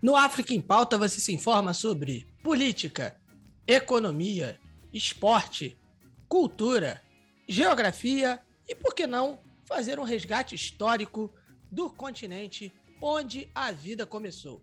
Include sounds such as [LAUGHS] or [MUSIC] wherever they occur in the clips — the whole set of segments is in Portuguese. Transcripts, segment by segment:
No África em Pauta você se informa sobre política, economia, esporte, cultura, geografia e, por que não, fazer um resgate histórico do continente onde a vida começou.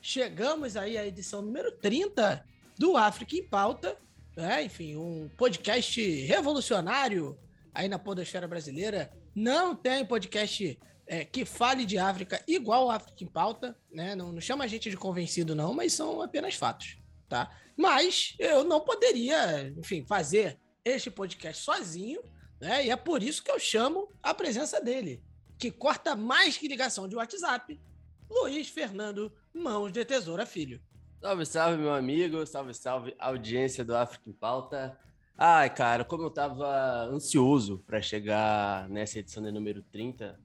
Chegamos aí à edição número 30 do África em Pauta, né? enfim, um podcast revolucionário aí na podosfera brasileira. Não tem podcast é, que fale de África igual África em Pauta, né? Não, não chama a gente de convencido, não, mas são apenas fatos, tá? Mas eu não poderia, enfim, fazer este podcast sozinho, né? E é por isso que eu chamo a presença dele, que corta mais que ligação de WhatsApp, Luiz Fernando Mãos de Tesoura Filho. Salve, salve, meu amigo, salve, salve, audiência do África em Pauta. Ai, cara, como eu tava ansioso para chegar nessa edição de número 30,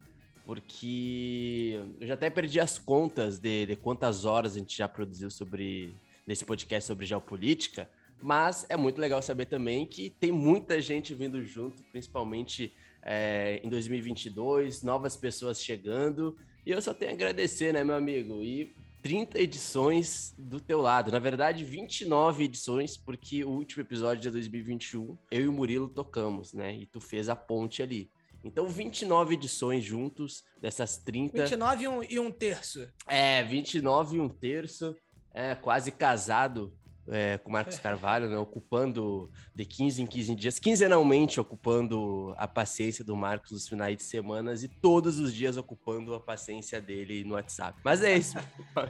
porque eu já até perdi as contas de, de quantas horas a gente já produziu sobre nesse podcast sobre geopolítica, mas é muito legal saber também que tem muita gente vindo junto, principalmente é, em 2022, novas pessoas chegando, e eu só tenho a agradecer, né, meu amigo? E 30 edições do teu lado. Na verdade, 29 edições, porque o último episódio de 2021, eu e o Murilo tocamos, né? E tu fez a ponte ali. Então, 29 edições juntos, dessas 30. 29 e um, e um terço. É, 29 e um terço. É, quase casado é, com Marcos Carvalho, né? Ocupando de 15 em 15 dias, quinzenalmente ocupando a paciência do Marcos nos finais de semanas e todos os dias ocupando a paciência dele no WhatsApp. Mas é isso.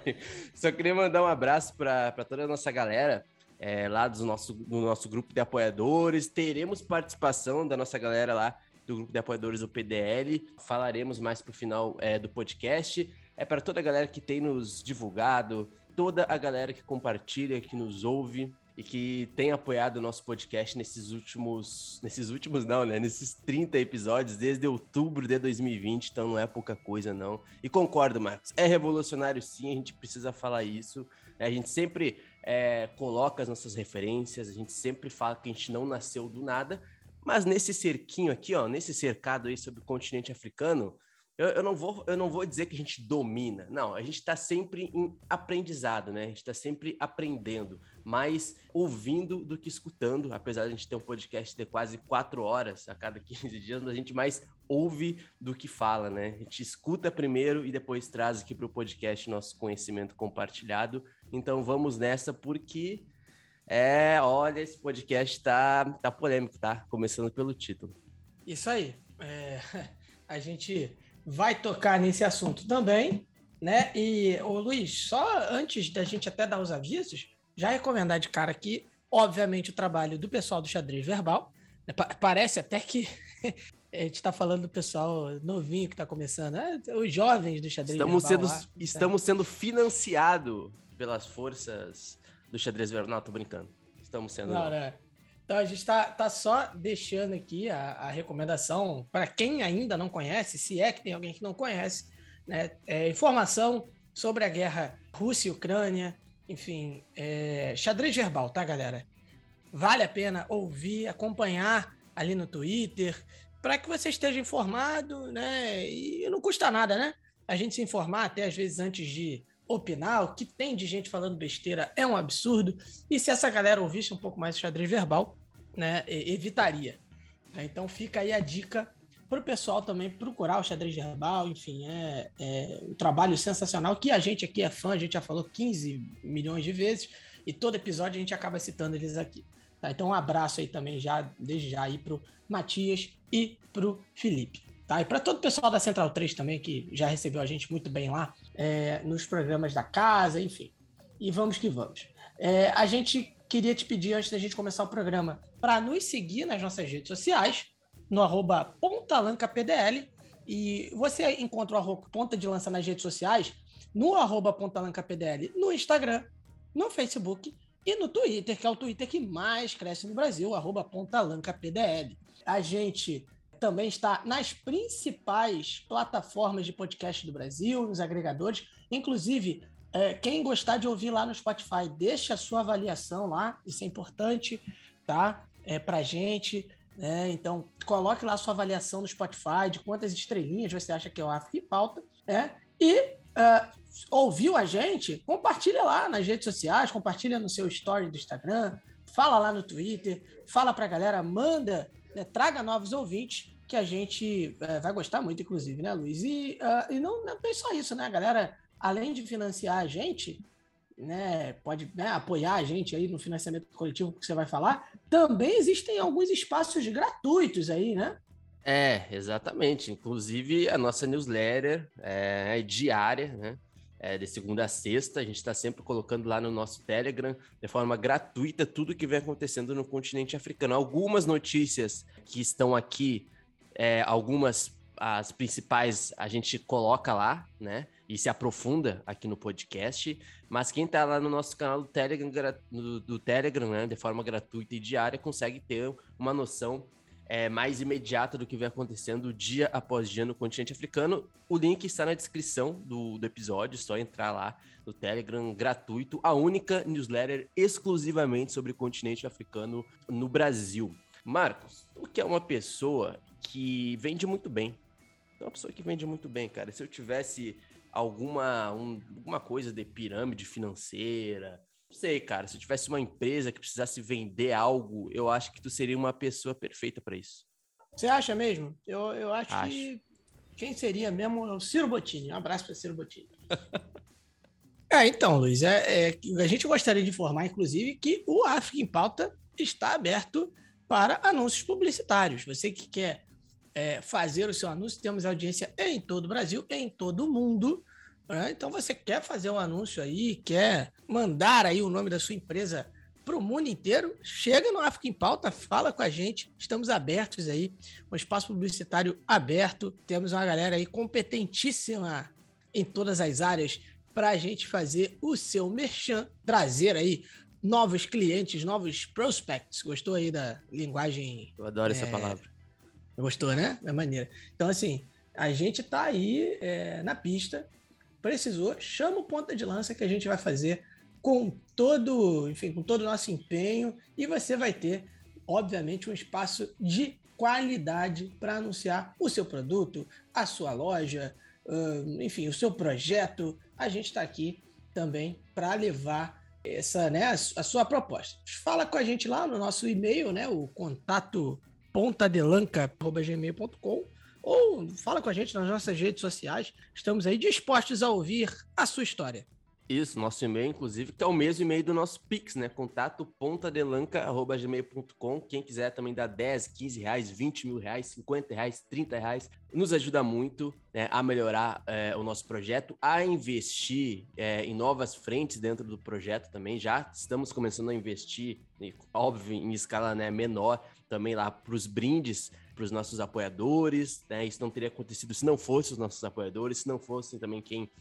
[LAUGHS] Só queria mandar um abraço para toda a nossa galera. É, lá do nosso, do nosso grupo de apoiadores, teremos participação da nossa galera lá do grupo de apoiadores do PDL. Falaremos mais para o final é, do podcast. É para toda a galera que tem nos divulgado, toda a galera que compartilha, que nos ouve e que tem apoiado o nosso podcast nesses últimos. Nesses últimos, não, né? Nesses 30 episódios, desde outubro de 2020, então não é pouca coisa, não. E concordo, Marcos, é revolucionário sim, a gente precisa falar isso. Né? A gente sempre é, coloca as nossas referências, a gente sempre fala que a gente não nasceu do nada, mas nesse cerquinho aqui, ó, nesse cercado aí sobre o continente africano, eu, eu, não vou, eu não vou dizer que a gente domina. Não, a gente está sempre em aprendizado, né? A gente está sempre aprendendo, mais ouvindo do que escutando. Apesar de a gente ter um podcast de quase quatro horas a cada [LAUGHS] 15 dias, a gente mais ouve do que fala, né? A gente escuta primeiro e depois traz aqui para o podcast nosso conhecimento compartilhado. Então vamos nessa, porque é, olha, esse podcast tá, tá polêmico, tá? Começando pelo título. Isso aí. É, [LAUGHS] a gente vai tocar nesse assunto também, né? E, o Luiz, só antes da gente até dar os avisos, já recomendar de cara aqui, obviamente, o trabalho do pessoal do xadrez verbal. Né? Parece até que [LAUGHS] a gente está falando do pessoal novinho que está começando, né? os jovens do xadrez estamos verbal. Sendo, lá, estamos sendo financiados pelas forças do xadrez verbal. Não, tô brincando. Estamos sendo. Não, né? Então a gente está tá só deixando aqui a, a recomendação para quem ainda não conhece, se é que tem alguém que não conhece, né? É, informação sobre a guerra Rússia e Ucrânia, enfim, é, xadrez verbal, tá, galera? Vale a pena ouvir, acompanhar ali no Twitter, para que você esteja informado, né? E não custa nada, né? A gente se informar até às vezes antes de opinar, o que tem de gente falando besteira é um absurdo. E se essa galera ouvisse um pouco mais de xadrez verbal, né, evitaria. Né? Então fica aí a dica para o pessoal também procurar o xadrez verbal, enfim, é, é um trabalho sensacional que a gente aqui é fã, a gente já falou 15 milhões de vezes e todo episódio a gente acaba citando eles aqui. Tá? Então um abraço aí também já, desde já aí pro Matias e pro Felipe. Tá? E para todo o pessoal da Central 3 também, que já recebeu a gente muito bem lá, é, nos programas da casa, enfim. E vamos que vamos. É, a gente queria te pedir, antes da gente começar o programa, para nos seguir nas nossas redes sociais, no arroba pontalancapdl. E você encontra o arroba ponta de lança nas redes sociais, no arroba pontalancapdl, no Instagram, no Facebook e no Twitter, que é o Twitter que mais cresce no Brasil, arroba pontalancapdl. A gente também está nas principais plataformas de podcast do Brasil, nos agregadores. Inclusive, é, quem gostar de ouvir lá no Spotify, deixa a sua avaliação lá, isso é importante, tá? É, pra gente. Né? Então, coloque lá a sua avaliação no Spotify, de quantas estrelinhas você acha que é o África e Pauta. Né? E uh, ouviu a gente, compartilha lá nas redes sociais, compartilha no seu story do Instagram, fala lá no Twitter, fala pra galera, manda, né? traga novos ouvintes, que a gente uh, vai gostar muito, inclusive, né, Luiz? E, uh, e não, não tem só isso, né, galera? além de financiar a gente, né, pode né, apoiar a gente aí no financiamento coletivo que você vai falar, também existem alguns espaços gratuitos aí, né? É, exatamente. Inclusive a nossa newsletter é, é diária, né? É, de segunda a sexta, a gente está sempre colocando lá no nosso Telegram, de forma gratuita, tudo que vem acontecendo no continente africano. Algumas notícias que estão aqui, é, algumas as principais a gente coloca lá, né? E se aprofunda aqui no podcast. Mas quem tá lá no nosso canal do Telegram, do, do Telegram, né? De forma gratuita e diária, consegue ter uma noção é, mais imediata do que vem acontecendo dia após dia no continente africano. O link está na descrição do, do episódio, só entrar lá no Telegram gratuito, a única newsletter exclusivamente sobre o continente africano no Brasil. Marcos, o que é uma pessoa que vende muito bem, é uma pessoa que vende muito bem, cara. Se eu tivesse alguma, um, alguma coisa de pirâmide financeira, não sei, cara. Se eu tivesse uma empresa que precisasse vender algo, eu acho que tu seria uma pessoa perfeita para isso. Você acha mesmo? Eu, eu acho, acho, que quem seria mesmo é o Ciro Bottini. Um abraço para Ciro Bottini. [LAUGHS] é, então, Luiz, é, é, a gente gostaria de informar, inclusive, que o África em Pauta está aberto para anúncios publicitários. Você que quer é, fazer o seu anúncio. Temos audiência em todo o Brasil, em todo o mundo. Né? Então, você quer fazer um anúncio aí, quer mandar aí o nome da sua empresa para o mundo inteiro, chega no África em Pauta, fala com a gente. Estamos abertos aí, um espaço publicitário aberto. Temos uma galera aí competentíssima em todas as áreas para a gente fazer o seu merchan, trazer aí novos clientes, novos prospects. Gostou aí da linguagem? Eu adoro é, essa palavra. Gostou, né? Da maneira. Então, assim, a gente tá aí é, na pista. Precisou, chama o ponta de lança que a gente vai fazer com todo, enfim, com todo o nosso empenho e você vai ter, obviamente, um espaço de qualidade para anunciar o seu produto, a sua loja, uh, enfim, o seu projeto. A gente está aqui também para levar essa, né, a sua proposta. Fala com a gente lá no nosso e-mail, né, o contato pontadelanca.gmail.com ou fala com a gente nas nossas redes sociais. Estamos aí dispostos a ouvir a sua história. Isso, nosso e-mail, inclusive, que é o mesmo e-mail do nosso Pix, né? Contato pontadelanca.gmail.com. Quem quiser também dar 10, 15 reais, 20 mil reais, 50 reais, 30 reais, nos ajuda muito né, a melhorar é, o nosso projeto, a investir é, em novas frentes dentro do projeto também. Já estamos começando a investir, óbvio, em escala né, menor, também lá para os brindes para os nossos apoiadores, né? Isso não teria acontecido se não fossem os nossos apoiadores, se não fossem também quem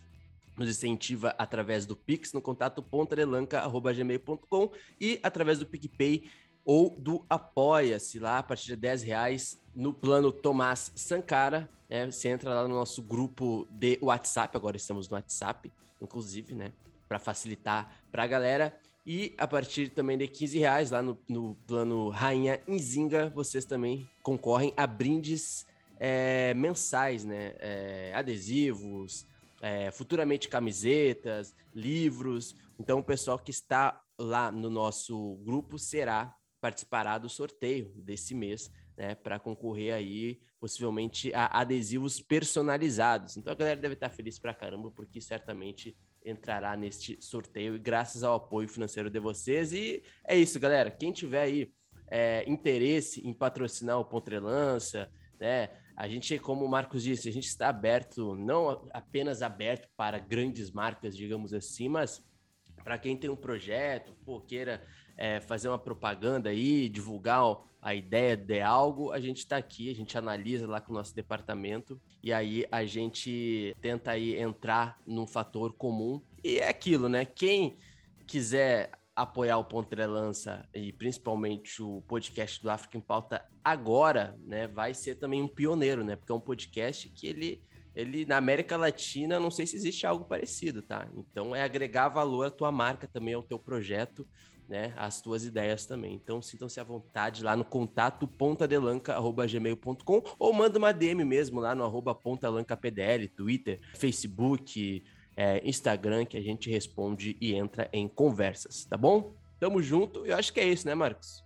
nos incentiva através do Pix no contato pontarelanca.gmail.com e através do PicPay ou do Apoia-se lá a partir de 10 reais no plano Tomás Sankara. Né? Você entra lá no nosso grupo de WhatsApp, agora estamos no WhatsApp, inclusive, né? Para facilitar para a galera. E a partir também de 15 reais lá no, no plano Rainha Inzinga, vocês também concorrem a brindes é, mensais, né? É, adesivos, é, futuramente camisetas, livros. Então, o pessoal que está lá no nosso grupo será participará do sorteio desse mês, né, para concorrer aí possivelmente a adesivos personalizados. Então a galera deve estar feliz pra caramba porque certamente entrará neste sorteio graças ao apoio financeiro de vocês. E é isso, galera. Quem tiver aí é, interesse em patrocinar o Pontrelança, né? A gente, como o Marcos disse, a gente está aberto, não apenas aberto para grandes marcas, digamos assim, mas para quem tem um projeto, pô, queira é, fazer uma propaganda aí, divulgar a ideia de algo, a gente está aqui, a gente analisa lá com o nosso departamento e aí a gente tenta aí entrar num fator comum. E é aquilo, né? Quem quiser apoiar o Ponta Lança e principalmente o podcast do África em Pauta agora, né, vai ser também um pioneiro, né? Porque é um podcast que ele, ele na América Latina, não sei se existe algo parecido, tá? Então é agregar valor à tua marca também, ao teu projeto, né, as tuas ideias também. Então sintam-se à vontade lá no contato pontadelanca@gmail.com ou manda uma DM mesmo lá no arroba pontalancapdl, Twitter, Facebook, é, Instagram, que a gente responde e entra em conversas, tá bom? Tamo junto. Eu acho que é isso, né, Marcos?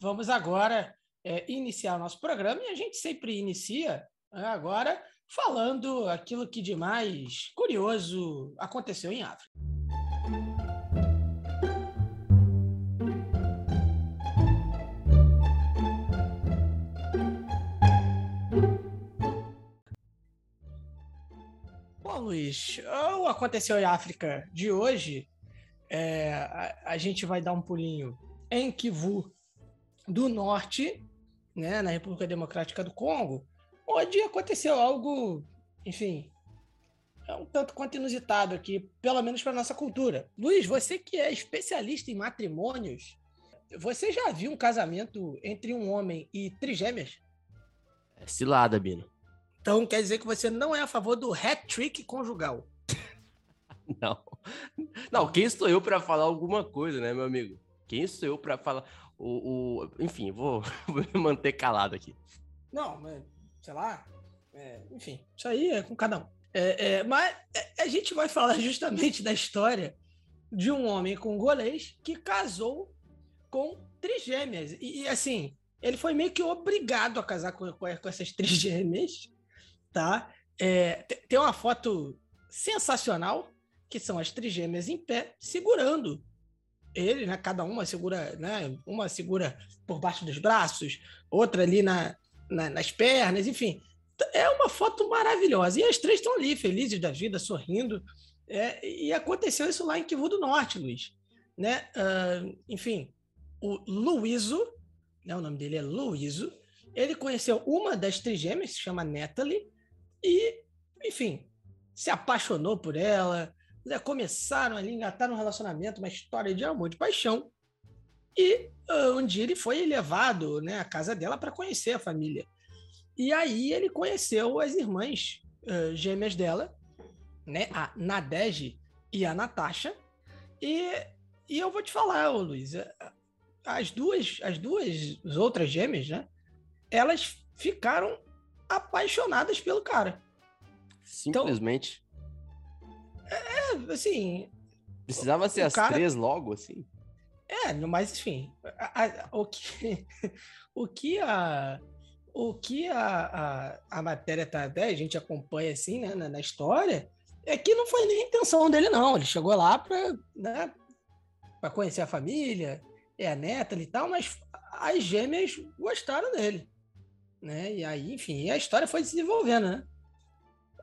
Vamos agora é, iniciar o nosso programa e a gente sempre inicia né, agora falando aquilo que de mais curioso aconteceu em África. Luiz, o Aconteceu em África de hoje, é, a, a, gente vai dar um pulinho em Kivu do Norte, né, na República Democrática do Congo, onde aconteceu algo, enfim, é um tanto quanto inusitado aqui, pelo menos para nossa cultura. Luiz, você que é especialista em matrimônios, você já viu um casamento entre um homem e trigêmeas? É cilada, Bino. Então quer dizer que você não é a favor do hat-trick conjugal. [LAUGHS] Não. Não, quem sou eu para falar alguma coisa, né, meu amigo? Quem sou eu para falar o, o, enfim, vou, [LAUGHS] vou me manter calado aqui. Não, mas, sei lá, é, enfim, isso aí é com cada um. É, é, mas é, a gente vai falar [LAUGHS] justamente da história de um homem congolês que casou com trigêmeas. E, e assim, ele foi meio que obrigado a casar com, com essas trigêmeas tá? É, tem uma foto sensacional, que são as trigêmeas em pé, segurando ele, né? Cada uma segura, né? Uma segura por baixo dos braços, outra ali na, na nas pernas, enfim. É uma foto maravilhosa. E as três estão ali, felizes da vida, sorrindo. É, e aconteceu isso lá em Kivu do Norte, Luiz. Né? Uh, enfim, o Luizo, né, o nome dele é Luizo, ele conheceu uma das trigêmeas, se chama Natalie, e, enfim, se apaixonou por ela, né, começaram ali, engataram um relacionamento, uma história de amor, de paixão. E uh, um dia ele foi levado né, à casa dela para conhecer a família. E aí ele conheceu as irmãs uh, gêmeas dela, né, a Nadege e a Natasha. E, e eu vou te falar, ô, Luiz, as duas, as duas outras gêmeas, né, elas ficaram apaixonadas pelo cara. Simplesmente. Então, é, assim. Precisava ser as cara... três logo, assim. É, mas enfim, a, a, o que [LAUGHS] o que a o que a, a, a matéria tá, né, a gente acompanha assim, né, na, na, história, é que não foi nem a intenção dele não, ele chegou lá para né, para conhecer a família, é a neta e tal, mas as gêmeas gostaram dele né? E aí, enfim, a história foi se desenvolvendo, né?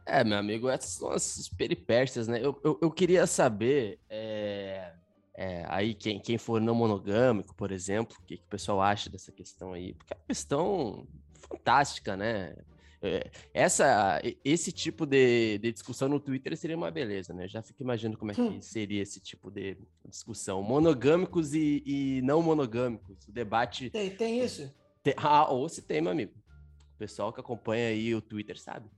É, meu amigo, essas são as peripécias, né? Eu, eu, eu queria saber, é, é, aí, quem, quem for não monogâmico, por exemplo, o que, que o pessoal acha dessa questão aí? Porque é uma questão fantástica, né? É, essa, esse tipo de, de, discussão no Twitter seria uma beleza, né? Já fico imaginando como é que seria esse tipo de discussão. Monogâmicos e, e não monogâmicos. O debate. Tem, tem isso? Tem, ah, ou se tem, meu amigo pessoal que acompanha aí o Twitter sabe.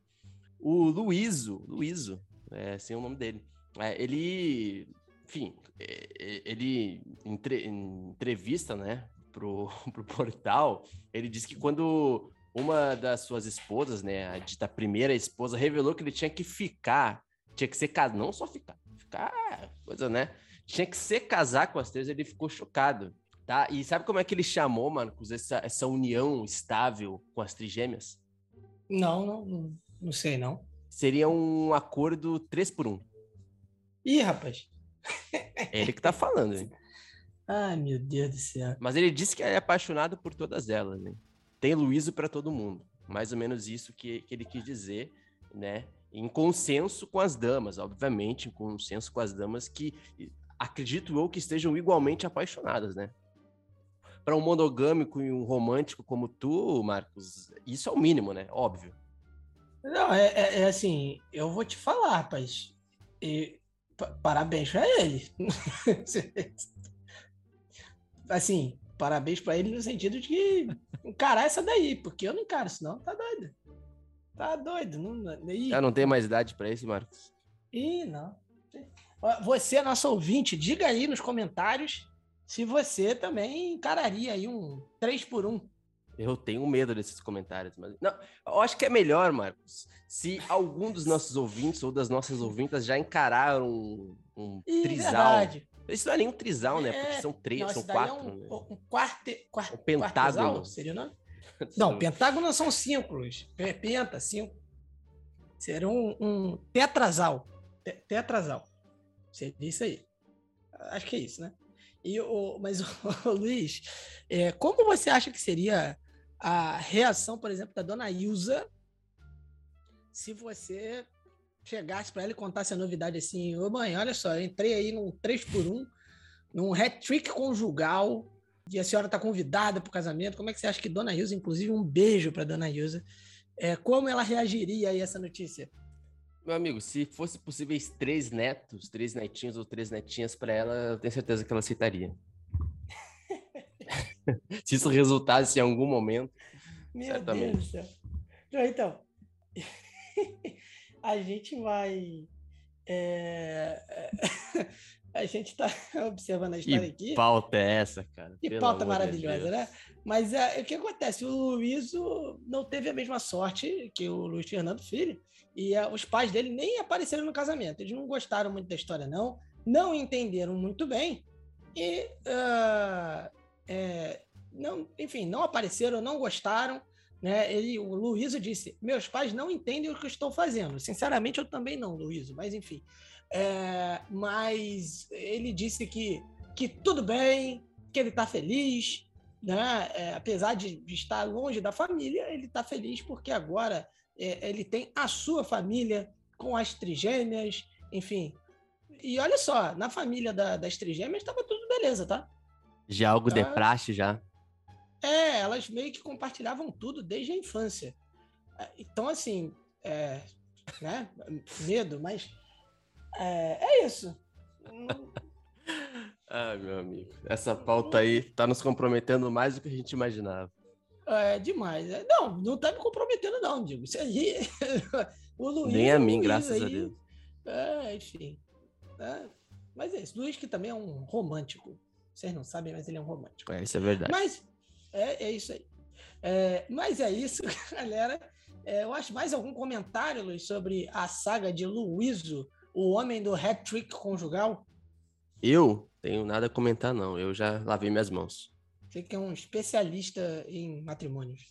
O Luizo, Luizo, é assim é o nome dele. É, ele, enfim, é, é, ele entre, entrevista, né, pro, [LAUGHS] pro portal, ele disse que quando uma das suas esposas, né, a dita primeira esposa, revelou que ele tinha que ficar, tinha que ser casado, não só ficar, ficar, coisa, né, tinha que ser casar com as três, ele ficou chocado. Tá? E sabe como é que ele chamou, Marcos, essa, essa união estável com as trigêmeas? Não, não, não sei, não. Seria um acordo 3 por 1. Ih, rapaz. É ele que tá falando, hein? [LAUGHS] Ai, meu Deus do céu. Mas ele disse que é apaixonado por todas elas, né? Tem Luíso para todo mundo. Mais ou menos isso que, que ele quis dizer, né? Em consenso com as damas, obviamente, em consenso com as damas que acredito eu que estejam igualmente apaixonadas, né? Para um monogâmico e um romântico como tu, Marcos, isso é o mínimo, né? Óbvio. Não, é, é, é assim, eu vou te falar, rapaz. E, parabéns para ele. [LAUGHS] assim, parabéns para ele no sentido de que encarar essa daí, porque eu não encaro isso, não. Tá doido. Tá doido. Não, Ih, Já não tem mais idade para isso, Marcos? Ih, não. Você, nosso ouvinte, diga aí nos comentários se você também encararia aí um 3 por 1 eu tenho medo desses comentários, mas não, eu acho que é melhor, Marcos, se algum dos nossos ouvintes ou das nossas ouvintas já encararam um, um Ih, trisal. Verdade. Isso não é nem um trisal, né? Porque é, são três, não, são quatro. É um, né? um quarte, quarte, um pentágono. seria o nome? Não, pentágono são cinco, Luiz. Penta, cinco. Seria um, um tetrasal. Tetrasal. Seria isso aí. Acho que é isso, né? E o, mas, [LAUGHS] o, Luiz, é, como você acha que seria a reação, por exemplo, da dona Ilza se você chegasse para ela e contasse a novidade assim: Ô mãe, olha só, eu entrei aí num 3x1, num hat-trick conjugal, e a senhora está convidada para o casamento. Como é que você acha que Dona Ilza, inclusive um beijo para Dona Ilza, é, como ela reagiria a essa notícia? Meu amigo, se fosse possíveis três netos, três netinhos ou três netinhas para ela, eu tenho certeza que ela aceitaria. [LAUGHS] se isso resultasse em algum momento. Meu certamente. Deus do céu. Então, [LAUGHS] a gente vai. É... [LAUGHS] a gente está observando a história que aqui. pauta é essa, cara? Que pauta maravilhosa, né? Mas é, o que acontece? O Luiz não teve a mesma sorte que o Luiz Fernando Filho. E é, os pais dele nem apareceram no casamento. Eles não gostaram muito da história, não. Não entenderam muito bem. E, uh, é, não, enfim, não apareceram, não gostaram. Né? Ele, o Luísa disse: Meus pais não entendem o que eu estou fazendo. Sinceramente, eu também não, Luísa, mas enfim. É, mas ele disse que, que tudo bem, que ele está feliz, né? É, apesar de estar longe da família, ele está feliz porque agora é, ele tem a sua família com as trigêmeas, enfim. E olha só, na família da, das trigêmeas estava tudo beleza, tá? Já algo tá? de praxe, já. É, elas meio que compartilhavam tudo desde a infância. É, então, assim, é, né? [LAUGHS] Medo, mas é, é isso. [LAUGHS] ah, meu amigo, essa pauta aí tá nos comprometendo mais do que a gente imaginava. É demais. É, não, não tá me comprometendo, não, digo. Isso aí. [LAUGHS] o Luiz. Nem a mim, graças aí, a Deus. É, enfim. É, mas é isso. Luiz que também é um romântico. Vocês não sabem, mas ele é um romântico. É, isso é verdade. Mas é, é isso aí. É, mas é isso, [LAUGHS] galera. É, eu acho mais algum comentário, Luiz, sobre a saga de Luíso, o homem do hat-trick conjugal? Eu tenho nada a comentar, não. Eu já lavei minhas mãos. Você que é um especialista em matrimônios.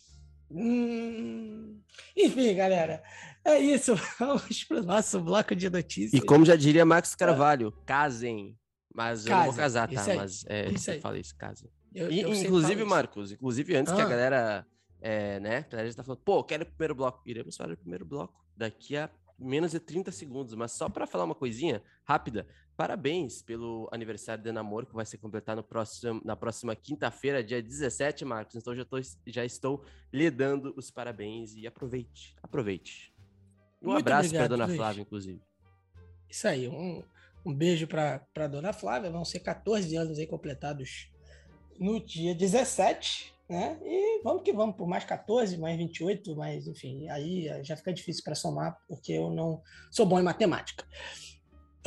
Hum... Enfim, galera, é isso. [LAUGHS] Vamos para o nosso bloco de notícias. E como já diria Max Carvalho, casem. Mas eu não vou casar, tá? Mas é, isso aí. fala isso, casem. Eu, e, eu inclusive, Marcos, inclusive antes ah. que a ah. galera, é, né, a galera já tá falando, pô, quero o primeiro bloco. Iremos fazer o primeiro bloco daqui a menos de 30 segundos, mas só para falar uma coisinha rápida, parabéns pelo aniversário de namoro que vai ser completado no próximo, na próxima quinta-feira, dia 17, Marcos. Então já, tô, já estou lhe dando os parabéns e aproveite, aproveite. Um Muito abraço para dona Luiz. Flávia, inclusive. Isso aí, um, um beijo para dona Flávia. Vão ser 14 anos aí completados no dia 17, né? E vamos que vamos por mais 14, mais 28, mais enfim, aí já fica difícil para somar, porque eu não sou bom em matemática.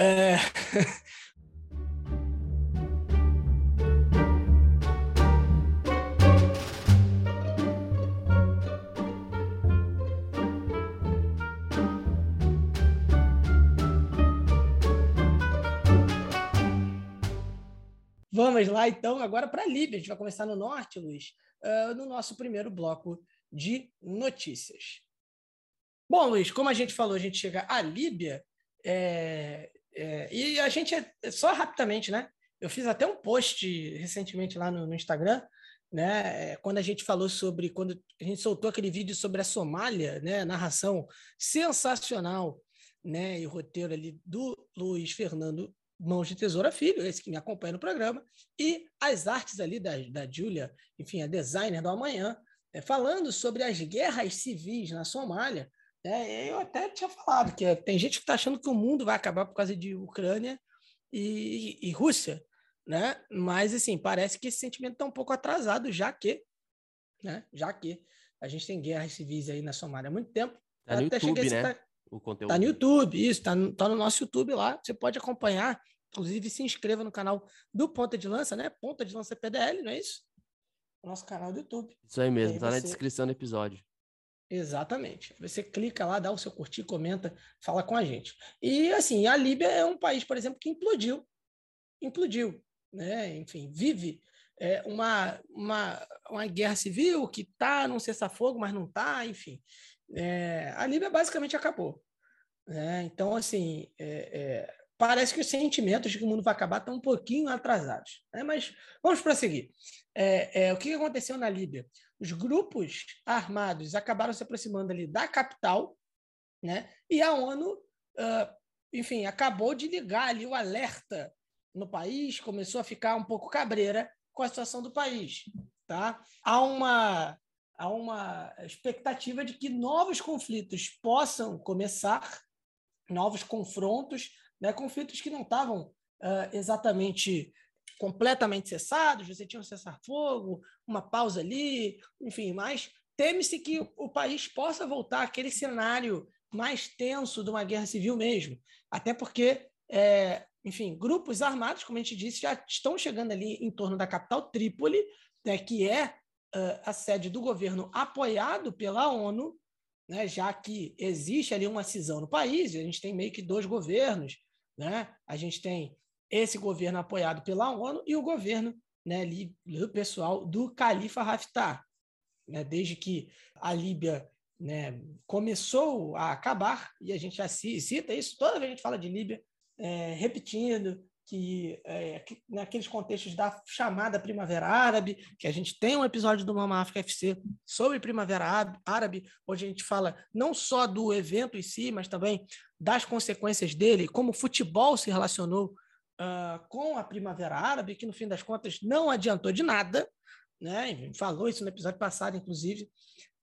É... Vamos lá, então, agora para a Líbia. A gente vai começar no norte, Luiz, uh, no nosso primeiro bloco de notícias. Bom, Luiz, como a gente falou, a gente chega à Líbia é, é, e a gente, é, só rapidamente, né? Eu fiz até um post recentemente lá no, no Instagram, né? Quando a gente falou sobre, quando a gente soltou aquele vídeo sobre a Somália, né? Narração sensacional, né? E o roteiro ali do Luiz Fernando Mãos de Tesoura Filho, esse que me acompanha no programa, e as artes ali da, da Julia, enfim, a designer do amanhã, é, falando sobre as guerras civis na Somália. É, eu até tinha falado que tem gente que está achando que o mundo vai acabar por causa de Ucrânia e, e, e Rússia. né? Mas, assim, parece que esse sentimento está um pouco atrasado, já que, né? Já que a gente tem guerras civis aí na Somália há muito tempo. Tá no Até YouTube, né? citar- O conteúdo. Tá no YouTube, isso, tá no, tá no nosso YouTube lá. Você pode acompanhar. Inclusive, se inscreva no canal do Ponta de Lança, né? Ponta de Lança PDL, não é isso? Nosso canal do YouTube. Isso aí mesmo, aí tá na você- descrição do episódio. Exatamente. Você clica lá, dá o seu curtir, comenta, fala com a gente. E assim, a Líbia é um país, por exemplo, que implodiu. Implodiu, né? Enfim, vive é, uma, uma, uma guerra civil que está num cessar-fogo, mas não está, enfim. É, a Líbia basicamente acabou. né? Então, assim, é, é, parece que os sentimentos de que o mundo vai acabar estão um pouquinho atrasados. né? Mas vamos prosseguir. É, é, o que aconteceu na Líbia? Os grupos armados acabaram se aproximando ali da capital, né? E a ONU, ah, enfim, acabou de ligar ali o alerta no país, começou a ficar um pouco cabreira com a situação do país, tá? Há uma há uma expectativa de que novos conflitos possam começar, novos confrontos, né? Conflitos que não estavam ah, exatamente completamente cessados, você tinha um cessar-fogo, uma pausa ali, enfim, mas teme-se que o país possa voltar àquele cenário mais tenso de uma guerra civil mesmo. Até porque, é, enfim, grupos armados, como a gente disse, já estão chegando ali em torno da capital Trípoli, né, que é uh, a sede do governo apoiado pela ONU, né, já que existe ali uma cisão no país, a gente tem meio que dois governos, né? a gente tem esse governo apoiado pela ONU e o governo né, pessoal do Califa Haftar. Né, desde que a Líbia né, começou a acabar, e a gente já cita isso, toda vez que a gente fala de Líbia, é, repetindo que, é, que naqueles contextos da chamada Primavera Árabe, que a gente tem um episódio do Mama África FC sobre Primavera Árabe, onde a gente fala não só do evento em si, mas também das consequências dele, como o futebol se relacionou uh, com a Primavera Árabe, que no fim das contas não adiantou de nada, né? falou isso no episódio passado, inclusive,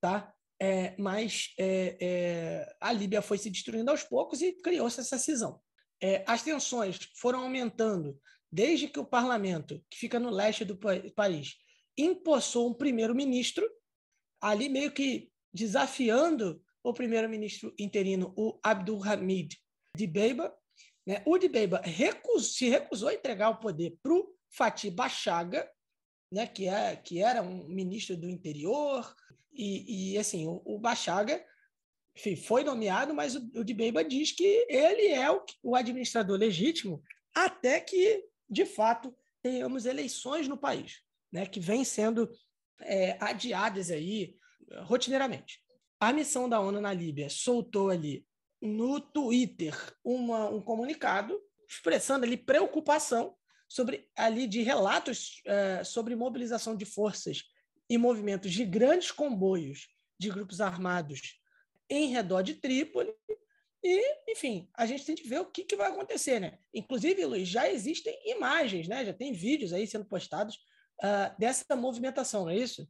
tá? É, mas é, é, a Líbia foi se destruindo aos poucos e criou-se essa cisão. É, as tensões foram aumentando desde que o parlamento, que fica no leste do pa país, impossou um primeiro-ministro, ali meio que desafiando o primeiro-ministro interino, o Abdul Hamid Dibeiba. Né? O Dibeiba recus se recusou a entregar o poder para o Fatih Bachaga, né? que, é, que era um ministro do interior, e, e assim, o, o Bachaga enfim, foi nomeado, mas o, o Dibeiba diz que ele é o, o administrador legítimo até que, de fato, tenhamos eleições no país, né, que vêm sendo é, adiadas aí rotineiramente. A missão da ONU na Líbia soltou ali no Twitter uma, um comunicado expressando ali preocupação sobre ali de relatos uh, sobre mobilização de forças e movimentos de grandes comboios de grupos armados em redor de Trípoli. E, enfim, a gente tem que ver o que, que vai acontecer, né? Inclusive, Luiz, já existem imagens, né? Já tem vídeos aí sendo postados uh, dessa movimentação, não é isso?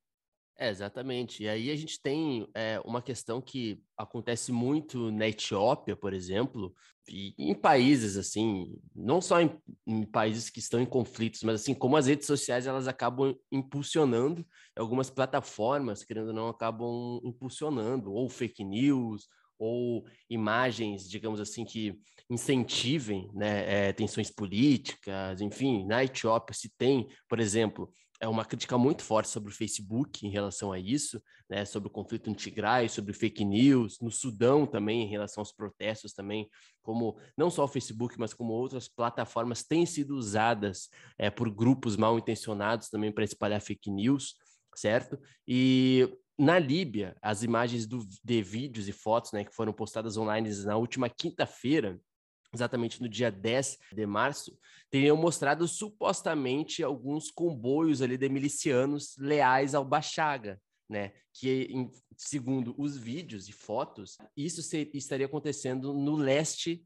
É, exatamente. E aí a gente tem é, uma questão que acontece muito na Etiópia, por exemplo, e em países assim, não só em, em, países que estão em conflitos, mas assim, como as redes sociais elas acabam impulsionando, algumas plataformas, querendo ou não, acabam impulsionando, ou fake news, ou imagens, digamos assim, que incentivem né, é, tensões políticas, enfim, na Etiópia se tem, por exemplo, é uma crítica muito forte sobre o Facebook em relação a isso, né, sobre o conflito no Tigray, sobre fake news, no Sudão também, em relação aos protestos também, como não só o Facebook, mas como outras plataformas têm sido usadas é, por grupos mal intencionados também para espalhar fake news, certo? E na Líbia, as imagens do, de vídeos e fotos né, que foram postadas online na última quinta-feira, exatamente no dia 10 de março, teriam mostrado supostamente alguns comboios ali de milicianos leais ao Bachaga, né? Que, em, segundo os vídeos e fotos, isso se, estaria acontecendo no leste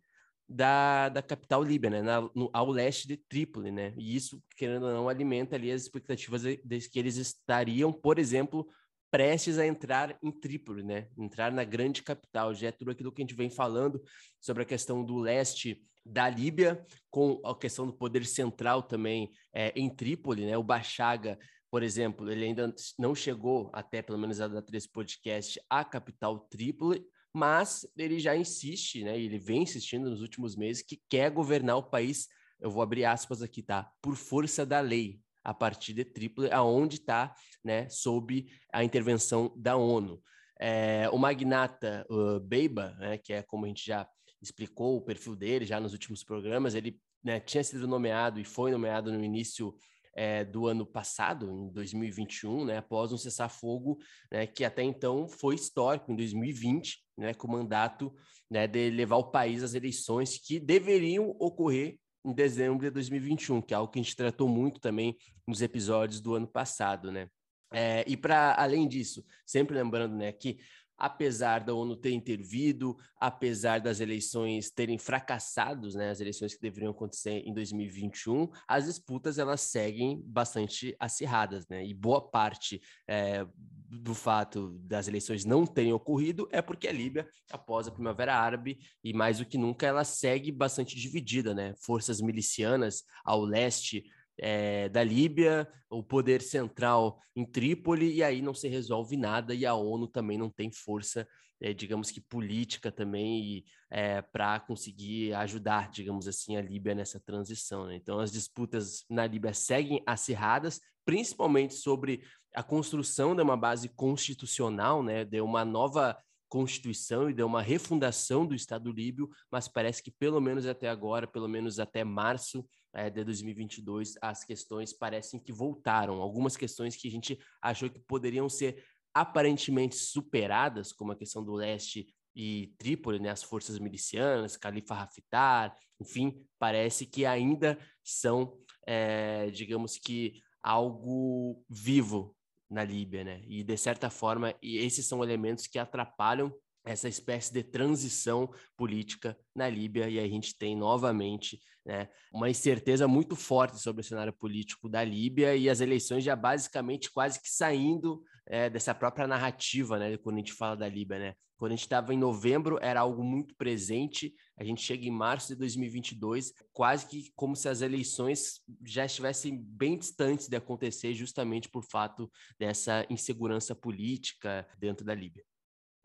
da, da capital líbia, né? Na, no, ao leste de Trípoli, né? E isso, querendo ou não, alimenta ali as expectativas de, de que eles estariam, por exemplo, prestes a entrar em Trípoli, né? Entrar na grande capital. Já é tudo aquilo que a gente vem falando sobre a questão do leste da Líbia, com a questão do poder central também é, em Trípoli, né? O Bachaga, por exemplo, ele ainda não chegou até, pelo menos a da Três Podcast, à capital Trípoli, mas ele já insiste, né? Ele vem insistindo nos últimos meses que quer governar o país, eu vou abrir aspas aqui, tá? Por força da lei, a partir de Trípoli, aonde está, né? Sob a intervenção da ONU. É, o magnata uh, Beiba, né, que é como a gente já explicou o perfil dele já nos últimos programas, ele né, tinha sido nomeado e foi nomeado no início é, do ano passado, em 2021, né, após um cessar-fogo né, que até então foi histórico, em 2020, né, com o mandato né, de levar o país às eleições que deveriam ocorrer em dezembro de 2021, que é algo que a gente tratou muito também nos episódios do ano passado, né? É, e para além disso, sempre lembrando né, que apesar da ONU ter intervido, apesar das eleições terem fracassado, né, as eleições que deveriam acontecer em 2021, as disputas elas seguem bastante acirradas, né? E boa parte é, do fato das eleições não terem ocorrido é porque a Líbia, após a Primavera Árabe e mais do que nunca, ela segue bastante dividida, né? Forças milicianas ao leste é, da Líbia, o poder central em Trípoli, e aí não se resolve nada, e a ONU também não tem força, é, digamos que política também, é, para conseguir ajudar, digamos assim, a Líbia nessa transição. Né? Então, as disputas na Líbia seguem acirradas, principalmente sobre a construção de uma base constitucional, né, de uma nova Constituição e deu uma refundação do Estado líbio, mas parece que pelo menos até agora, pelo menos até março é, de 2022, as questões parecem que voltaram. Algumas questões que a gente achou que poderiam ser aparentemente superadas, como a questão do leste e Trípoli, né, as forças milicianas, Califa Haftar, enfim, parece que ainda são, é, digamos que, algo vivo na Líbia, né? E de certa forma, esses são elementos que atrapalham essa espécie de transição política na Líbia, e a gente tem novamente né, uma incerteza muito forte sobre o cenário político da Líbia e as eleições já basicamente quase que saindo é, dessa própria narrativa, né, quando a gente fala da Líbia, né? Quando a gente estava em novembro, era algo muito presente, a gente chega em março de 2022, quase que como se as eleições já estivessem bem distantes de acontecer, justamente por fato dessa insegurança política dentro da Líbia.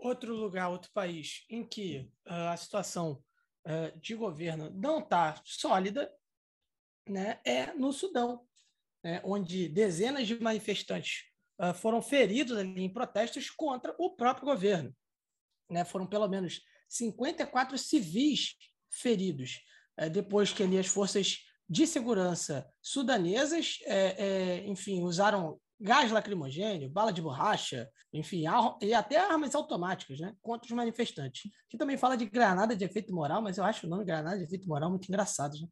Outro lugar, outro país em que uh, a situação uh, de governo não está sólida né, é no Sudão, né, onde dezenas de manifestantes uh, foram feridos em protestos contra o próprio governo né, foram pelo menos 54 civis feridos, é, depois que ali as forças de segurança sudanesas, é, é, enfim, usaram gás lacrimogênio, bala de borracha, enfim, e até armas automáticas, né, contra os manifestantes. Que também fala de granada de efeito moral, mas eu acho o nome granada de efeito moral muito engraçado. Né?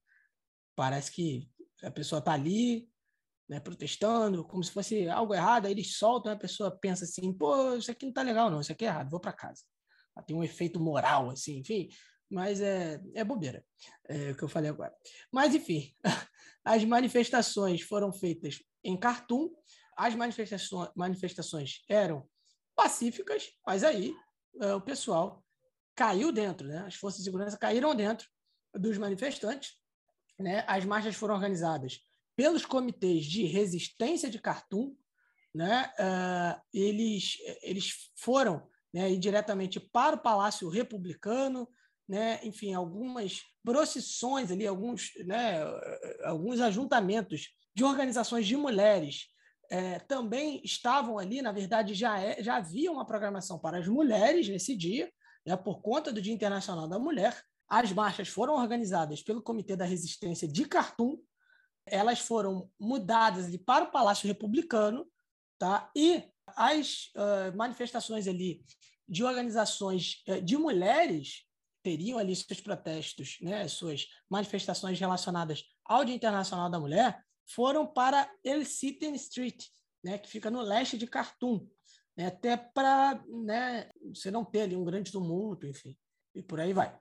Parece que a pessoa está ali, né, protestando, como se fosse algo errado, aí eles soltam, a pessoa pensa assim, pô, isso aqui não está legal não, isso aqui é errado, vou para casa tem um efeito moral, assim, enfim, mas é, é bobeira, é o que eu falei agora. Mas, enfim, [LAUGHS] as manifestações foram feitas em Khartoum, as manifestações, manifestações eram pacíficas, mas aí é, o pessoal caiu dentro, né? as forças de segurança caíram dentro dos manifestantes. Né? As marchas foram organizadas pelos comitês de resistência de Khartoum, né? Uh, eles, eles foram né, ir diretamente para o Palácio Republicano, né, enfim, algumas procissões ali, alguns, né, alguns ajuntamentos de organizações de mulheres é, também estavam ali, na verdade, já, é, já havia uma programação para as mulheres nesse dia, né, por conta do Dia Internacional da Mulher. As marchas foram organizadas pelo Comitê da Resistência de Khartoum, elas foram mudadas ali para o Palácio Republicano, tá? e as uh, manifestações ali de organizações uh, de mulheres teriam ali seus protestos, né, suas manifestações relacionadas ao Dia Internacional da Mulher, foram para El Siten Street, né, que fica no leste de Khartoum, né, até para né, você não ter ali um grande tumulto, enfim, e por aí vai.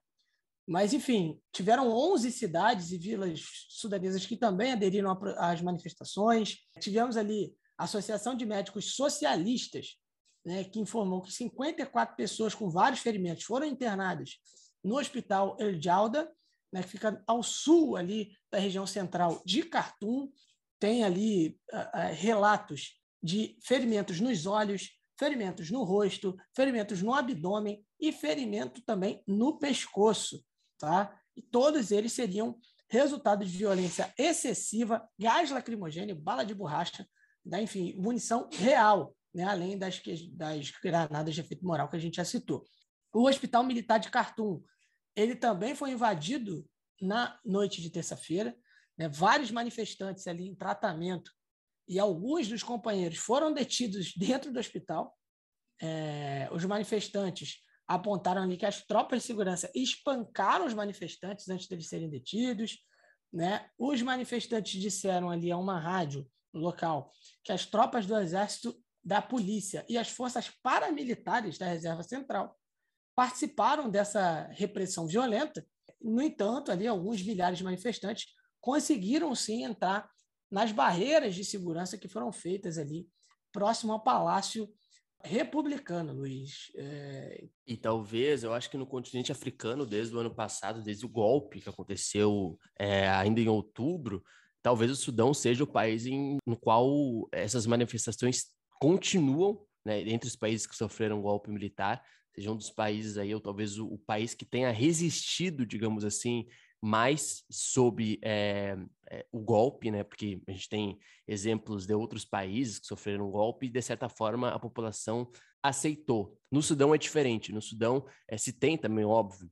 Mas, enfim, tiveram 11 cidades e vilas sudanesas que também aderiram às manifestações. Tivemos ali Associação de Médicos Socialistas, né, que informou que 54 pessoas com vários ferimentos foram internadas no hospital El Jalda, né, que fica ao sul ali da região central de Khartoum. Tem ali uh, uh, relatos de ferimentos nos olhos, ferimentos no rosto, ferimentos no abdômen e ferimento também no pescoço. Tá? E todos eles seriam resultado de violência excessiva, gás lacrimogêneo, bala de borracha, né? enfim, munição real, né? além das, das granadas de efeito moral que a gente já citou. O Hospital Militar de Khartoum, ele também foi invadido na noite de terça-feira. Né? Vários manifestantes ali em tratamento e alguns dos companheiros foram detidos dentro do hospital. É, os manifestantes apontaram ali que as tropas de segurança espancaram os manifestantes antes deles serem detidos. Né? Os manifestantes disseram ali a uma rádio local que as tropas do exército, da polícia e as forças paramilitares da Reserva Central participaram dessa repressão violenta. No entanto, ali alguns milhares de manifestantes conseguiram sim entrar nas barreiras de segurança que foram feitas ali próximo ao Palácio Republicano, Luiz. É... E talvez, eu acho que no continente africano, desde o ano passado, desde o golpe que aconteceu é, ainda em outubro, talvez o Sudão seja o país em, no qual essas manifestações continuam, né, entre os países que sofreram golpe militar, seja um dos países aí, ou talvez o, o país que tenha resistido, digamos assim, mais sob é, é, o golpe, né? Porque a gente tem exemplos de outros países que sofreram golpe e, de certa forma, a população aceitou. No Sudão é diferente. No Sudão é, se tem também, óbvio,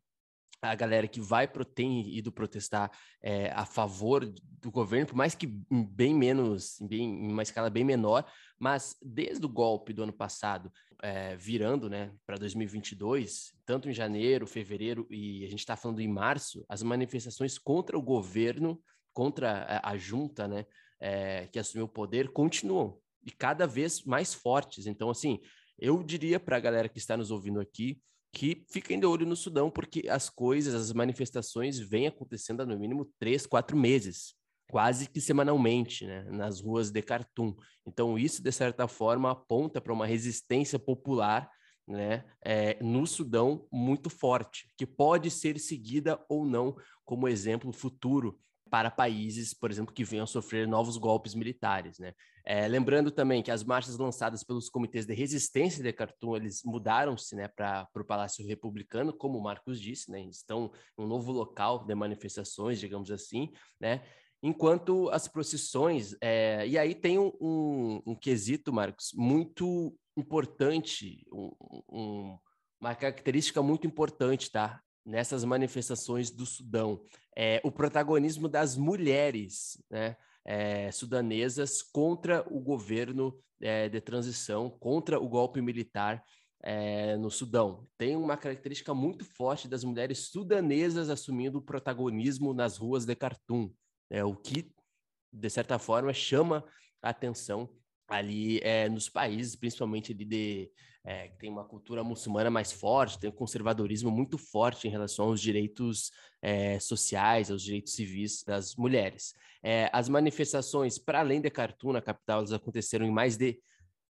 a galera que vai tem ido protestar é, a favor do governo, por mais que bem menos, bem, em uma escala bem menor, mas desde o golpe do ano passado, é, virando né, para 2022, tanto em janeiro, fevereiro e a gente está falando em março, as manifestações contra o governo, contra a, a junta né, é, que assumiu o poder, continuam e cada vez mais fortes. Então, assim, eu diria para a galera que está nos ouvindo aqui que fiquem de olho no Sudão, porque as coisas, as manifestações vêm acontecendo há no mínimo três, quatro meses, quase que semanalmente, né, nas ruas de Khartoum. Então, isso, de certa forma, aponta para uma resistência popular né, é, no Sudão muito forte, que pode ser seguida ou não como exemplo futuro para países, por exemplo, que venham a sofrer novos golpes militares. Né? É, lembrando também que as marchas lançadas pelos comitês de resistência de Khartoum, eles mudaram-se né, para o Palácio Republicano, como o Marcos disse, né, estão em um novo local de manifestações, digamos assim, né, enquanto as procissões, é, e aí tem um, um, um, quesito, Marcos, muito importante, um, uma característica muito importante, tá? Nessas manifestações do Sudão, é o protagonismo das mulheres, né? é, sudanesas contra o governo é, de transição, contra o golpe militar é, no Sudão. Tem uma característica muito forte das mulheres sudanesas assumindo protagonismo nas ruas de Khartoum, é, o que, de certa forma, chama a atenção ali é, nos países, principalmente ali de é, que tem uma cultura muçulmana mais forte, tem um conservadorismo muito forte em relação aos direitos é, sociais, aos direitos civis das mulheres. É, as manifestações, para além de Khartoum, na capital, elas aconteceram em mais de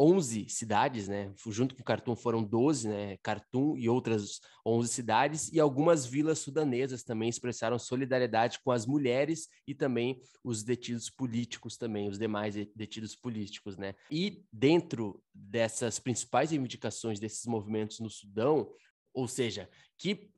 11 cidades, né? Junto com Khartoum foram 12, né? Khartoum e outras 11 cidades e algumas vilas sudanesas também expressaram solidariedade com as mulheres e também os detidos políticos também, os demais detidos políticos, né? E dentro dessas principais reivindicações desses movimentos no Sudão, ou seja, que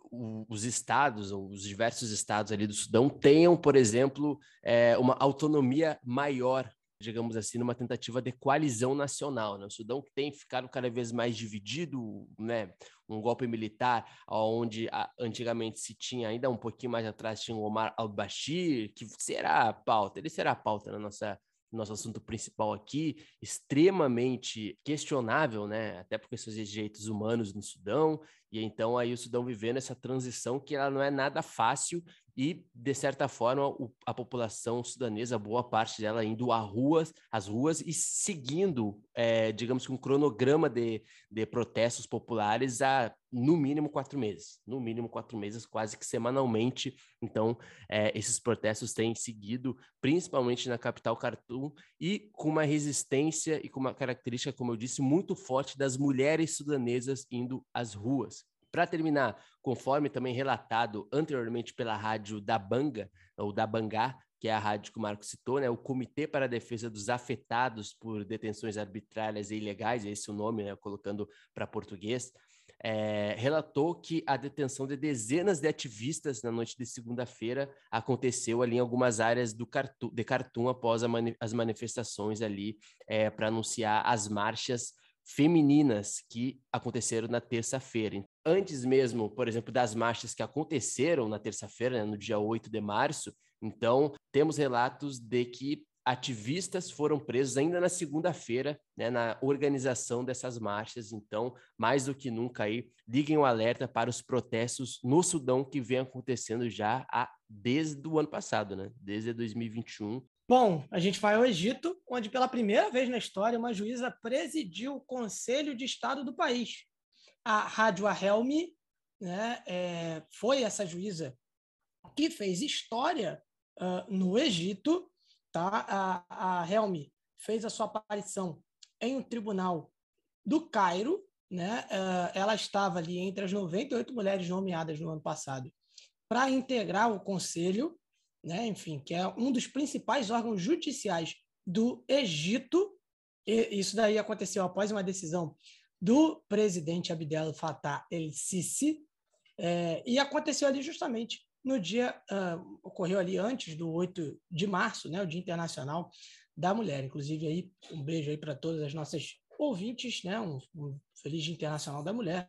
os estados, os diversos estados ali do Sudão tenham, por exemplo, é, uma autonomia maior digamos assim, numa tentativa de coalizão nacional. Né? O Sudão que tem ficado cada vez mais dividido, né? um golpe militar, onde antigamente se tinha, ainda um pouquinho mais atrás, tinha o Omar al-Bashir, que será a pauta, ele será a pauta na nossa nosso assunto principal aqui, extremamente questionável, né? Até por questões de direitos humanos no Sudão, e então aí o Sudão vivendo essa transição que ela não é nada fácil e, de certa forma, o, a população sudanesa, boa parte dela indo às ruas, às ruas e seguindo, é, digamos que um cronograma de, de protestos populares há, no mínimo, quatro meses. No mínimo, quatro meses, quase que semanalmente. Então, é, esses protestos têm seguido, principalmente na capital Khartoum, e com uma resistência e com uma característica, como eu disse, muito forte das mulheres sudanesas indo às ruas. Para terminar, conforme também relatado anteriormente pela rádio da Banga, ou da Bangá, que é a rádio que o Marco citou, né, o Comitê para a Defesa dos Afetados por Detenções Arbitrárias e Ilegais, esse é o nome, né, colocando para português, é, relatou que a detenção de dezenas de ativistas na noite de segunda-feira aconteceu ali em algumas áreas do Cartu, de Khartoum após mani as manifestações ali é, para anunciar as marchas femininas que aconteceram na terça-feira. Antes mesmo, por exemplo, das marchas que aconteceram na terça-feira, né, no dia 8 de março, então temos relatos de que ativistas foram presos ainda na segunda-feira, né, na organização dessas marchas. Então, mais do que nunca aí, liguem o alerta para os protestos no Sudão que vem acontecendo já há, desde o ano passado, né? Desde 2021. Bom, a gente vai ao Egito, onde pela primeira vez na história uma juíza presidiu o Conselho de Estado do país. A Rádio Helmi né, é, foi essa juíza que fez história uh, no Egito Tá? A, a Helmi fez a sua aparição em um tribunal do Cairo, né? Uh, ela estava ali entre as 98 mulheres nomeadas no ano passado para integrar o conselho, né? enfim, que é um dos principais órgãos judiciais do Egito. E isso daí aconteceu após uma decisão do presidente Abdel Fattah el-Sisi, é, e aconteceu ali justamente no dia, uh, ocorreu ali antes do 8 de março, né, o Dia Internacional da Mulher. Inclusive, aí, um beijo aí para todas as nossas ouvintes, né, um, um feliz Dia Internacional da Mulher,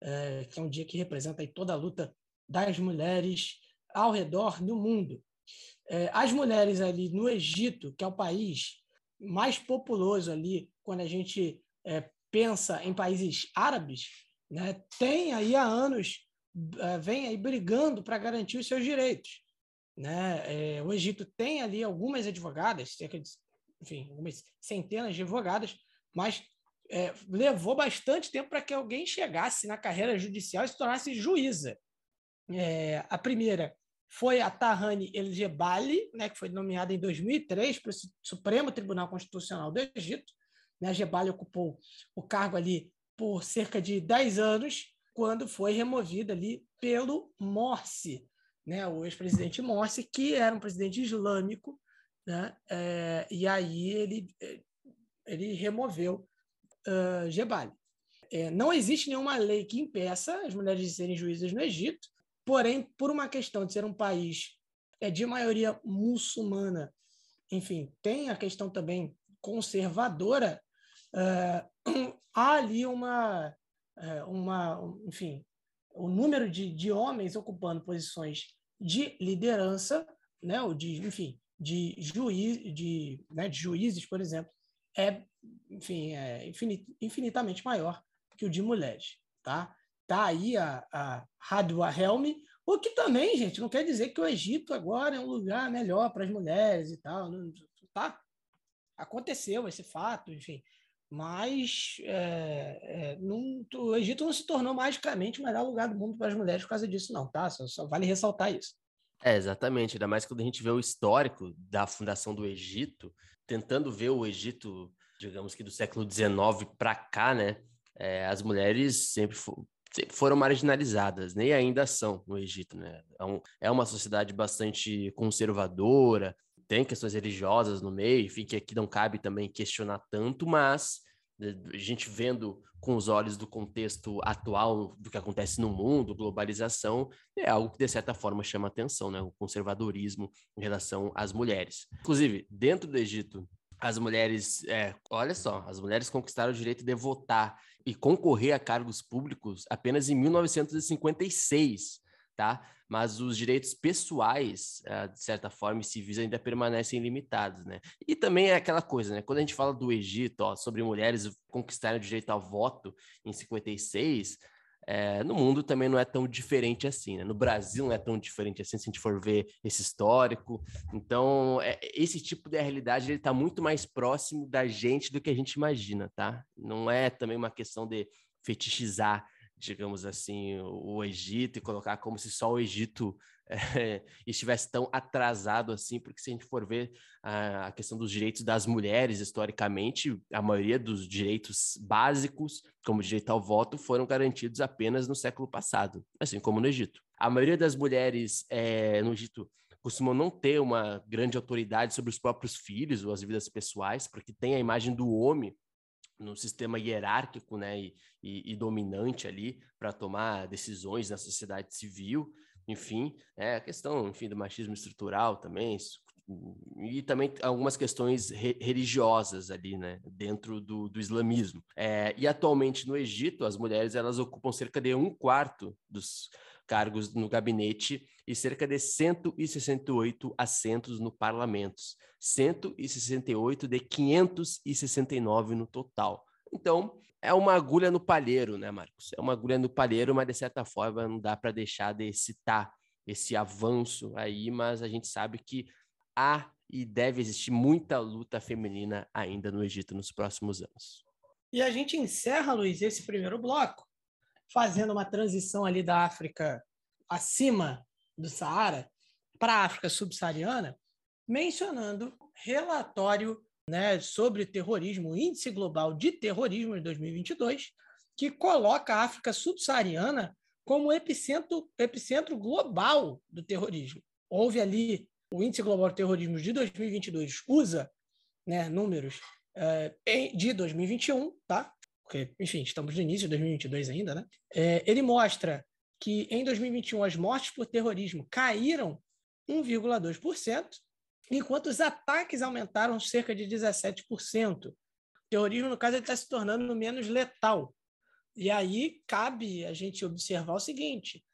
é, que é um dia que representa aí toda a luta das mulheres ao redor do mundo. É, as mulheres ali no Egito, que é o país mais populoso ali, quando a gente é, pensa em países árabes, né, tem aí há anos eh, vem aí brigando para garantir os seus direitos. Né? É, o Egito tem ali algumas advogadas, cerca de, enfim, algumas centenas de advogadas, mas é, levou bastante tempo para que alguém chegasse na carreira judicial e se tornasse juíza. É, a primeira foi a Tahani El Jebali, né, que foi nomeada em 2003 para o Supremo Tribunal Constitucional do Egito. Né, a Jebali ocupou o cargo ali por cerca de 10 anos quando foi removida ali pelo Morsi, né, o ex-presidente Morsi, que era um presidente islâmico, né, é, e aí ele, ele removeu uh, Jebali. É, não existe nenhuma lei que impeça as mulheres de serem juízas no Egito, porém, por uma questão de ser um país é, de maioria muçulmana, enfim, tem a questão também conservadora, uh, [CLEARS THROAT] há ali uma, é, uma, enfim, o número de, de homens ocupando posições de liderança, né, ou de, enfim, de, juiz, de, né, de juízes, por exemplo, é, enfim, é infinitamente maior que o de mulheres, tá? Tá aí a, a Hadwa o que também, gente, não quer dizer que o Egito agora é um lugar melhor para as mulheres e tal, tá? Aconteceu esse fato, enfim, mas é, é, não, o Egito não se tornou magicamente o melhor lugar do mundo para as mulheres por causa disso, não, tá? Só, só, vale ressaltar isso. É, exatamente, ainda mais quando a gente vê o histórico da fundação do Egito, tentando ver o Egito, digamos que do século XIX para cá, né? É, as mulheres sempre, for, sempre, foram marginalizadas, nem né? ainda são no Egito, né? É, um, é uma sociedade bastante conservadora, tem questões religiosas no meio, enfim, que aqui não cabe também questionar tanto, mas né, a gente vendo com os olhos do contexto atual do que acontece no mundo, globalização, é algo que de certa forma chama atenção, né? O conservadorismo em relação às mulheres. Inclusive, dentro do Egito, as mulheres, é, olha só, as mulheres conquistaram o direito de votar e concorrer a cargos públicos apenas em 1956 tá? Mas os direitos pessoais, uh, de certa forma, e civis ainda permanecem limitados, né? E também é aquela coisa, né? Quando a gente fala do Egito, ó, sobre mulheres conquistarem o direito ao voto em 56, é, no mundo também não é tão diferente assim, né? No Brasil não é tão diferente assim, se a gente for ver esse histórico. Então, é, esse tipo de realidade ele está muito mais próximo da gente do que a gente imagina, tá? Não é também uma questão de fetichizar digamos assim, o Egito e colocar como se só o Egito é, [LAUGHS] estivesse tão atrasado assim, porque se a gente for ver a, a, questão dos direitos das mulheres, historicamente, a maioria dos direitos básicos, como o direito ao voto, foram garantidos apenas no século passado, assim como no Egito. A maioria das mulheres é, no Egito costumam não ter uma grande autoridade sobre os próprios filhos ou as vidas pessoais, porque tem a imagem do homem no sistema hierárquico né, e, e, e dominante ali para tomar decisões na sociedade civil enfim, é a questão, enfim, do machismo estrutural também, e também algumas questões re religiosas ali, né, dentro do, do islamismo. É, e atualmente no Egito, as mulheres elas ocupam cerca de um quarto dos cargos no gabinete e cerca de 168 assentos no parlamento, 168 de 569 no total. Então, é uma agulha no palheiro, né, Marcos? É uma agulha no palheiro, mas de certa forma não dá para deixar de citar esse avanço aí, mas a gente sabe que há e deve existir muita luta feminina ainda no Egito nos próximos anos. E a gente encerra, Luiz, esse primeiro bloco fazendo uma transição ali da África acima do Saara para a África subsaariana, mencionando relatório né, sobre terrorismo, o Índice Global de Terrorismo de 2022, que coloca a África subsaariana como epicentro, epicentro global do terrorismo. Houve ali o Índice Global de Terrorismo de 2022 usa né, números é, de 2021, tá? Porque, enfim, estamos no início de 2022 ainda, né? É, ele mostra que em 2021 as mortes por terrorismo caíram 1,2%, enquanto os ataques aumentaram cerca de 17%. O terrorismo, no caso, está se tornando menos letal. E aí cabe a gente observar o seguinte: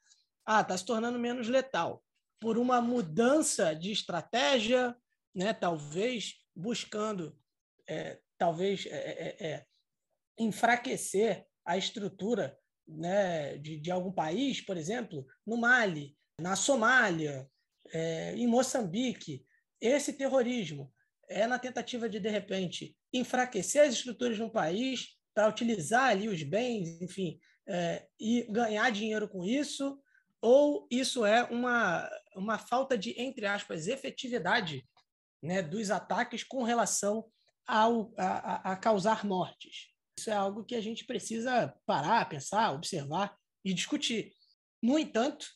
ah, está se tornando menos letal por uma mudança de estratégia, né? talvez buscando, é, talvez é, é, é enfraquecer a estrutura né, de, de algum país, por exemplo, no Mali, na Somália, é, em Moçambique, esse terrorismo é na tentativa de, de repente, enfraquecer as estruturas de um país para utilizar ali os bens, enfim, é, e ganhar dinheiro com isso, ou isso é uma, uma falta de, entre aspas, efetividade né, dos ataques com relação ao, a, a causar mortes. Isso é algo que a gente precisa parar, pensar, observar e discutir. No entanto,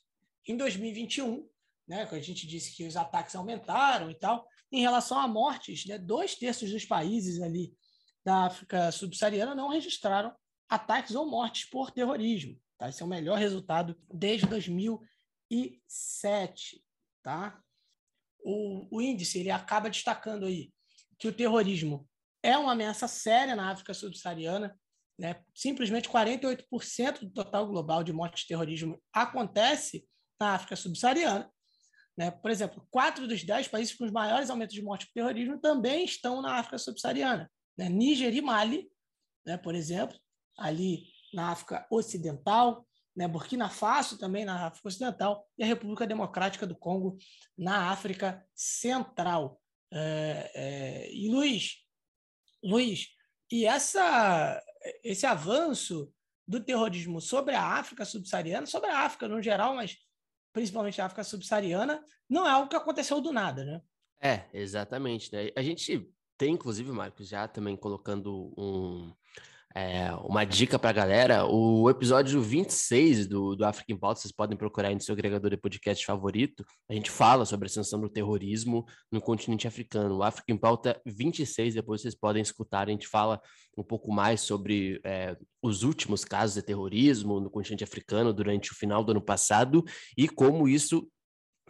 em 2021, né, a gente disse que os ataques aumentaram e tal, em relação a mortes, né, dois terços dos países ali da África subsaariana não registraram ataques ou mortes por terrorismo. Tá? Esse é o melhor resultado desde 2007. Tá? O, o índice ele acaba destacando aí que o terrorismo é uma ameaça séria na África subsaariana. Né? Simplesmente 48% do total global de mortes de terrorismo acontece na África subsaariana. Né? Por exemplo, quatro dos dez países com os maiores aumentos de morte por terrorismo também estão na África subsaariana. Né? Níger e Mali, né? por exemplo, ali na África Ocidental, né? Burkina Faso também na África Ocidental e a República Democrática do Congo na África Central. É, é, e Luiz, Luiz, e essa, esse avanço do terrorismo sobre a África subsaariana, sobre a África no geral, mas principalmente a África subsaariana, não é algo que aconteceu do nada, né? É, exatamente. Né? A gente tem, inclusive, Marcos, já também colocando um, é, uma dica para a galera, o episódio 26 do, do Africa em Pauta, vocês podem procurar aí no seu agregador de podcast favorito, a gente fala sobre a ascensão do terrorismo no continente africano. O Africa em Pauta 26, depois vocês podem escutar, a gente fala um pouco mais sobre é, os últimos casos de terrorismo no continente africano durante o final do ano passado e como isso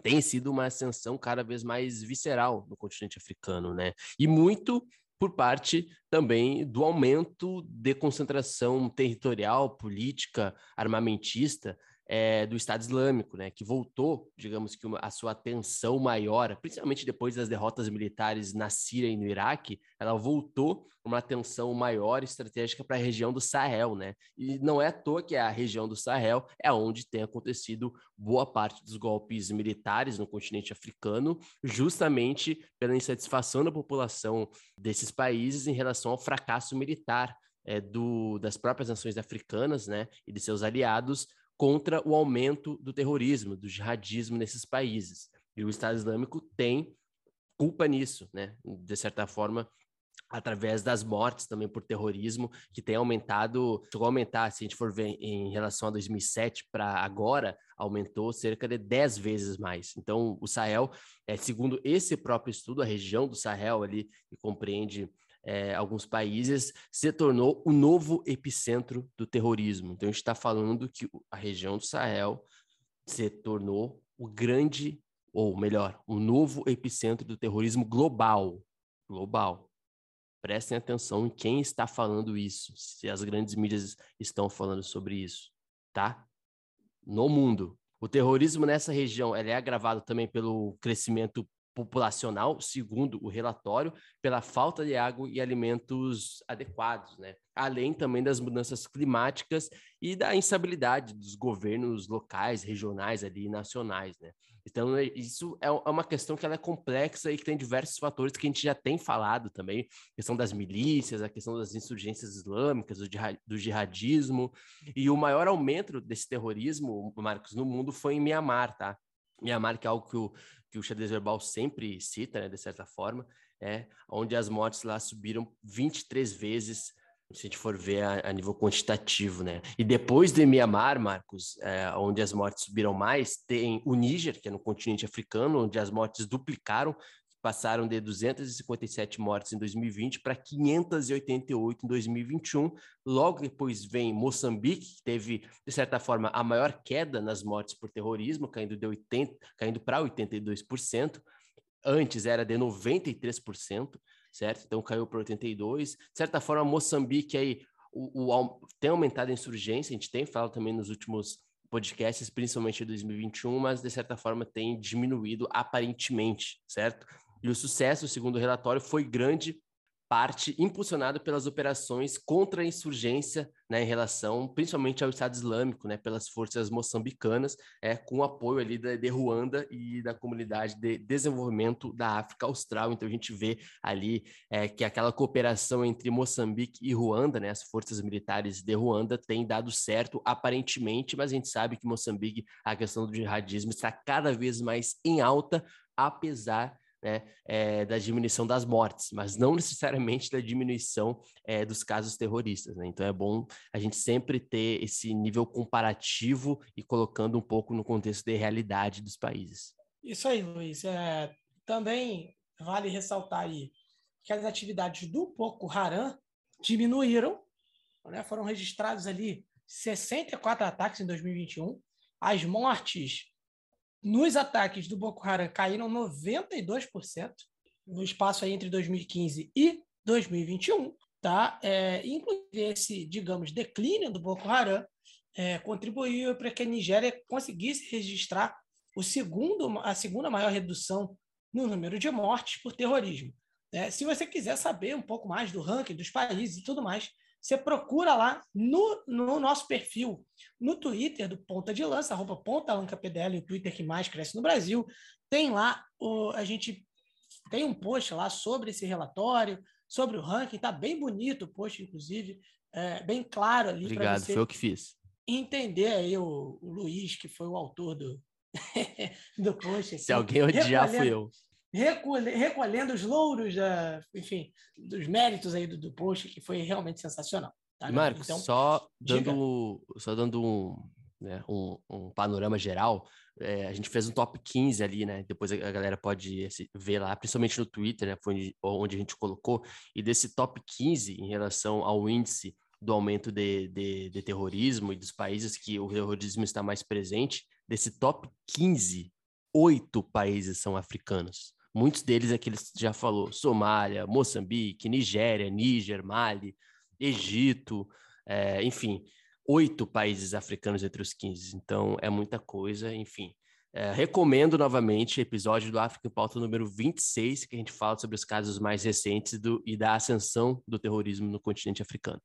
tem sido uma ascensão cada vez mais visceral no continente africano, né? E muito por parte também do aumento de concentração territorial, política, armamentista é, do Estado Islâmico, né, que voltou, digamos que uma, a sua atenção maior, principalmente depois das derrotas militares na Síria e no Iraque, ela voltou uma atenção maior estratégica para a região do Sahel, né? E não é à toa que a região do Sahel é onde tem acontecido boa parte dos golpes militares no continente africano, justamente pela insatisfação da população desses países em relação ao fracasso militar é, do, das próprias nações africanas, né, e de seus aliados contra o aumento do terrorismo, do jihadismo nesses países. E o Estado Islâmico tem culpa nisso, né? De certa forma, através das mortes também por terrorismo, que tem aumentado, chegou a aumentar, se a gente for ver em relação a 2007 para agora, aumentou cerca de 10 vezes mais. Então, o Sahel, é, segundo esse próprio estudo, a região do Sahel ali, que compreende é, alguns países, se tornou o novo epicentro do terrorismo. Então, a gente está falando que a região do Sahel se tornou o grande, ou melhor, o novo epicentro do terrorismo global. Global. Prestem atenção em quem está falando isso, se as grandes mídias estão falando sobre isso, tá? No mundo. O terrorismo nessa região é agravado também pelo crescimento populacional, segundo o relatório, pela falta de água e alimentos adequados, né? Além também das mudanças climáticas e da instabilidade dos governos locais, regionais ali, nacionais, né? Então, é, isso é, é uma questão que é complexa e que tem diversos fatores que a gente já tem falado também, a questão das milícias, a questão das insurgências islâmicas, do, do jihadismo, e o maior aumento desse terrorismo, Marcos, no mundo foi em Mianmar, tá? Mianmar, que é algo que o, que o xadrez verbal sempre cita, né, de certa forma, é onde as mortes lá subiram 23 vezes, se a gente for ver a, a nível quantitativo, né? E depois de Mianmar, Marcos, é, onde as mortes subiram mais, tem o Níger, que é no continente africano, onde as mortes duplicaram, passaram de 257 mortes em 2020 para 588 em 2021. Logo depois vem Moçambique, que teve, de certa forma, a maior queda nas mortes por terrorismo, caindo, de 80, caindo para 82%. Antes era de 93%, certo? Então caiu para 82%. De certa forma, Moçambique aí o, o, tem aumentado a insurgência, a gente tem falado também nos últimos podcasts, principalmente em 2021, mas de certa forma tem diminuído aparentemente, certo? E o sucesso, segundo o relatório, foi grande parte impulsionado pelas operações contra a insurgência né, em relação principalmente ao Estado Islâmico, né, pelas forças moçambicanas, é, com apoio ali da, de Ruanda e da comunidade de desenvolvimento da África Austral. Então a gente vê ali é, que aquela cooperação entre Moçambique e Ruanda, né, as forças militares de Ruanda, tem dado certo aparentemente, mas a gente sabe que Moçambique, a questão do jihadismo está cada vez mais em alta, apesar né, é, da diminuição das mortes, mas não [LAUGHS] necessariamente da diminuição é, dos casos terroristas. Né? Então é bom a gente sempre ter esse nível comparativo e colocando um pouco no contexto de realidade dos países. Isso aí, Luiz. É, também vale ressaltar aí que as atividades do Boko Haram diminuíram, né? foram registrados ali 64 ataques em 2021, as mortes nos ataques do Boko Haram caíram 92% no espaço aí entre 2015 e 2021, tá? É, inclusive esse, digamos, declínio do Boko Haram é, contribuiu para que a Nigéria conseguisse registrar o segundo, a segunda maior redução no número de mortes por terrorismo. É, se você quiser saber um pouco mais do ranking dos países e tudo mais, você procura lá no, no nosso perfil, no Twitter do Ponta de Lança, arroba Ponta Lanca PDL, o Twitter que mais cresce no Brasil. Tem lá, o, a gente tem um post lá sobre esse relatório, sobre o ranking, tá bem bonito o post, inclusive, é, bem claro ali. Obrigado, foi o que fiz. Entender aí o, o Luiz, que foi o autor do, [LAUGHS] do post. Aqui. Se alguém odiar, fui eu recolhendo os louros, da, enfim, dos méritos aí do, do post, que foi realmente sensacional. Tá, Marcos, então, só dando, só dando um, né, um, um panorama geral, é, a gente fez um top 15 ali, né? Depois a galera pode ver lá, principalmente no Twitter, né? Foi onde a gente colocou. E desse top 15 em relação ao índice do aumento de, de, de terrorismo e dos países que o terrorismo está mais presente, desse top 15, oito países são africanos. Muitos deles é que ele já falou: Somália, Moçambique, Nigéria, Níger, Mali, Egito, é, enfim, oito países africanos entre os 15. Então é muita coisa, enfim. É, recomendo novamente o episódio do África em Pauta número 26, que a gente fala sobre os casos mais recentes do, e da ascensão do terrorismo no continente africano.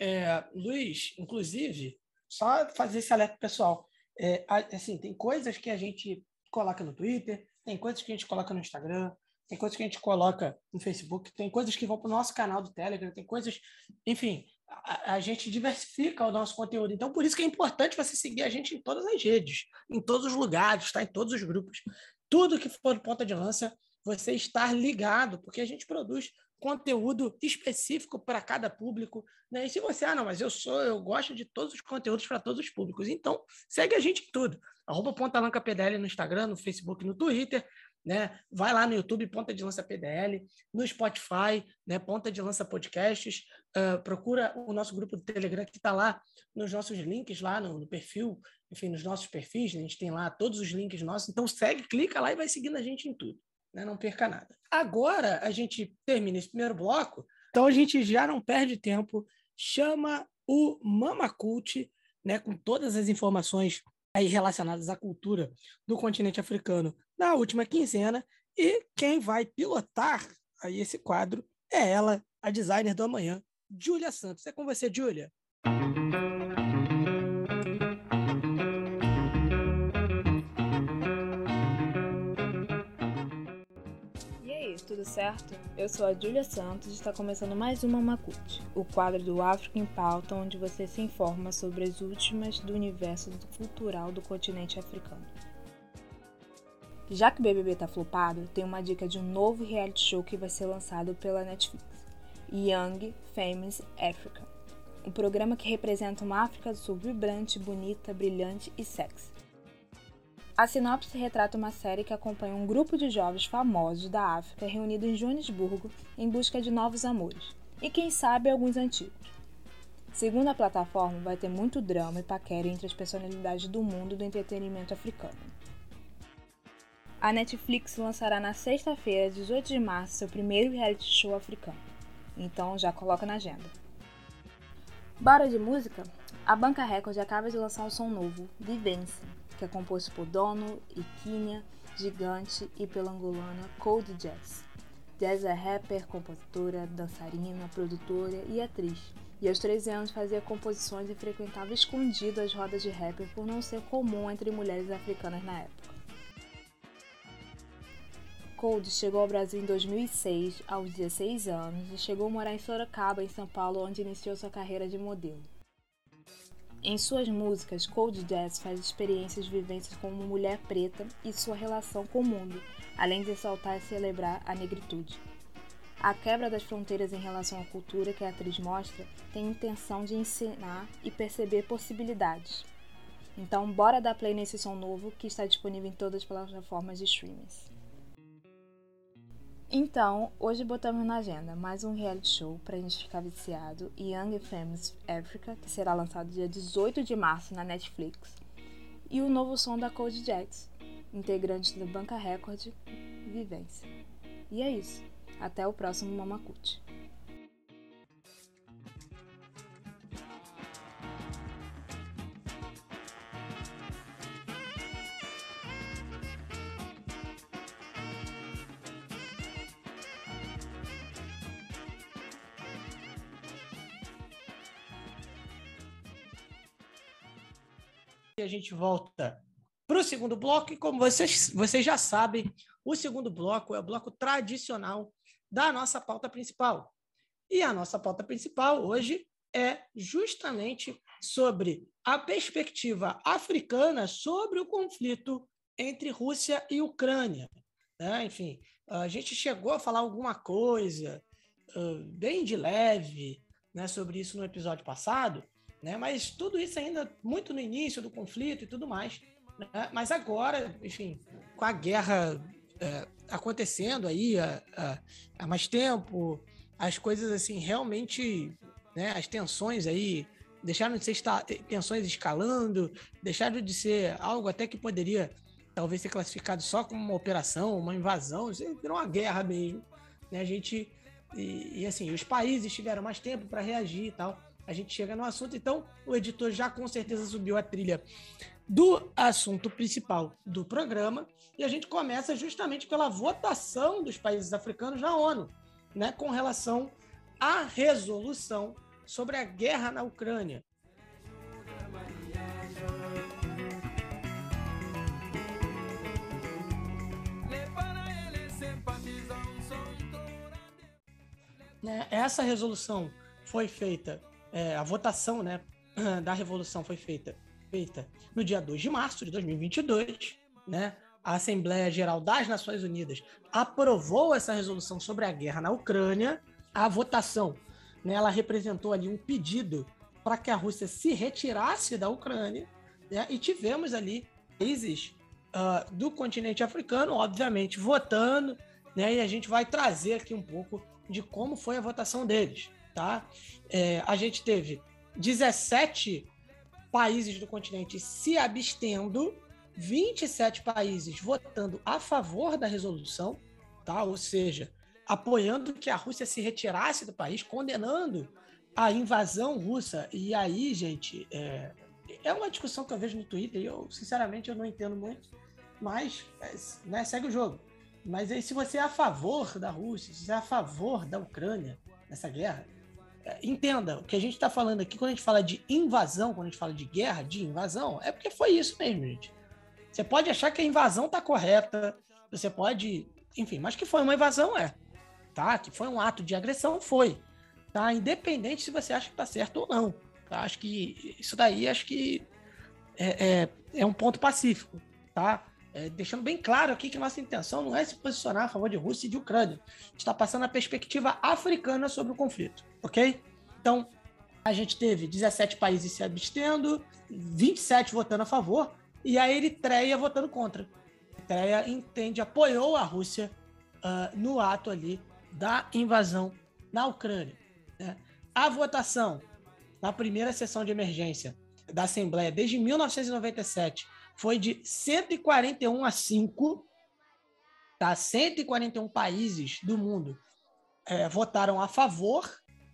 É, Luiz, inclusive, só fazer esse alerta pessoal. É, assim, tem coisas que a gente coloca no Twitter, tem coisas que a gente coloca no Instagram, tem coisas que a gente coloca no Facebook, tem coisas que vão para o nosso canal do Telegram, tem coisas, enfim, a, a, gente diversifica o nosso conteúdo. Então, por isso que é importante você seguir a gente em todas as redes, em todos os lugares, tá? em todos os grupos. Tudo que for ponta de lança, você estar ligado, porque a gente produz conteúdo específico para cada público. Né? E se você, ah, não, mas eu sou, eu gosto de todos os conteúdos para todos os públicos. Então, segue a gente em tudo. Arroba Ponta Lanca PDL no Instagram, no Facebook, no Twitter. Né? Vai lá no YouTube, Ponta de Lança PDL, no Spotify, né? Ponta de Lança Podcasts. Uh, procura o nosso grupo do Telegram que está lá nos nossos links, lá no, no, perfil, enfim, nos nossos perfis. Né? A gente tem lá todos os links nossos. Então segue, clica lá e vai seguindo a gente em tudo. Né? Não perca nada. Agora a gente termina esse primeiro bloco, então a gente já não perde tempo. Chama o Mama Cult, né? Com todas as informações aí relacionadas à cultura do continente africano na última quinzena. E quem vai pilotar aí esse quadro é ela, a designer do amanhã, Júlia Santos. É com você, Júlia. Tudo certo? Eu sou a Julia Santos e está começando mais uma Macute, o quadro do África em Pauta, onde você se informa sobre as últimas do universo cultural do continente africano. Já que o BBB tá flopado, tem uma dica de um novo reality show que vai ser lançado pela Netflix, Young Famous Africa, um programa que representa uma África do Sul vibrante, bonita, brilhante e sexy. A sinopse retrata uma série que acompanha um grupo de jovens famosos da África reunido em Joanesburgo em busca de novos amores, e quem sabe alguns antigos. Segundo a plataforma, vai ter muito drama e paquera entre as personalidades do mundo do entretenimento africano. A Netflix lançará na sexta-feira, 18 de março, seu primeiro reality show africano. Então já coloca na agenda. Bora de música? A Banca Record acaba de lançar um som novo, Vivência, que é composto por Dono, Iquinha, Gigante e pela angolana Cold Jazz. Jazz é rapper, compositora, dançarina, produtora e atriz. E aos 13 anos fazia composições e frequentava escondido as rodas de rapper por não ser comum entre mulheres africanas na época. Cold chegou ao Brasil em 2006, aos 16 anos, e chegou a morar em Sorocaba, em São Paulo, onde iniciou sua carreira de modelo. Em suas músicas, Cold Jazz faz experiências vivências como mulher preta e sua relação com o mundo, além de exaltar e celebrar a negritude. A quebra das fronteiras em relação à cultura que a atriz mostra tem intenção de ensinar e perceber possibilidades. Então, bora dar play nesse som novo que está disponível em todas as plataformas de streaming. Então, hoje botamos na agenda mais um reality show pra gente ficar viciado, Young Famous Africa, que será lançado dia 18 de março na Netflix, e o novo som da Code Jacks, integrante da Banca Record Vivência. E é isso. Até o próximo Mamacute. E a gente volta para o segundo bloco, e como vocês, vocês já sabem, o segundo bloco é o bloco tradicional da nossa pauta principal. E a nossa pauta principal hoje é justamente sobre a perspectiva africana sobre o conflito entre Rússia e Ucrânia. Né? Enfim, a gente chegou a falar alguma coisa uh, bem de leve né, sobre isso no episódio passado, né? Mas tudo isso ainda muito no início do conflito e tudo mais. Né? Mas agora, enfim, com a guerra é, acontecendo aí há, há, mais tempo, as coisas assim realmente, né? As tensões aí deixaram de ser tensões escalando, deixaram de ser algo até que poderia talvez ser classificado só como uma operação, uma invasão, virou uma guerra mesmo. Né? A gente e, e assim, os países tiveram mais tempo para reagir e tal a gente chega no assunto. Então, o editor já com certeza subiu a trilha do assunto principal do programa e a gente começa justamente pela votação dos países africanos na ONU, né, com relação à resolução sobre a guerra na Ucrânia. Né, essa resolução foi feita é, a votação né, [CLEARS THROAT] da revolução foi feita, feita no dia 2 de março de 2022, né? A Assembleia Geral das Nações Unidas aprovou essa resolução sobre a guerra na Ucrânia. A votação, né, ela representou ali um pedido para que a Rússia se retirasse da Ucrânia, né? E tivemos ali países uh, do continente africano, obviamente, votando, né? E a gente vai trazer aqui um pouco de como foi a votação deles, tá? É, a gente teve 17 países do continente se abstendo, 27 países votando a favor da resolução, tá? Ou seja, apoiando que a Rússia se retirasse do país, condenando a invasão russa. E aí, gente, é, é uma discussão que eu vejo no Twitter e eu, sinceramente, eu não entendo muito, mas é, né, segue o jogo. Mas aí, se você é a favor da Rússia, se você é a favor da Ucrânia nessa guerra, entenda, o que a gente está falando aqui, quando a gente fala de invasão, quando a gente fala de guerra, de invasão, é porque foi isso mesmo, gente. Você pode achar que a invasão está correta, você pode, enfim, mas que foi uma invasão, é. Tá? Que foi um ato de agressão, foi. Tá? Independente se você acha que está certo ou não. Tá? Acho que isso daí acho que é, é, é um ponto pacífico, tá? É, deixando bem claro aqui que nossa intenção não é se posicionar a favor de Rússia e de Ucrânia. A gente está passando a perspectiva africana sobre o conflito, ok? Então, a gente teve 17 países se abstendo, 27 votando a favor e a Eritreia votando contra. A Eritreia entende, apoiou a Rússia uh, no ato ali da invasão na Ucrânia. Né? A votação na primeira sessão de emergência da Assembleia desde 1997 foi de 141 a 5, tá? 141 países do mundo é, votaram a favor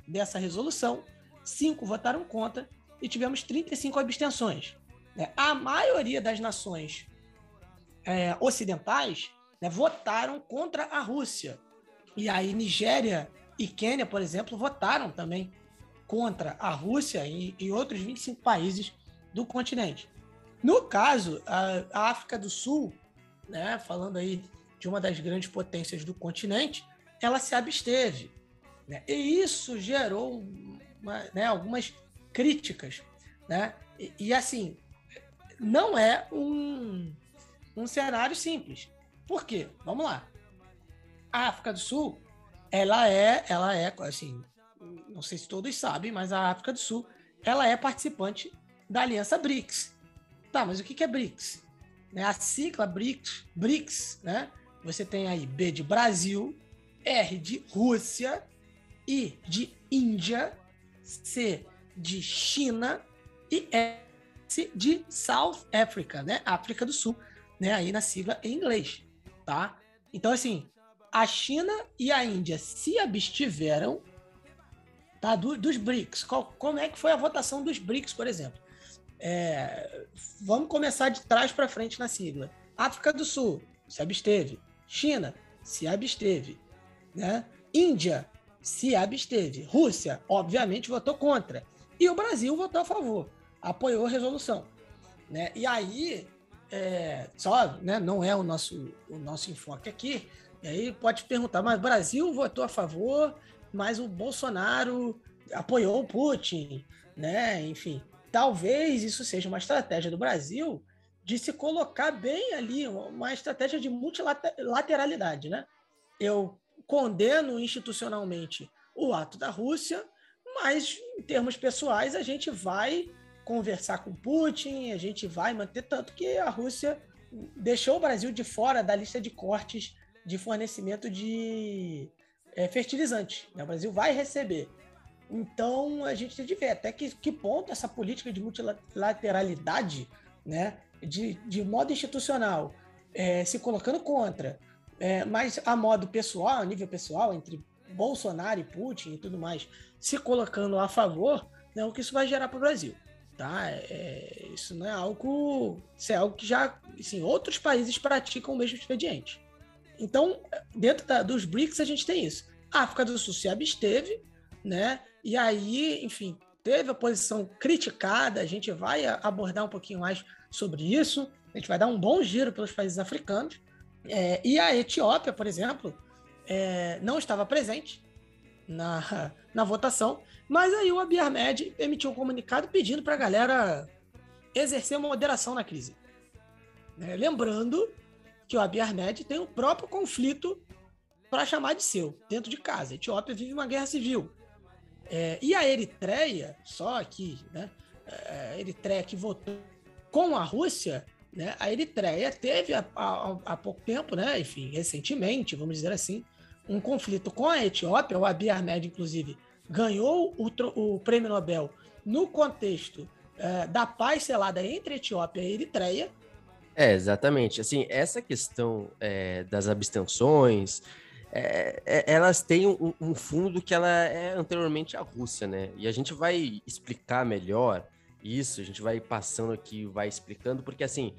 dessa resolução, cinco votaram contra e tivemos 35 abstenções. Né? A maioria das nações é, ocidentais né, votaram contra a Rússia. E aí Nigéria e Quênia, por exemplo, votaram também contra a Rússia e, e outros 25 países do continente. No caso, a, África do Sul, né, falando aí de uma das grandes potências do continente, ela se absteve. Né? E isso gerou uma, né, algumas críticas. Né? E, e, assim, não é um, um cenário simples. Por quê? Vamos lá. A África do Sul, ela é, ela é, assim, não sei se todos sabem, mas a África do Sul, ela é participante da Aliança BRICS. Tá, mas o que é BRICS? Né, a sigla BRICS, BRICS, né? Você tem aí B de Brasil, R de Rússia, I de Índia, C de China e S de South Africa, né? África do Sul, né? Aí na sigla em inglês, tá? Então, assim, a China e a Índia se abstiveram tá? Do, dos BRICS. Qual, como é que foi a votação dos BRICS, por exemplo? É, vamos começar de trás para frente na sigla. África do Sul se absteve. China se absteve. Né? Índia se absteve. Rússia, obviamente, votou contra. E o Brasil votou a favor. Apoiou a resolução. Né? E aí, é, só né, não é o nosso, o nosso enfoque aqui. E aí pode perguntar, mas o Brasil votou a favor, mas o Bolsonaro apoiou o Putin, né? Enfim, talvez isso seja uma estratégia do Brasil de se colocar bem ali, uma estratégia de multilateralidade, né? Eu condeno institucionalmente o ato da Rússia, mas em termos pessoais a gente vai conversar com Putin, a gente vai manter tanto que a Rússia deixou o Brasil de fora da lista de cortes de fornecimento de é, fertilizante. Né? O Brasil vai receber. Então a gente tem de ver até que, que ponto essa política de multilateralidade, né, de, de modo institucional, é, se colocando contra, é, mas a modo pessoal, a nível pessoal, entre Bolsonaro e Putin e tudo mais, se colocando a favor, né, o que isso vai gerar para o Brasil. Tá? É, isso não é algo. Isso é algo que já. Assim, outros países praticam o mesmo expediente. Então, dentro da, dos BRICS, a gente tem isso. A África do Sul se absteve, né? E aí, enfim, teve a posição criticada. A gente vai abordar um pouquinho mais sobre isso. A gente vai dar um bom giro pelos países africanos. É, e a Etiópia, por exemplo, é, não estava presente na, [LAUGHS] na votação, mas aí o Abiy Ahmed emitiu um comunicado pedindo para a galera exercer moderação na crise. Né? Lembrando que o Abiy Ahmed tem o próprio conflito para chamar de seu, dentro de casa. A Etiópia vive uma guerra civil. É, e a Eritreia, só aqui, né? É, a Eritreia que votou com a Rússia, né? A Eritreia teve há, pouco tempo, né? Enfim, recentemente, vamos dizer assim, um conflito com a Etiópia. O Abiy Ahmed, inclusive, ganhou o, o prêmio Nobel no contexto é, da paz selada entre Etiópia e Eritreia. É, exatamente. Assim, essa questão é, das abstenções, é, é, elas têm um, um, fundo que ela é anteriormente a Rússia, né? E a gente vai explicar melhor isso, a gente vai passando aqui, vai explicando, porque assim,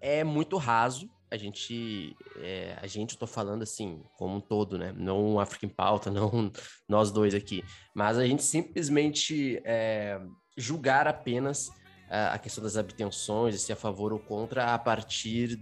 é muito raso. A gente, é, a gente, tô falando assim, como um todo, né? Não o Africa em Pauta, [LAUGHS] não nós dois aqui. Mas a gente simplesmente é, julgar apenas a questão das abstenções, se é a favor ou contra, a partir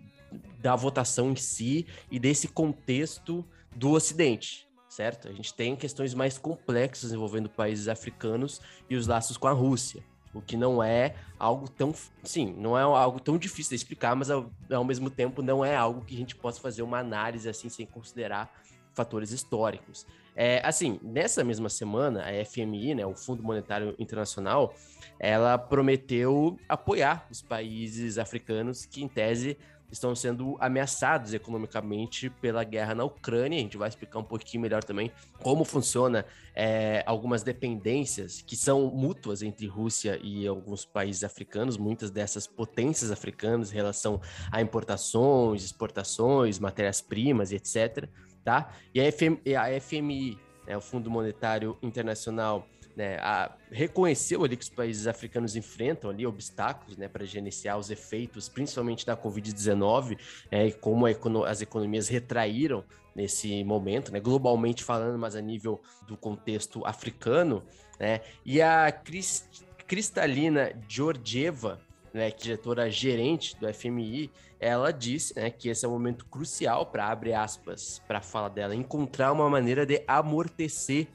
da votação em si e desse contexto do Ocidente, certo? A gente tem questões mais complexas envolvendo países africanos e os laços com a Rússia, o que não é algo tão, sim, não é algo tão difícil de explicar, mas ao, ao mesmo tempo não é algo que a gente possa fazer uma análise assim sem considerar fatores históricos. É, assim, nessa mesma semana, a FMI, né, o Fundo Monetário Internacional, ela prometeu apoiar os países africanos que, em tese, estão sendo ameaçados economicamente pela guerra na Ucrânia. A gente vai explicar um pouquinho melhor também como funciona é, algumas dependências que são mútuas entre Rússia e alguns países africanos, muitas dessas potências africanas em relação a importações, exportações, matérias-primas etc. Tá? E a, FM, a FMI, né, o Fundo Monetário Internacional, né, a, reconheceu ali que os países africanos enfrentam ali obstáculos né, para gerenciar os efeitos, principalmente da Covid-19, é, e como as economias retraíram nesse momento, né, globalmente falando, mas a nível do contexto africano. Né, e a Cris, Cristalina Georgieva, né, é diretora gerente do FMI, ela disse né, que esse é um momento crucial para, abre aspas, para a fala dela, encontrar uma maneira de amortecer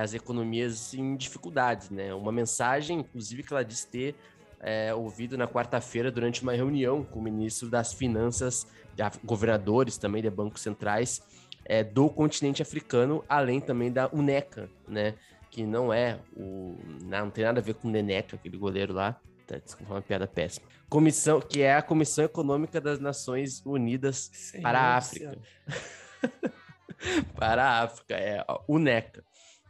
as economias em dificuldades, né? Uma mensagem, inclusive, que ela disse ter é, ouvido na quarta-feira durante uma reunião com o ministro das Finanças, governadores também de bancos centrais é, do continente africano, além também da UNECA, né? Que não é o. Não, tem nada a ver com o Neneca, aquele goleiro lá. Tá, desculpa, uma piada péssima. Comissão, que é a Comissão Econômica das Nações Unidas Senhor para a África. [LAUGHS] para a África, é a UNECA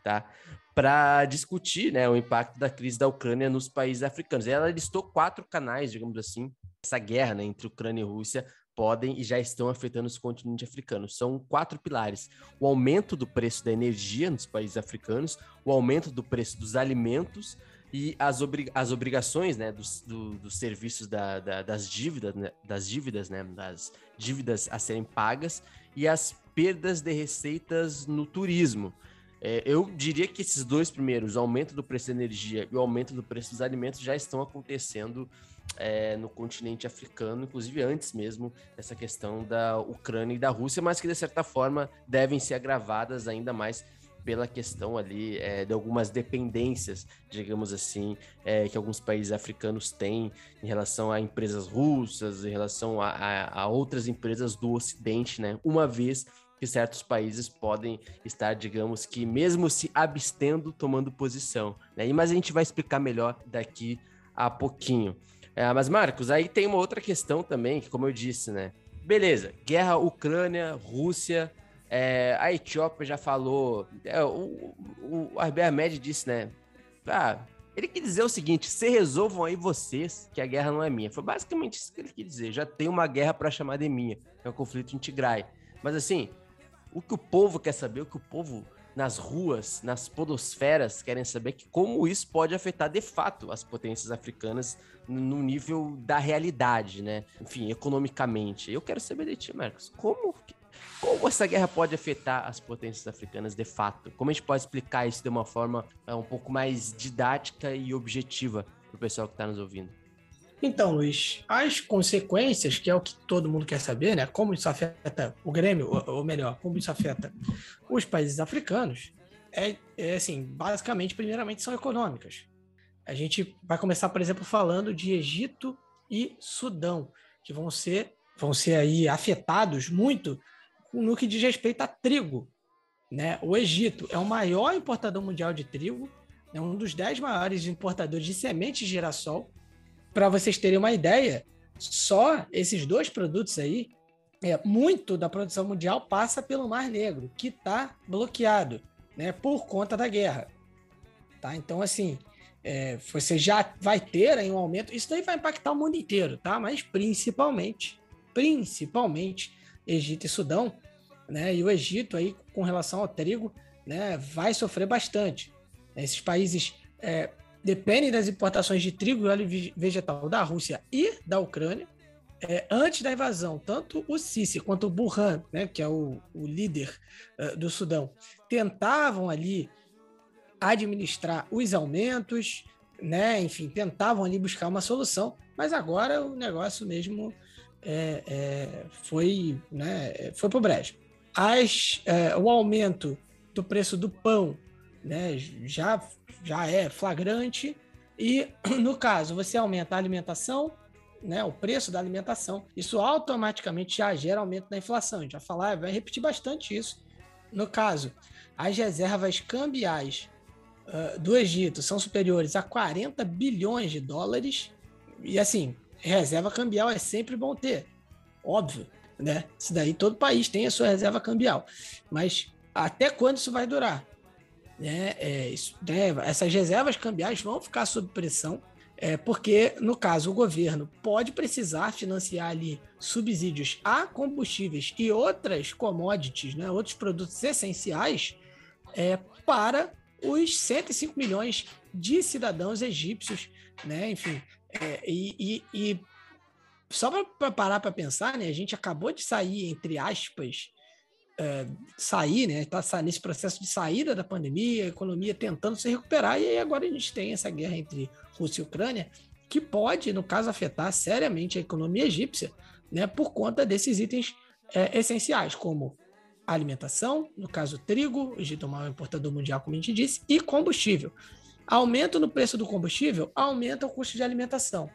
tá? Para discutir né, o impacto da crise da Ucrânia nos países africanos. Ela listou quatro canais, digamos assim, essa guerra né, entre Ucrânia e Rússia podem e já estão afetando os continentes africanos. São quatro pilares: o aumento do preço da energia nos países africanos, o aumento do preço dos alimentos e as, as obrigações né, dos, do, dos serviços da, da, das dívidas, né, das dívidas, né, das dívidas a serem pagas e as perdas de receitas no turismo. É, eu diria que esses dois primeiros, o aumento do preço da energia e o aumento do preço dos alimentos, já estão acontecendo é, no continente africano, inclusive antes mesmo dessa questão da Ucrânia e da Rússia, mas que de certa forma devem ser agravadas ainda mais pela questão ali é, de algumas dependências, digamos assim, é, que alguns países africanos têm em relação a empresas russas, em relação a, a, a outras empresas do Ocidente, né? Uma vez que certos países podem estar, digamos que, mesmo se abstendo, tomando posição. Né? Mas a gente vai explicar melhor daqui a pouquinho. É, mas, Marcos, aí tem uma outra questão também, que, como eu disse, né? Beleza, guerra Ucrânia, Rússia, é, a Etiópia já falou. É, o, o Ahmed disse, né? Ah, ele quis dizer o seguinte: se resolvam aí vocês, que a guerra não é minha. Foi basicamente isso que ele quis dizer. Já tem uma guerra para chamar de minha, é o conflito em Tigray. Mas assim, o que o povo quer saber, o que o povo nas ruas, nas podosferas querem saber que como isso pode afetar de fato as potências africanas no nível da realidade, né? Enfim, economicamente. Eu quero saber de ti, Marcos, como como essa guerra pode afetar as potências africanas de fato? Como a gente pode explicar isso de uma forma é, um pouco mais didática e objetiva para o pessoal que está nos ouvindo? Então, Luiz, as consequências, que é o que todo mundo quer saber, né? Como isso afeta o Grêmio, ou, melhor, como isso afeta os países africanos, é, é assim, basicamente, primeiramente, são econômicas. A gente vai começar, por exemplo, falando de Egito e Sudão, que vão ser, vão ser aí afetados muito no que diz respeito a trigo. Né? O Egito é o maior importador mundial de trigo, é um dos dez maiores importadores de sementes de girassol. Para vocês terem uma ideia, só esses dois produtos aí, é, muito da produção mundial passa pelo Mar Negro, que está bloqueado né, por conta da guerra. Tá? Então, assim, é, você já vai ter aí um aumento. Isso daí vai impactar o mundo inteiro, tá? Mas principalmente, principalmente Egito e Sudão, né? E o Egito aí com relação ao trigo, né? Vai sofrer bastante. Esses países é, dependem das importações de trigo e óleo vegetal da Rússia e da Ucrânia. É, antes da invasão, tanto o Sisi quanto o Burhan, né, que é o, o líder uh, do Sudão, tentavam ali administrar os aumentos, né? Enfim, tentavam ali buscar uma solução, mas agora o negócio mesmo é, é, foi, né? Foi para o brejo. As, é, o aumento do preço do pão, né? Já já é flagrante e [CLEARS THROAT] no caso você aumenta a alimentação, né? O preço da alimentação, isso automaticamente já gera aumento da inflação. A gente vai falar, vai repetir bastante isso. No caso, as reservas cambiais uh, do Egito são superiores a 40 bilhões de dólares. E assim, reserva cambial é sempre bom ter, óbvio, né? Isso daí todo país tem a sua reserva cambial. Mas até quando isso vai durar? Né? É, isso, né? Essas reservas cambiais vão ficar sob pressão, é, porque, no caso, o governo pode precisar financiar ali subsídios a combustíveis e outras commodities, né? outros produtos essenciais, é, para os 105 milhões de cidadãos egípcios, né? Enfim, é, e, e, e, só para parar para pensar, né? A gente acabou de sair, entre aspas, é, sair, né? Tá nesse processo de saída da pandemia, a economia tentando se recuperar, e aí agora a gente tem essa guerra entre Rússia e Ucrânia, que pode, no caso, afetar seriamente a economia egípcia, né? Por conta desses itens é, essenciais, como alimentação, no caso trigo, o Egito é o maior importador mundial, como a gente disse, e combustível. Aumento no preço do combustível aumenta o custo de alimentação.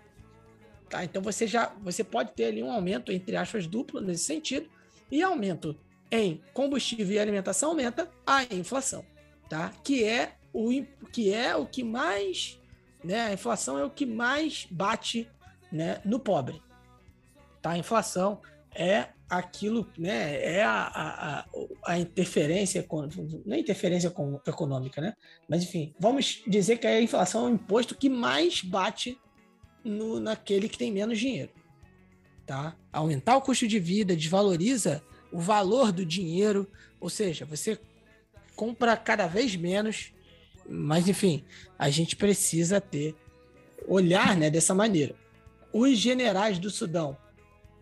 Tá? Então você já você pode ter ali um aumento, entre aspas, duplo nesse sentido, e aumento em combustível e alimentação aumenta a inflação, tá? Que é o que é o que mais, né? A inflação é o que mais bate, né, no pobre. Tá? A inflação é aquilo, né, é a, a, a interferência, não é interferência econômica, né? Mas enfim, vamos dizer que a inflação é o imposto que mais bate no, naquele que tem menos dinheiro, tá? Aumentar o custo de vida desvaloriza o valor do dinheiro, ou seja, você compra cada vez menos, mas enfim, a gente precisa ter olhar, né, dessa maneira. Os generais do Sudão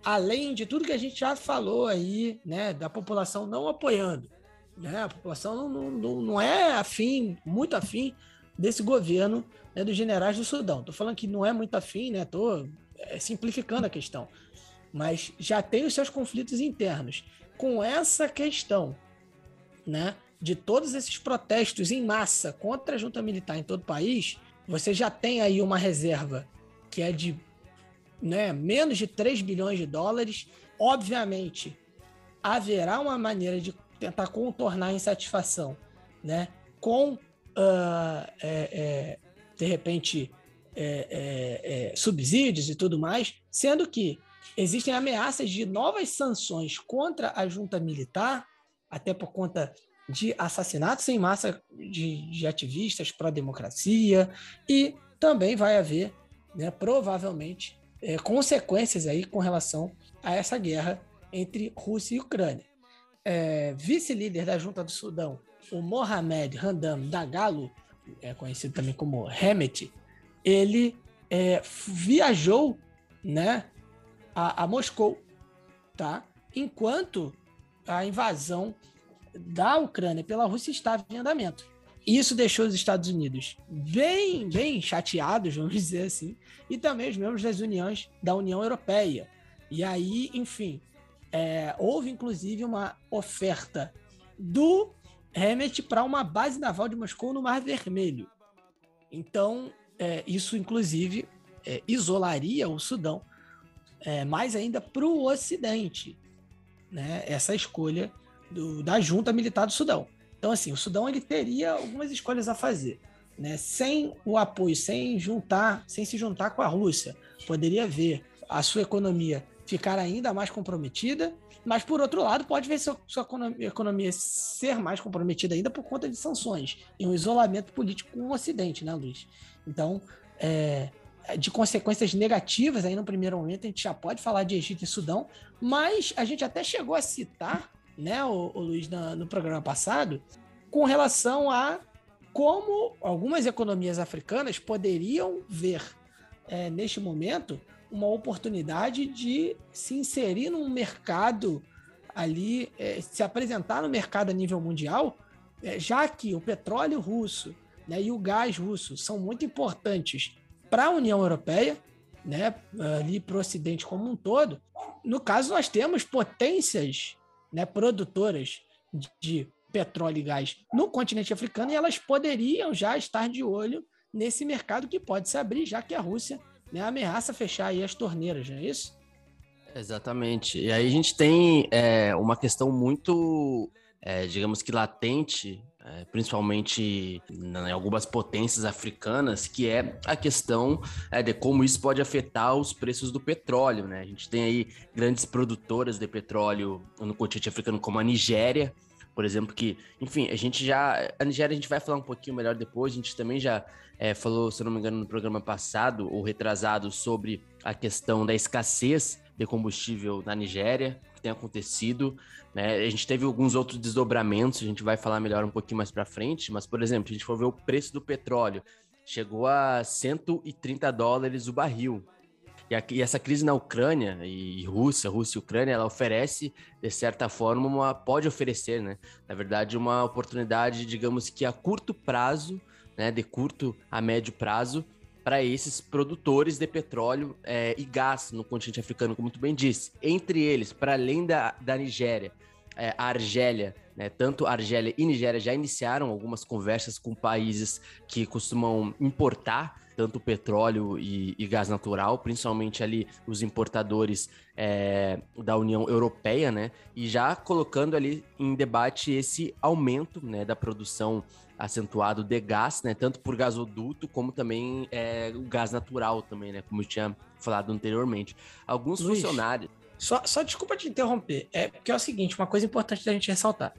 além de tudo que a gente já falou aí, né, da população não apoiando, né, a população não, não, não é afim, muito afim desse governo né, dos generais do Sudão. Tô falando que não é muito afim, né, tô é, simplificando a questão, mas já tem os seus conflitos internos. Com essa questão, né, de todos esses protestos em massa contra a junta militar em todo o país, você já tem aí uma reserva que é de né, menos de 3 bilhões de dólares. Obviamente, haverá uma maneira de tentar contornar a insatisfação né, com, uh, é, é, de repente, é, é, é, subsídios e tudo mais, sendo que existem ameaças de novas sanções contra a junta militar, até por conta de assassinatos em massa de, de ativistas pró-democracia, e também vai haver, né, provavelmente, é, consequências aí com relação a essa guerra entre Rússia e Ucrânia. É, Vice-líder da Junta do Sudão, o Mohamed Handam Dagalo, é conhecido também como Hemet, ele é, viajou né, a, a Moscou, tá? enquanto a invasão da Ucrânia pela Rússia estava em andamento. Isso deixou os Estados Unidos bem, bem chateados, vamos [LAUGHS] dizer assim, e também os membros das uniões da União Europeia. E aí, enfim, é, houve inclusive uma oferta do remete para uma base naval de Moscou no Mar Vermelho. Então, é, isso inclusive é, isolaria o Sudão é, mais ainda para o Ocidente, né? Essa escolha do, da junta militar do Sudão. Então, assim, o Sudão ele teria algumas escolhas a fazer, né? Sem o apoio, sem juntar, sem se juntar com a Rússia, poderia ver a sua economia ficar ainda mais comprometida, mas por outro lado pode ver sua, sua economia ser mais comprometida ainda por conta de sanções e um isolamento político com o Ocidente, né, Luiz? Então, é, de consequências negativas aí no primeiro momento, a gente já pode falar de Egito e Sudão, mas a gente até chegou a citar, né, o, o Luiz, na, no programa passado, com relação a como algumas economias africanas poderiam ver é, neste momento uma oportunidade de se inserir num mercado ali, é, se apresentar no mercado a nível mundial, é, já que o petróleo russo né, e o gás russo são muito importantes para a União Europeia, né, ali para o Ocidente como um todo. No caso, nós temos potências né, produtoras de, petróleo e gás no continente africano e elas poderiam já estar de olho nesse mercado que pode se abrir, já que a Rússia né, ameaça fechar aí as torneiras, não é isso? Exatamente. E aí a gente tem é, uma questão muito, é, digamos que latente é, principalmente em algumas potências africanas, que é a questão é, de como isso pode afetar os preços do petróleo. Né? A gente tem aí grandes produtoras de petróleo no continente africano, como a Nigéria, por exemplo, que, enfim, a gente já. A Nigéria a gente vai falar um pouquinho melhor depois, a gente também já é, falou, se não me engano, no programa passado ou retrasado sobre a questão da escassez de combustível na Nigéria, tem acontecido. Né? A gente teve alguns outros desdobramentos, a gente vai falar melhor um pouquinho mais para frente, mas, por exemplo, a gente for ver o preço do petróleo, chegou a 130 dólares o barril. E, aqui, e essa crise na Ucrânia e Rússia, Rússia e Ucrânia, ela oferece, de certa forma, uma, pode oferecer, né? Na verdade, uma oportunidade, digamos que a curto prazo, né? De curto a médio prazo, para esses produtores de petróleo é, e gás no continente africano, como tu bem disse. Entre eles, para além da, da Nigéria, é, a Argélia, né, tanto Argélia e Nigéria já iniciaram algumas conversas com países que costumam importar tanto petróleo e, e gás natural, principalmente ali os importadores é, da União Europeia, né? E já colocando ali em debate esse aumento né, da produção acentuado de gás, né? Tanto por gasoduto como também é, o gás natural também, né? Como eu tinha falado anteriormente. Alguns Luiz, funcionários. Só, só desculpa te interromper, é porque é o seguinte, uma coisa importante da gente ressaltar.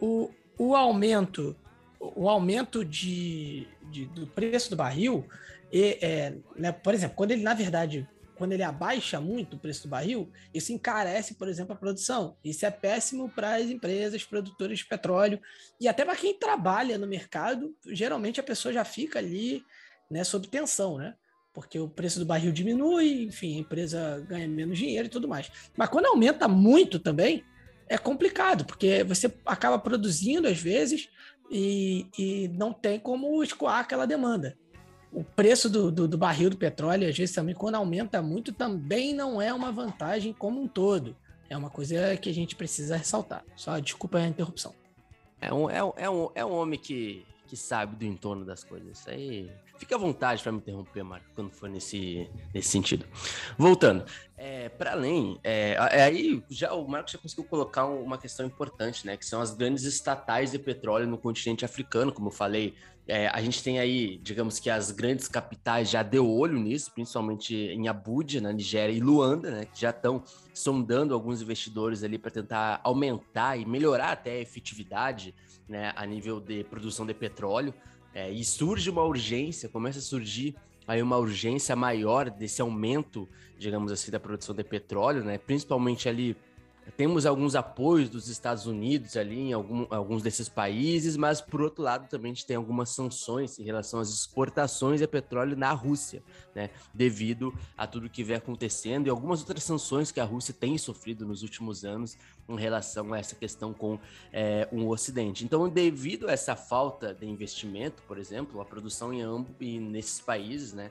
O, o aumento, o aumento de, de do preço do barril, e, é, né, por exemplo, quando ele, na verdade, quando ele abaixa muito o preço do barril, isso encarece, por exemplo, a produção. Isso é péssimo para as empresas produtoras de petróleo e até para quem trabalha no mercado. Geralmente a pessoa já fica ali né, sob tensão, né? Porque o preço do barril diminui, enfim, a empresa ganha menos dinheiro e tudo mais. Mas quando aumenta muito também, é complicado, porque você acaba produzindo às vezes e, e não tem como escoar aquela demanda o preço do, do, do, barril do petróleo, às vezes também, quando aumenta muito, também não é uma vantagem como um todo. É uma coisa que a gente precisa ressaltar. Só desculpa a interrupção. É um, é um, é um, é um homem que, que sabe do entorno das coisas. Isso aí. Fica à vontade para me interromper, Marco, quando for nesse, nesse sentido. Voltando, é, para além, é, é, aí já o Marco já conseguiu colocar uma questão importante, né? Que são as grandes estatais de petróleo no continente africano, como eu falei, é, a gente tem aí, digamos que as grandes capitais já deu olho nisso, principalmente em Abuja, na Nigéria e Luanda, né, que já estão sondando alguns investidores ali para tentar aumentar e melhorar até a efetividade né, a nível de produção de petróleo. É, e surge uma urgência, começa a surgir aí uma urgência maior desse aumento, digamos assim, da produção de petróleo, né, principalmente ali temos alguns apoios dos Estados Unidos ali em algum, alguns desses países, mas por outro lado também a gente tem algumas sanções em relação às exportações de petróleo na Rússia, né? Devido a tudo que vem acontecendo e algumas outras sanções que a Rússia tem sofrido nos últimos anos em relação a essa questão com é, um Ocidente. Então, devido a essa falta de investimento, por exemplo, a produção em ambos e nesses países, né?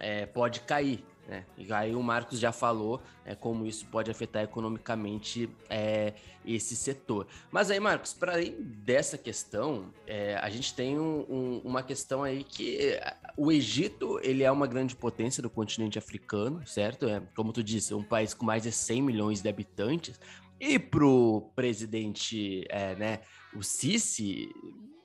É, pode cair né? E aí o Marcos já falou é, como isso pode afetar economicamente é, esse setor. Mas aí, Marcos, para além dessa questão, é, a gente tem um, um, uma questão aí que é, o Egito ele é uma grande potência do continente africano, certo? É, como tu disse, é um país com mais de 100 milhões de habitantes. E pro presidente, é, né, o Sisi,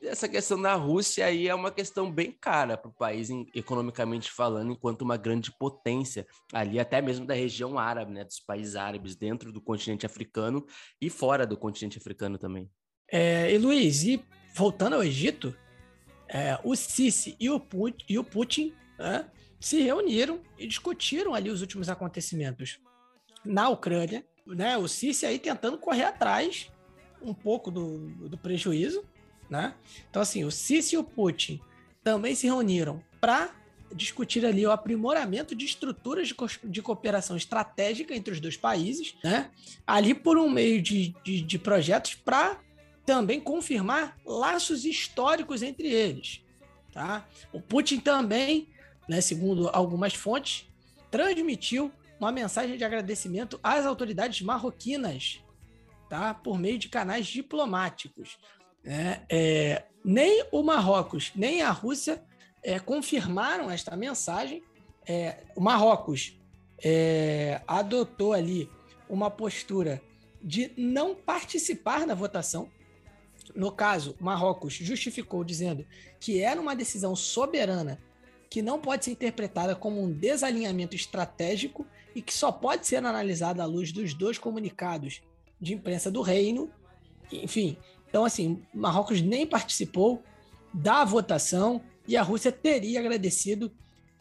essa questão da Rússia aí é uma questão bem cara para o país, economicamente falando, enquanto uma grande potência ali, até mesmo da região árabe, né, dos países árabes dentro do continente africano e fora do continente africano também. É, e Luiz, e voltando ao Egito, é, o Sisi e o, Putin, e o Putin né, se reuniram e discutiram ali os últimos acontecimentos na Ucrânia, né, o Sisi aí tentando correr atrás um pouco do, do prejuízo, né? Então, assim, o Sisi e o Putin também se reuniram para discutir ali o aprimoramento de estruturas de, co de, cooperação estratégica entre os dois países, né? Ali por um meio de, de, de projetos para também confirmar laços históricos entre eles, tá? O Putin também, né, segundo algumas fontes, transmitiu uma mensagem de agradecimento às autoridades marroquinas, tá? Por meio de canais diplomáticos. É, é, nem o Marrocos, nem a Rússia é, confirmaram esta mensagem. É, o Marrocos é, adotou ali uma postura de não participar da votação. No caso, Marrocos justificou dizendo que era uma decisão soberana que não pode ser interpretada como um desalinhamento estratégico e que só pode ser analisada à luz dos dois comunicados de imprensa do reino. Enfim, então, assim, Marrocos nem participou da votação e a Rússia teria agradecido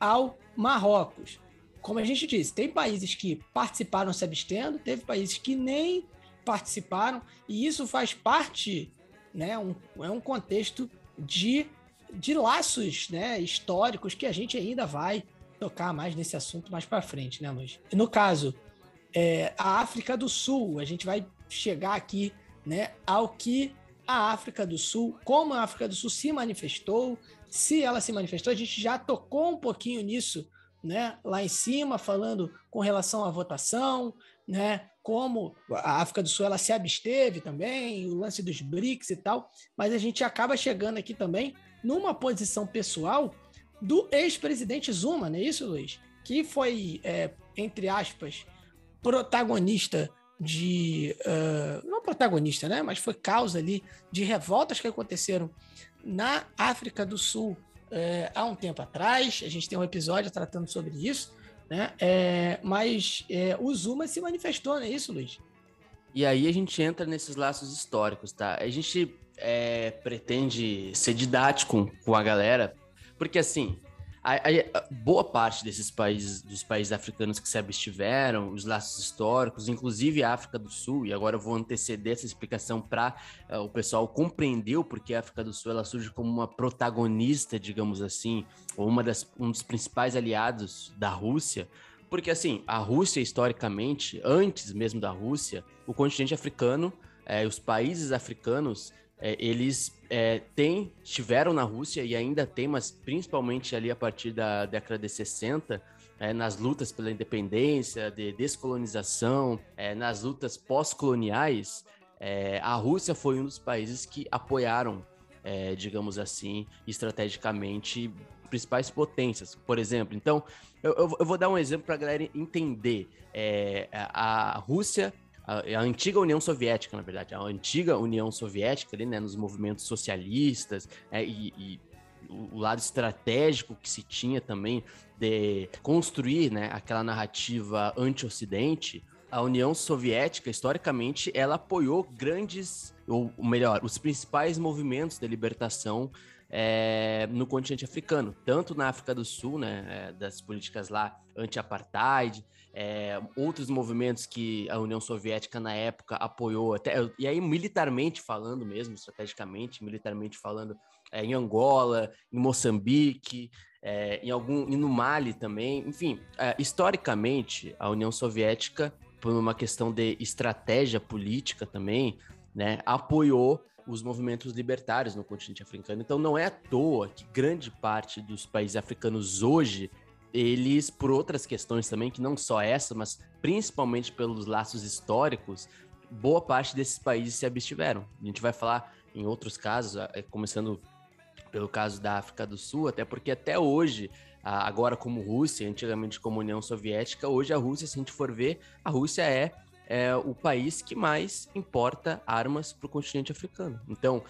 ao Marrocos. Como a gente disse, tem países que participaram se abstendo, teve países que nem participaram, e isso faz parte, né, um, é um contexto de, de laços né, históricos que a gente ainda vai tocar mais nesse assunto mais para frente, né, Luiz? No caso, é, a África do Sul, a gente vai chegar aqui né, ao que a África do Sul, como a África do Sul se manifestou, se ela se manifestou, a gente já tocou um pouquinho nisso, né, lá em cima, falando com relação à votação, né, como a África do Sul ela se absteve também, o lance dos BRICS e tal, mas a gente acaba chegando aqui também numa posição pessoal do ex-presidente Zuma, não é isso, Luiz? Que foi, é, entre aspas, protagonista de. Uh, não protagonista, né? Mas foi causa ali de revoltas que aconteceram na África do Sul uh, há um tempo atrás. A gente tem um episódio tratando sobre isso, né? É, mas é, o Zuma se manifestou, não é isso, Luiz? E aí a gente entra nesses laços históricos, tá? A gente pretende ser didático com a galera, porque assim, a, a, a, boa parte desses países, dos países africanos que se abstiveram, os laços históricos, inclusive a África do Sul, e agora eu vou anteceder essa explicação para uh, o pessoal compreender o porquê a África do Sul ela surge como uma protagonista, digamos assim, ou uma das, um dos principais aliados da Rússia, porque assim, a Rússia historicamente, antes mesmo da Rússia, o continente africano, eh, os países africanos é, eles é, têm, tiveram na Rússia e ainda tem, mas principalmente ali a partir da década de 60, é, nas lutas pela independência, de descolonização, é, nas lutas pós-coloniais, é, a Rússia foi um dos países que apoiaram, é, digamos assim, estrategicamente principais potências, por exemplo. Então, eu, eu vou dar um exemplo para a galera entender. a Rússia a, a, antiga União Soviética, na verdade, a antiga União Soviética ali, né, nos movimentos socialistas é, e, e o lado estratégico que se tinha também de construir né, aquela narrativa anti-Ocidente, a União Soviética, historicamente, ela apoiou grandes, ou melhor, os principais movimentos de libertação é, no continente africano, tanto na África do Sul, né, é, das políticas lá anti-apartheid, é, outros movimentos que a União Soviética na época apoiou, até, e aí militarmente falando mesmo, estrategicamente, militarmente falando, é, em Angola, em Moçambique, é, em algum, e no Mali também, enfim, historicamente a União Soviética, por uma questão de estratégia política também, né, apoiou os movimentos libertários no continente africano. Então não é à toa que grande parte dos países africanos hoje eles, por outras questões também, que não só essa, mas principalmente pelos laços históricos, boa parte desses países se abstiveram. A gente vai falar em outros casos, é, começando pelo caso da África do Sul, até porque até hoje, agora como Rússia, antigamente como União Soviética, hoje a Rússia, se a gente for ver, a Rússia é, é o país que mais importa armas para o continente africano. Então,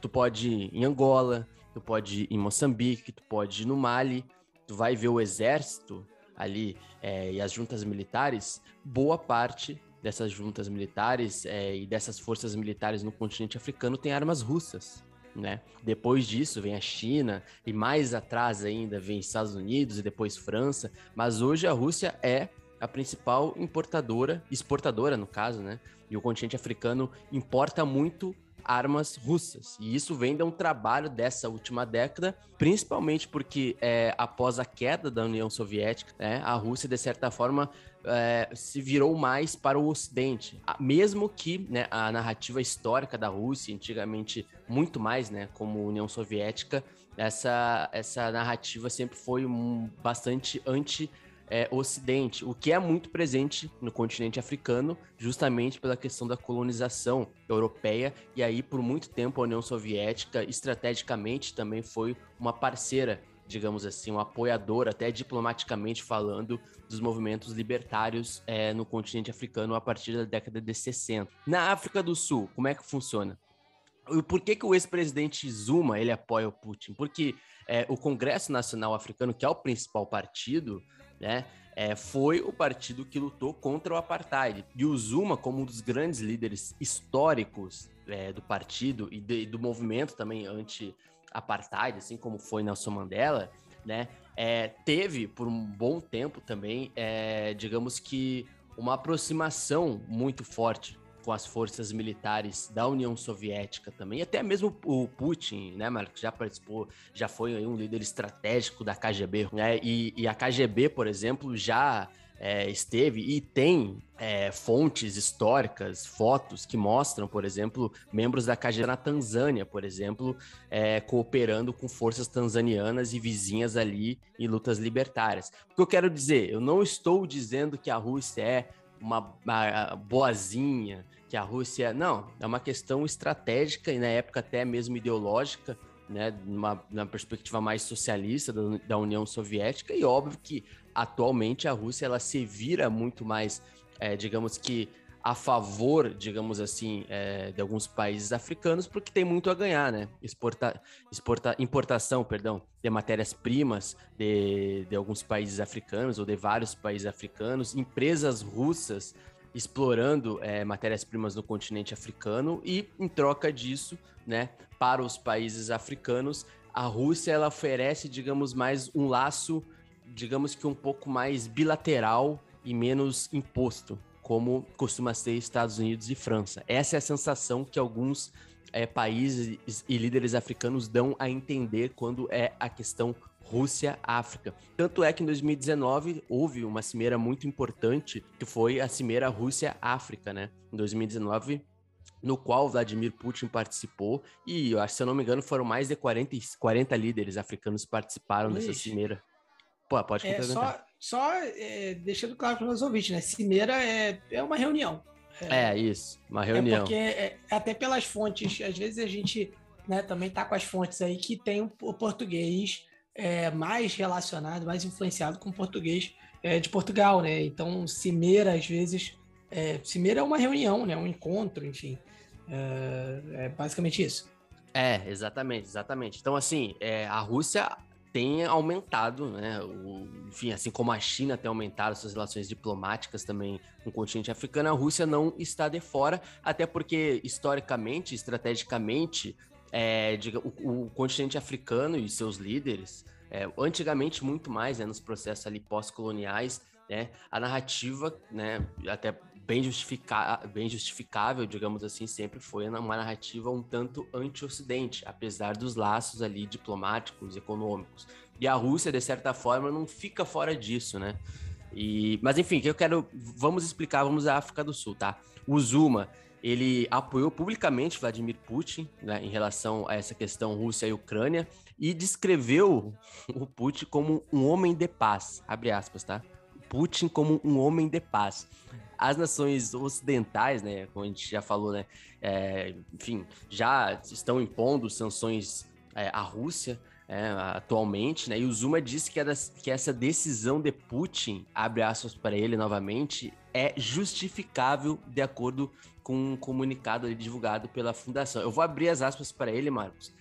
tu pode ir em Angola, tu pode ir em Moçambique, tu pode ir no Mali, tu vai ver o exército ali é, e as juntas militares, boa parte dessas juntas militares é, e dessas forças militares no continente africano tem armas russas. Né? Depois disso vem a China e mais atrás ainda vem Estados Unidos e depois França, mas hoje a Rússia é a principal importadora, exportadora no caso, né? E o continente africano importa muito armas russas. E isso vem de um trabalho dessa última década, principalmente porque é, após a queda da União Soviética, né, a Rússia, de certa forma, é, se virou mais para o Ocidente. Mesmo que né, a narrativa histórica da Rússia, antigamente muito mais, né, como União Soviética, essa, essa narrativa sempre foi um, bastante anti é, Ocidente, o que é muito presente no continente africano, justamente pela questão da colonização europeia, e aí por muito tempo a União Soviética, estrategicamente, também foi uma parceira, digamos assim, um apoiador, até diplomaticamente falando, dos movimentos libertários é, no continente africano a partir da década de 60. Na África do Sul, como é que funciona? Por que, que o ex-presidente Zuma ele apoia o Putin? Porque é, o Congresso Nacional Africano, que é o principal partido, né? É, foi o partido que lutou contra o apartheid. E o Zuma, como um dos grandes líderes históricos é, do partido e de, do movimento também anti-apartheid, assim como foi Nelson Mandela, né? É, teve por um bom tempo também, é, digamos que, uma aproximação muito forte com as forças militares da União Soviética também, até mesmo o Putin, né, Marcos, já participou, já foi um líder estratégico da KGB, né, e, e a KGB, por exemplo, já é, esteve e tem é, fontes históricas, fotos que mostram, por exemplo, membros da KGB na Tanzânia, por exemplo, é, cooperando com forças tanzanianas e vizinhas ali em lutas libertárias. O que eu quero dizer? Eu não estou dizendo que a Rússia é uma, boazinha, que a Rússia. Não, é uma questão estratégica e na época até mesmo ideológica, né, numa, numa perspectiva mais socialista da, da, União Soviética, e óbvio que atualmente a Rússia ela se vira muito mais, é, digamos que a favor, digamos assim, é, de alguns países africanos, porque tem muito a ganhar, né? Exporta, exporta, importação, perdão, de matérias-primas de, de alguns países africanos ou de vários países africanos, empresas russas explorando é, matérias-primas no continente africano e, em troca disso, né, para os países africanos, a Rússia ela oferece, digamos, mais um laço, digamos que um pouco mais bilateral e menos imposto, como costuma ser Estados Unidos e França. Essa é a sensação que alguns é, países e líderes africanos dão a entender quando é a questão Rússia-África. Tanto é que em 2019 houve uma cimeira muito importante, que foi a cimeira Rússia-África, né? Em 2019, no qual Vladimir Putin participou, e se eu não me engano, foram mais de 40, 40 líderes africanos que participaram Ixi. dessa cimeira. Pô, pode é, Só, só é, deixando claro para os ouvintes, né? Cimeira é, é uma reunião. É, é isso, uma reunião. É porque, é, até pelas fontes, às vezes a gente né, também tá com as fontes aí que tem o português é, mais relacionado, mais influenciado com o português é, de Portugal, né? Então, cimeira, às vezes, é, cimeira é uma reunião, né? Um encontro, enfim. É, é basicamente isso. É, exatamente, exatamente. Então, assim, é, a Rússia tem aumentado, né? O, enfim, assim como a China tem aumentado suas relações diplomáticas também com o continente africano, a Rússia não está de fora, até porque historicamente, estrategicamente, é, diga, o, o, continente africano e seus líderes, é, antigamente muito mais, né, nos processos ali pós-coloniais, né, a narrativa, né, até bem, bem justificável, digamos assim, sempre foi uma narrativa um tanto anti-ocidente, apesar dos laços ali diplomáticos, econômicos. E a Rússia, de certa forma, não fica fora disso, né? E, mas enfim, que eu quero, vamos explicar, vamos à África do Sul, tá? O Zuma, ele apoiou publicamente Vladimir Putin né, em relação a essa questão Rússia e Ucrânia e descreveu [LAUGHS] o Putin como um homem de paz, abre aspas, tá? Putin como um homem de paz. As nações ocidentais, né, como a gente já falou, né, é, enfim, já estão impondo sanções é, à Rússia, é, atualmente, né? E o Zuma disse que, era, que essa decisão de Putin, abre aspas para ele novamente, é justificável de acordo com um comunicado divulgado pela fundação. Eu vou abrir as aspas para ele, Marcos.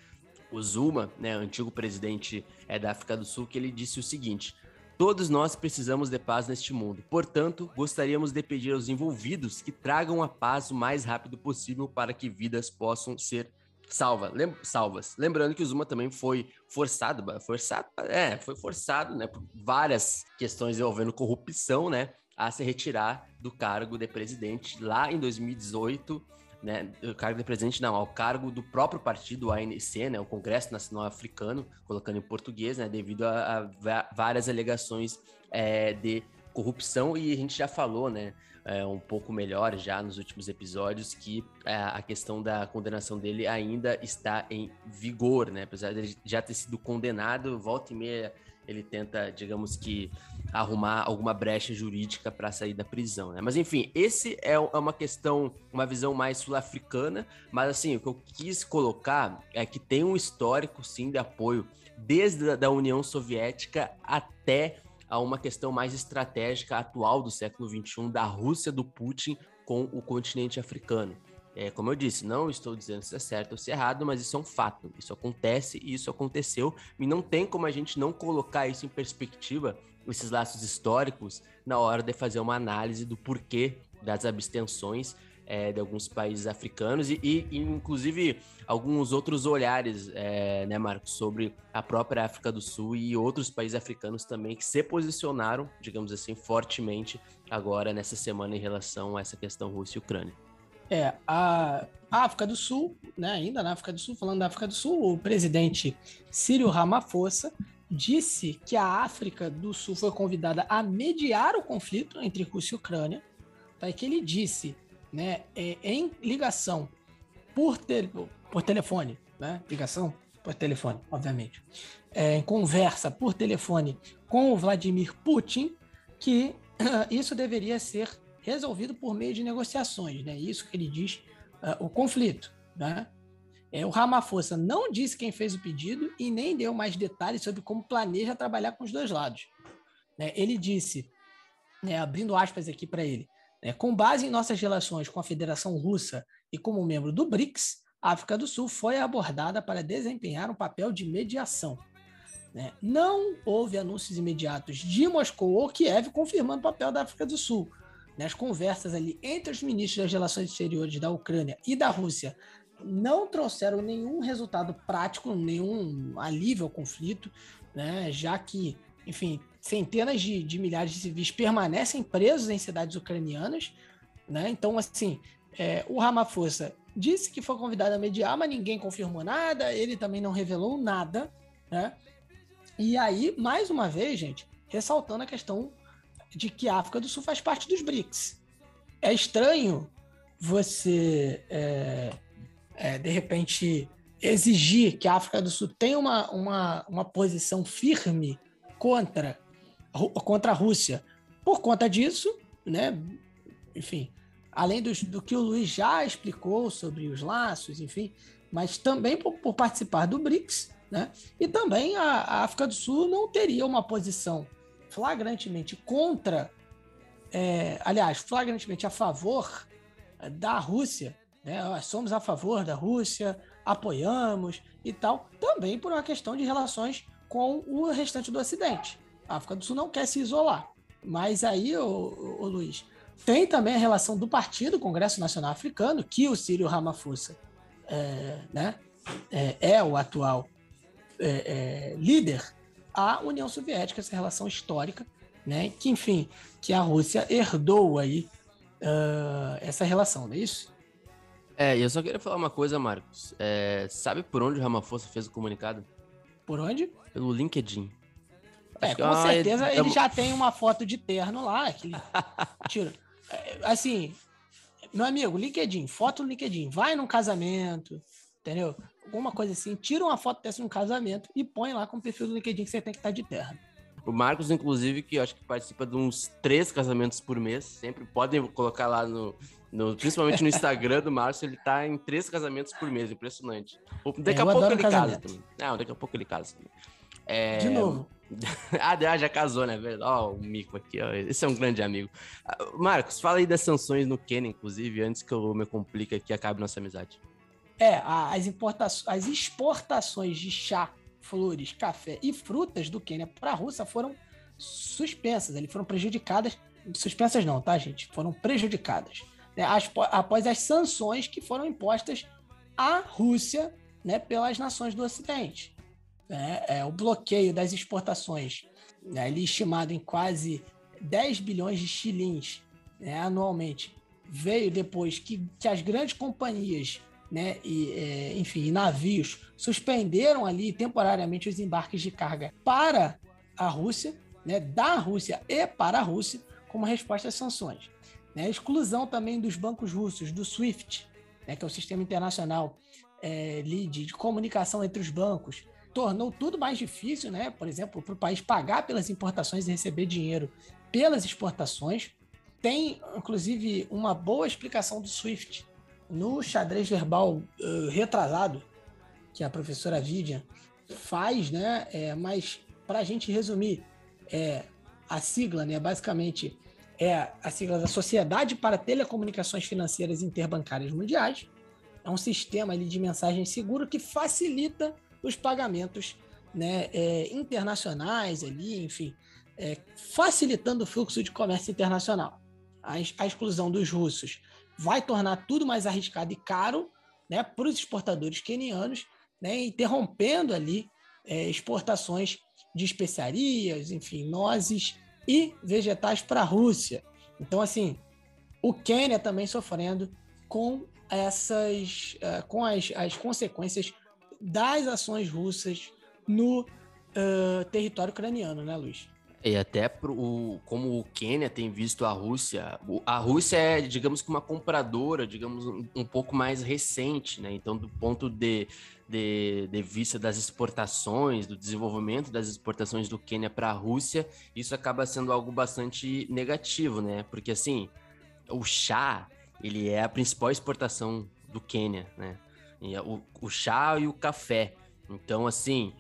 O Zuma, né, antigo presidente é, da África do Sul, que ele disse o seguinte: Todos nós precisamos de paz neste mundo. Portanto, gostaríamos de pedir aos envolvidos que tragam a paz o mais rápido possível para que vidas possam ser salva, lem salvas. Lembrando que o Zuma também foi forçado, forçado, é, foi forçado, né, por várias questões envolvendo corrupção, né, a se retirar do cargo de presidente lá em 2018, né, o cargo de presidente não, ao cargo do próprio partido, ANC, né, o Congresso Nacional Africano, colocando em português, né, devido a, a várias alegações é, de corrupção e a gente já falou, né, é, um pouco melhor já nos últimos episódios que é, a questão da condenação dele ainda está em vigor, né? Apesar de já ter sido condenado, volta e meia ele tenta, digamos que, arrumar alguma brecha jurídica para sair da prisão, né? Mas enfim, esse é, é uma questão, uma visão mais sul-africana, mas assim, o que eu quis colocar é que tem um histórico, sim, de apoio desde a da União Soviética até a uma questão mais estratégica atual do século XXI da Rússia do Putin com o continente africano. É, como eu disse, não estou dizendo se é certo ou se é errado, mas isso é um fato. Isso acontece e isso aconteceu. E não tem como a gente não colocar isso em perspectiva, esses laços históricos, na hora de fazer uma análise do porquê das abstenções é, de alguns países africanos e, e, inclusive alguns outros olhares, é, né, Marcos, sobre a própria África do Sul e outros países africanos também que se posicionaram, digamos assim, fortemente agora nessa semana em relação a essa questão Rússia e Ucrânia. É, a África do Sul, né, ainda na África do Sul, falando da África do Sul, o presidente Cyril Ramaphosa disse que a África do Sul foi convidada a mediar o conflito entre Rússia e Ucrânia, tá? e que ele disse né, é, em ligação por, te, por telefone, né, ligação por telefone, obviamente, é, em conversa por telefone com o Vladimir Putin, que [CLEARS THROAT] isso deveria ser resolvido por meio de negociações, né? Isso que ele diz, uh, o conflito, né? É, o Ramaphosa não disse quem fez o pedido e nem deu mais detalhes sobre como planeja trabalhar com os dois lados. Né? Ele disse, né, abrindo aspas aqui para ele, né? Com base em nossas relações com a Federação Russa e como membro do BRICS, a África do Sul foi abordada para desempenhar um papel de mediação. Né? Não houve anúncios imediatos de Moscou ou Kiev confirmando o papel da África do Sul. Nas conversas ali entre os ministros das Relações Exteriores da Ucrânia e da Rússia, não trouxeram nenhum resultado prático, nenhum alívio ao conflito, né? já que, enfim, centenas de, de milhares de civis permanecem presos em cidades ucranianas, né? Então, assim, é, o Ramaphosa disse que foi convidado a mediar, mas ninguém confirmou nada, ele também não revelou nada, né? E aí, mais uma vez, gente, ressaltando a questão de que a África do Sul faz parte dos BRICS. É estranho você, é, é, de repente, exigir que a África do Sul tenha uma, uma, uma posição firme contra contra a Rússia. Por conta disso, né, enfim, além do, do que o Luiz já explicou sobre os laços, enfim, mas também por, por participar do BRICS, né, e também a, a, África do Sul não teria uma posição flagrantemente contra, é, aliás, flagrantemente a favor da Rússia, né, somos a favor da Rússia, apoiamos e tal, também por uma questão de relações com o restante do Ocidente. A África do Sul não quer se isolar. Mas aí, ô, ô, Luiz, tem também a relação do partido, Congresso Nacional Africano, que o Círio Ramaphosa é, né, é, é o atual é, é, líder, a União Soviética, essa relação histórica, né, que, enfim, que a Rússia herdou aí uh, essa relação, não é isso? É, e eu só queria falar uma coisa, Marcos. É, sabe por onde o Ramaphosa fez o comunicado? Por onde? Pelo LinkedIn. É, com ah, certeza é... ele já tem uma foto de terno lá. Que [LAUGHS] tira. É, assim, Meu amigo, LinkedIn, foto no LinkedIn, vai num casamento, entendeu? Alguma coisa assim, tira uma foto dessa num casamento e põe lá com o perfil do LinkedIn que você tem que estar tá de terra. O Marcos, inclusive, que eu acho que participa de uns três casamentos por mês, sempre podem colocar lá no, no principalmente no Instagram do Márcio, ele tá em três casamentos por mês, impressionante. Daqui é, a pouco ele casamento. casa também. Não, daqui a pouco ele casa também. É... De novo. [LAUGHS] ah, já casou, né? Ó, o Mico aqui, ó. Esse é um grande amigo. Ah, Marcos, fala aí das sanções no Quênia, inclusive, antes que eu me complique aqui e acabe nossa amizade. É, as, as exportações de chá, flores, café e frutas do Quênia para a Rússia foram suspensas, eles foram prejudicadas. Suspensas não, tá, gente? Foram prejudicadas. Né, após as sanções que foram impostas à Rússia né, pelas nações do Ocidente né, é, o bloqueio das exportações, né, ali estimado em quase 10 bilhões de shillings né, anualmente, veio depois que, que as grandes companhias né, e, é, enfim, navios suspenderam ali temporariamente os embarques de carga para a Rússia, né, da Rússia e para a Rússia, como resposta às sanções. Né, a exclusão também dos bancos russos, do SWIFT, né, que é o sistema internacional é, de, de comunicação entre os bancos, tornou tudo mais difícil, né? Por exemplo, para o país pagar pelas importações e receber dinheiro pelas exportações. Tem, inclusive, uma boa explicação do SWIFT no xadrez verbal uh, retrasado, que a professora Vivian faz, né? É, mas, para a gente resumir, é, a sigla, né? Basicamente, é a sigla da Sociedade para Telecomunicações Financeiras Interbancárias Mundiais. É um sistema ali de mensagem seguro que facilita os pagamentos né, é, internacionais ali, enfim, é, facilitando o fluxo de comércio internacional. A, a, exclusão dos russos vai tornar tudo mais arriscado e caro né, para os exportadores quenianos, né, interrompendo ali é, exportações de especiarias, enfim, nozes e vegetais para a Rússia. Então, assim, o Quênia também sofrendo com essas, uh, com as, as consequências das ações russas no uh, território ucraniano, né, Luiz? E até pro, como o Quênia tem visto a Rússia, a Rússia é, digamos que uma compradora, digamos, um, um pouco mais recente, né? Então, do ponto de, de, de, vista das exportações, do desenvolvimento das exportações do Quênia para a Rússia, isso acaba sendo algo bastante negativo, né? Porque, assim, o chá, ele é a principal exportação do Quênia, né? o, o chá e o café. Então, assim,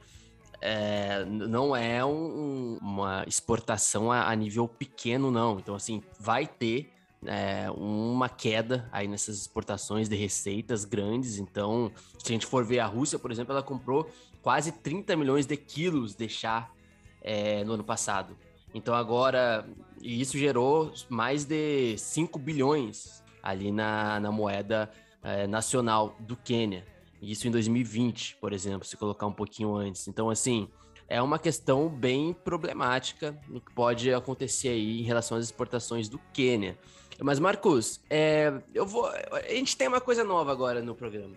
é, não é um, uma exportação a, a, nível pequeno, não. Então, assim, vai ter é, uma queda aí nessas exportações de receitas grandes. Então, se a gente for ver a Rússia, por exemplo, ela comprou quase 30 milhões de quilos de chá é, no ano passado. Então, agora, isso gerou mais de 5 bilhões ali na, na moeda é, nacional do Quênia. Isso em 2020, por exemplo, se colocar um pouquinho antes. Então, assim, é uma questão bem problemática no que pode acontecer aí em relação às exportações do Quênia. Mas, Marcos, é, eu vou. A gente tem uma coisa nova agora no programa.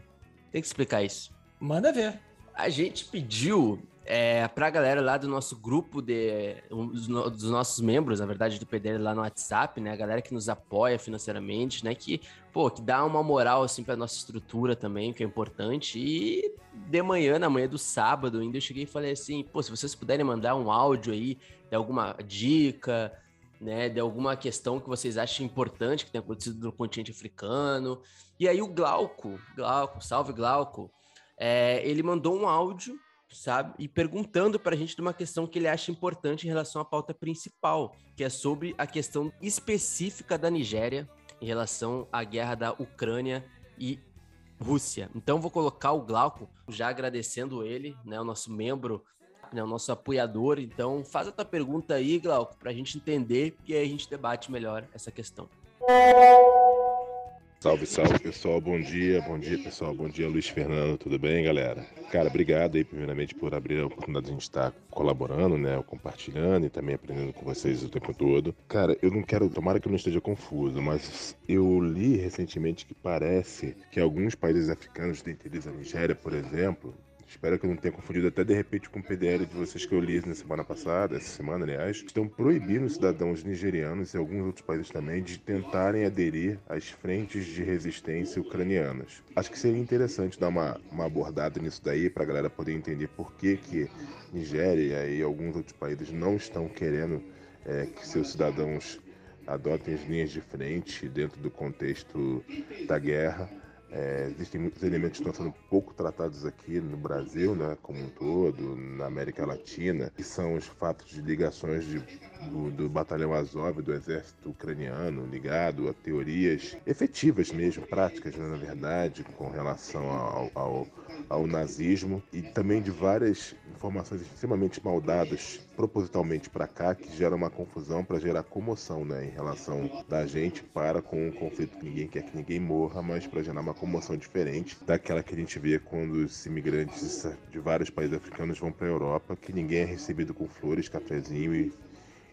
Tem que explicar isso. Manda ver. A gente pediu é, para a galera lá do nosso grupo de um, dos, nossos membros, na verdade, do PDL lá no WhatsApp, né? A galera que nos apoia financeiramente, né? Que, pô, que dá uma moral, assim, pra nossa estrutura também, que é importante. E de manhã, na manhã do sábado, ainda eu cheguei e falei assim, pô, se vocês puderem mandar um áudio aí de alguma dica, né? De alguma questão que vocês acham importante que tenha acontecido no continente africano. E aí o Glauco, Glauco, salve Glauco, é, ele mandou um áudio sabe? E perguntando para a gente de uma questão que ele acha importante em relação à pauta principal, que é sobre a questão específica da Nigéria em relação à guerra da Ucrânia e Rússia. Então vou colocar o Glauco, já agradecendo ele, né, o nosso membro, né, o nosso apoiador. Então faz a tua pergunta aí, Glauco, para a gente entender e aí a gente debate melhor essa questão. Salve, salve pessoal, bom dia, bom dia pessoal, bom dia Luiz Fernando, tudo bem galera? Cara, obrigado aí primeiramente por abrir a oportunidade de a gente estar colaborando, né, compartilhando e também aprendendo com vocês o tempo todo. Cara, eu não quero, tomara que eu não esteja confuso, mas eu li recentemente que parece que alguns países africanos, dentre eles a Nigéria, por exemplo, espero que eu não tenha confundido até de repente com o PDL de vocês que eu li na semana passada, essa semana, aliás, estão proibindo cidadãos nigerianos e alguns outros países também de tentarem aderir às frentes de resistência ucranianas. Acho que seria interessante dar uma, uma abordada nisso daí para a galera poder entender por que, que Nigéria e alguns outros países não estão querendo é, que seus cidadãos adotem as linhas de frente dentro do contexto da guerra é, existem muitos elementos que estão sendo pouco tratados aqui no Brasil, né, como um todo, na América Latina, que são os fatos de ligações de, do, do, Batalhão Azov, do exército ucraniano, ligado a teorias efetivas mesmo, práticas, né, na verdade, com relação ao, ao, ao nazismo, e também de várias informações extremamente maldadas propositalmente para cá, que geram uma confusão para gerar comoção né, em relação da gente para com um conflito que ninguém quer que ninguém morra, mas para gerar uma comoção diferente daquela que a gente vê quando os imigrantes de vários países africanos vão para a Europa, que ninguém é recebido com flores, cafezinho e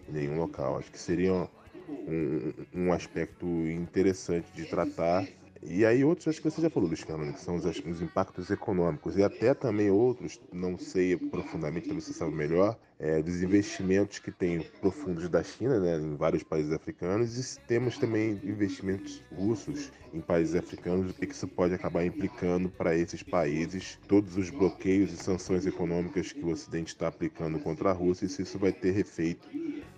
em nenhum local. Acho que seria um, um aspecto interessante de tratar e aí outros, acho que você já falou, Luiz Fernando, que são os, os, impactos econômicos e até também outros, não sei profundamente, talvez você saiba melhor, é, dos investimentos que tem profundos da China, né, em vários países africanos, e temos também investimentos russos em países africanos, o que isso pode acabar implicando para esses países, todos os bloqueios e sanções econômicas que o Ocidente está aplicando contra a Rússia, e se isso vai ter efeito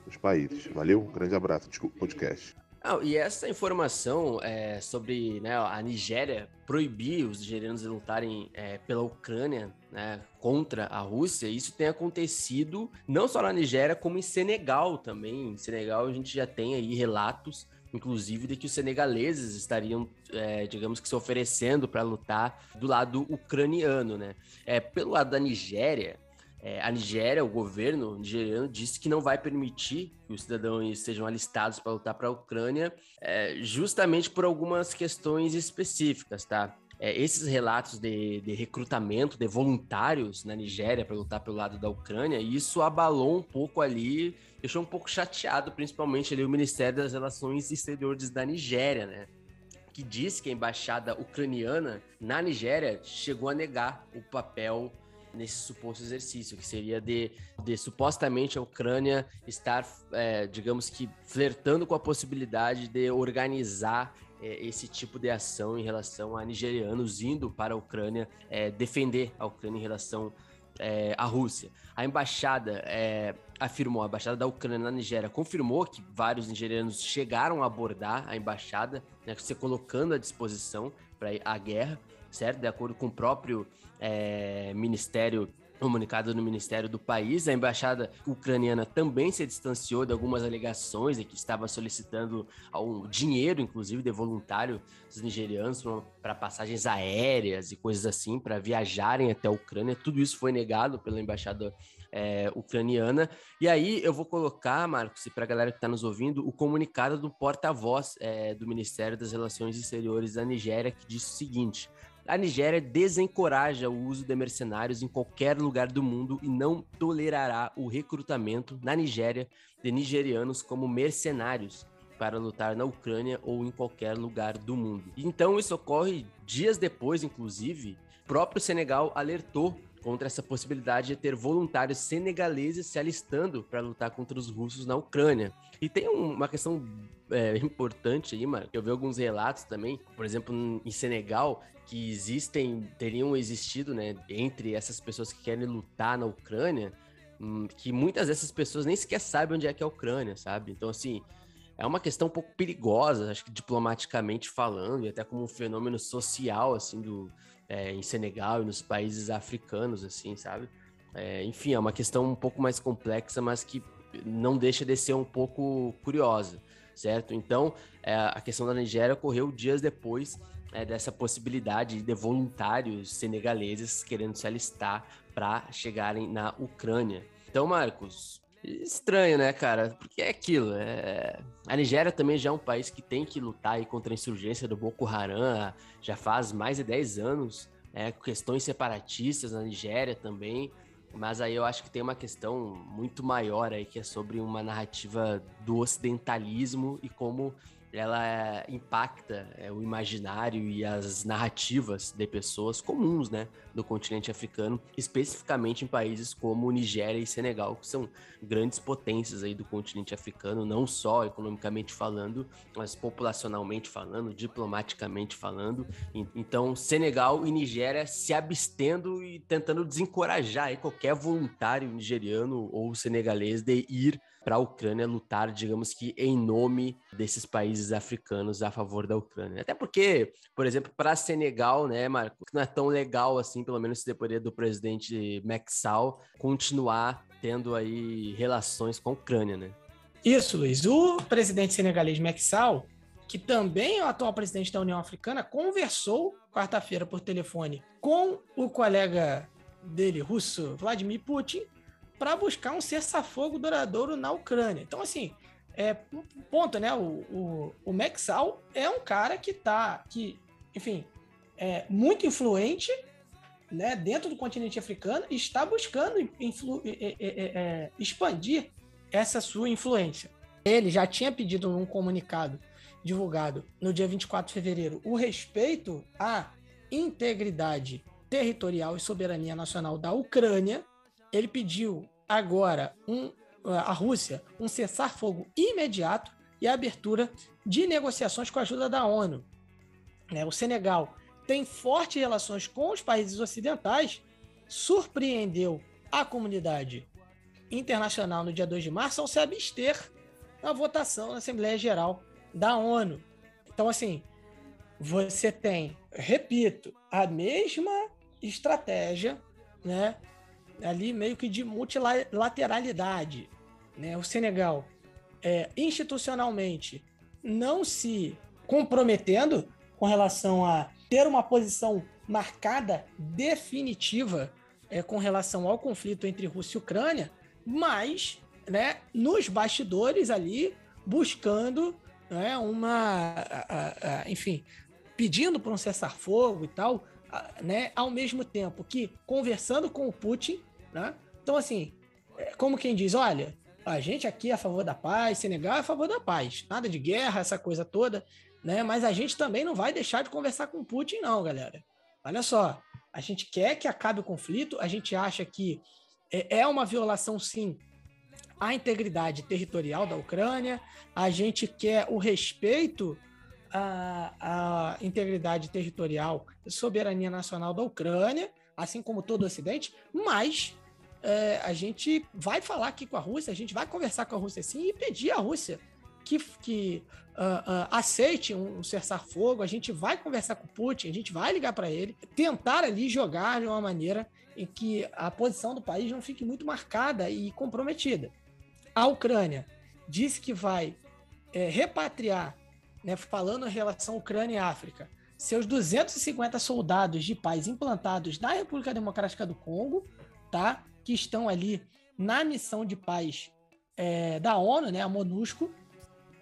nos países. Valeu, um grande abraço, desculpa podcast. Ah, e essa informação é, sobre né, a Nigéria proibir os nigerianos de lutarem é, pela Ucrânia né, contra a Rússia, isso tem acontecido não só na Nigéria, como em Senegal também. Em Senegal a gente já tem aí relatos, inclusive, de que os senegaleses estariam, é, digamos que, se oferecendo para lutar do lado ucraniano. Né? É, pelo lado da Nigéria, é, a Nigéria, o governo nigeriano, disse que não vai permitir que os cidadãos sejam alistados para lutar para a Ucrânia, é, justamente por algumas questões específicas, tá? É, esses relatos de, de, recrutamento de voluntários na Nigéria para lutar pelo lado da Ucrânia, isso abalou um pouco ali, deixou um pouco chateado, principalmente ali o Ministério das Relações Exteriores da Nigéria, né? Que disse que a embaixada ucraniana na Nigéria chegou a negar o papel nesse suposto exercício, que seria de, de supostamente a Ucrânia estar, é, digamos que, flertando com a possibilidade de organizar é, esse tipo de ação em relação a nigerianos indo para a Ucrânia é, defender a Ucrânia em relação é, à Rússia. A embaixada é, afirmou, a embaixada da Ucrânia na Nigéria confirmou que vários nigerianos chegaram a abordar a embaixada, né, se colocando à disposição para a guerra, certo? De acordo com o próprio é, ministério comunicado no Ministério do país. A embaixada ucraniana também se distanciou de algumas alegações de que estava solicitando um dinheiro, inclusive, de voluntário dos nigerianos para passagens aéreas e coisas assim, para viajarem até a Ucrânia. Tudo isso foi negado pela embaixada é, ucraniana. E aí eu vou colocar, Marcos, e para a galera que está nos ouvindo, o comunicado do porta-voz é, do Ministério das Relações Exteriores da Nigéria, que diz o seguinte: a Nigéria desencoraja o uso de mercenários em qualquer lugar do mundo e não tolerará o recrutamento na Nigéria de nigerianos como mercenários para lutar na Ucrânia ou em qualquer lugar do mundo. Então isso ocorre dias depois, inclusive, próprio Senegal alertou contra essa possibilidade de ter voluntários senegaleses se alistando para lutar contra os russos na Ucrânia. E tem uma questão é, importante aí, mano, eu vi alguns relatos também, por exemplo, em Senegal, que existem, teriam existido, né, entre essas pessoas que querem lutar na Ucrânia, hum, que muitas dessas pessoas nem sequer sabem onde é que é a Ucrânia, sabe? Então, assim, é uma questão um pouco perigosa, acho que diplomaticamente falando, e até como um fenômeno social, assim, do, é, em Senegal e nos países africanos, assim, sabe? É, enfim, é uma questão um pouco mais complexa, mas que não deixa de ser um pouco curiosa, certo? Então, é, a questão da Nigéria ocorreu dias depois é, dessa possibilidade de voluntários senegaleses querendo se alistar para chegarem na Ucrânia. Então, Marcos, estranho, né, cara? Porque é aquilo. É... A Nigéria também já é um país que tem que lutar contra a insurgência do Boko Haram já faz mais de 10 anos. É, questões separatistas na Nigéria também. Mas aí eu acho que tem uma questão muito maior aí, que é sobre uma narrativa do ocidentalismo e como ela impacta é, o imaginário e as narrativas de pessoas comuns, né, do continente africano, especificamente em países como Nigéria e Senegal, que são grandes potências aí do continente africano, não só economicamente falando, mas populacionalmente falando, diplomaticamente falando. Então, Senegal e Nigéria se abstendo e tentando desencorajar aí qualquer voluntário nigeriano ou senegalês de ir para a Ucrânia lutar, digamos que em nome desses países africanos a favor da Ucrânia. Até porque, por exemplo, para Senegal, né, Marco, não é tão legal assim, pelo menos se depois do presidente Sall continuar tendo aí relações com a Ucrânia, né? Isso, Luiz. O presidente senegalês Sall, que também é o atual presidente da União Africana, conversou quarta-feira por telefone com o colega dele, russo, Vladimir Putin, para buscar um cessar-fogo duradouro na Ucrânia. Então, assim, é ponto, né? O, o, o Maxal é um cara que tá, que, enfim, é muito influente né, dentro do continente africano e está buscando influ, é, é, é, expandir essa sua influência. Ele já tinha pedido num comunicado divulgado no dia 24 de fevereiro o respeito à integridade territorial e soberania nacional da Ucrânia. Ele pediu agora um, a Rússia um cessar-fogo imediato e a abertura de negociações com a ajuda da ONU. Né, o Senegal tem fortes relações com os países ocidentais, surpreendeu a comunidade internacional no dia 2 de março ao se abster na votação na Assembleia Geral da ONU. Então, assim, você tem, repito, a mesma estratégia, né, ali meio que de multilateralidade. Né? O Senegal, é, institucionalmente, não se comprometendo com relação a ter uma posição marcada, definitiva, é, com relação ao conflito entre Rússia e Ucrânia, mas né, nos bastidores ali, buscando né, uma. A, a, enfim, pedindo por um cessar-fogo e tal, né, ao mesmo tempo que conversando com o Putin, né? Então, assim, é como quem diz, olha, a gente aqui é a favor da paz, Senegal é a favor da paz, nada de guerra, essa coisa toda, né? Mas a gente também não vai deixar de conversar com Putin, não, galera. Olha só, a gente quer que acabe o conflito, a gente acha que é, é uma violação, sim, à integridade territorial da Ucrânia, a gente quer o respeito à, à integridade territorial soberania nacional da Ucrânia, assim como todo o Ocidente, mas é, a gente vai falar aqui com a Rússia, a gente vai conversar com a Rússia sim e pedir à Rússia que, que uh, uh, aceite um, um cessar-fogo, a gente vai conversar com o Putin, a gente vai ligar para ele, tentar ali jogar de uma maneira em que a posição do país não fique muito marcada e comprometida. A Ucrânia disse que vai é, repatriar, né, falando em relação Ucrânia e África, seus 250 soldados de paz implantados na República Democrática do Congo, tá? Que estão ali na missão de paz é, da ONU, né, a MONUSCO,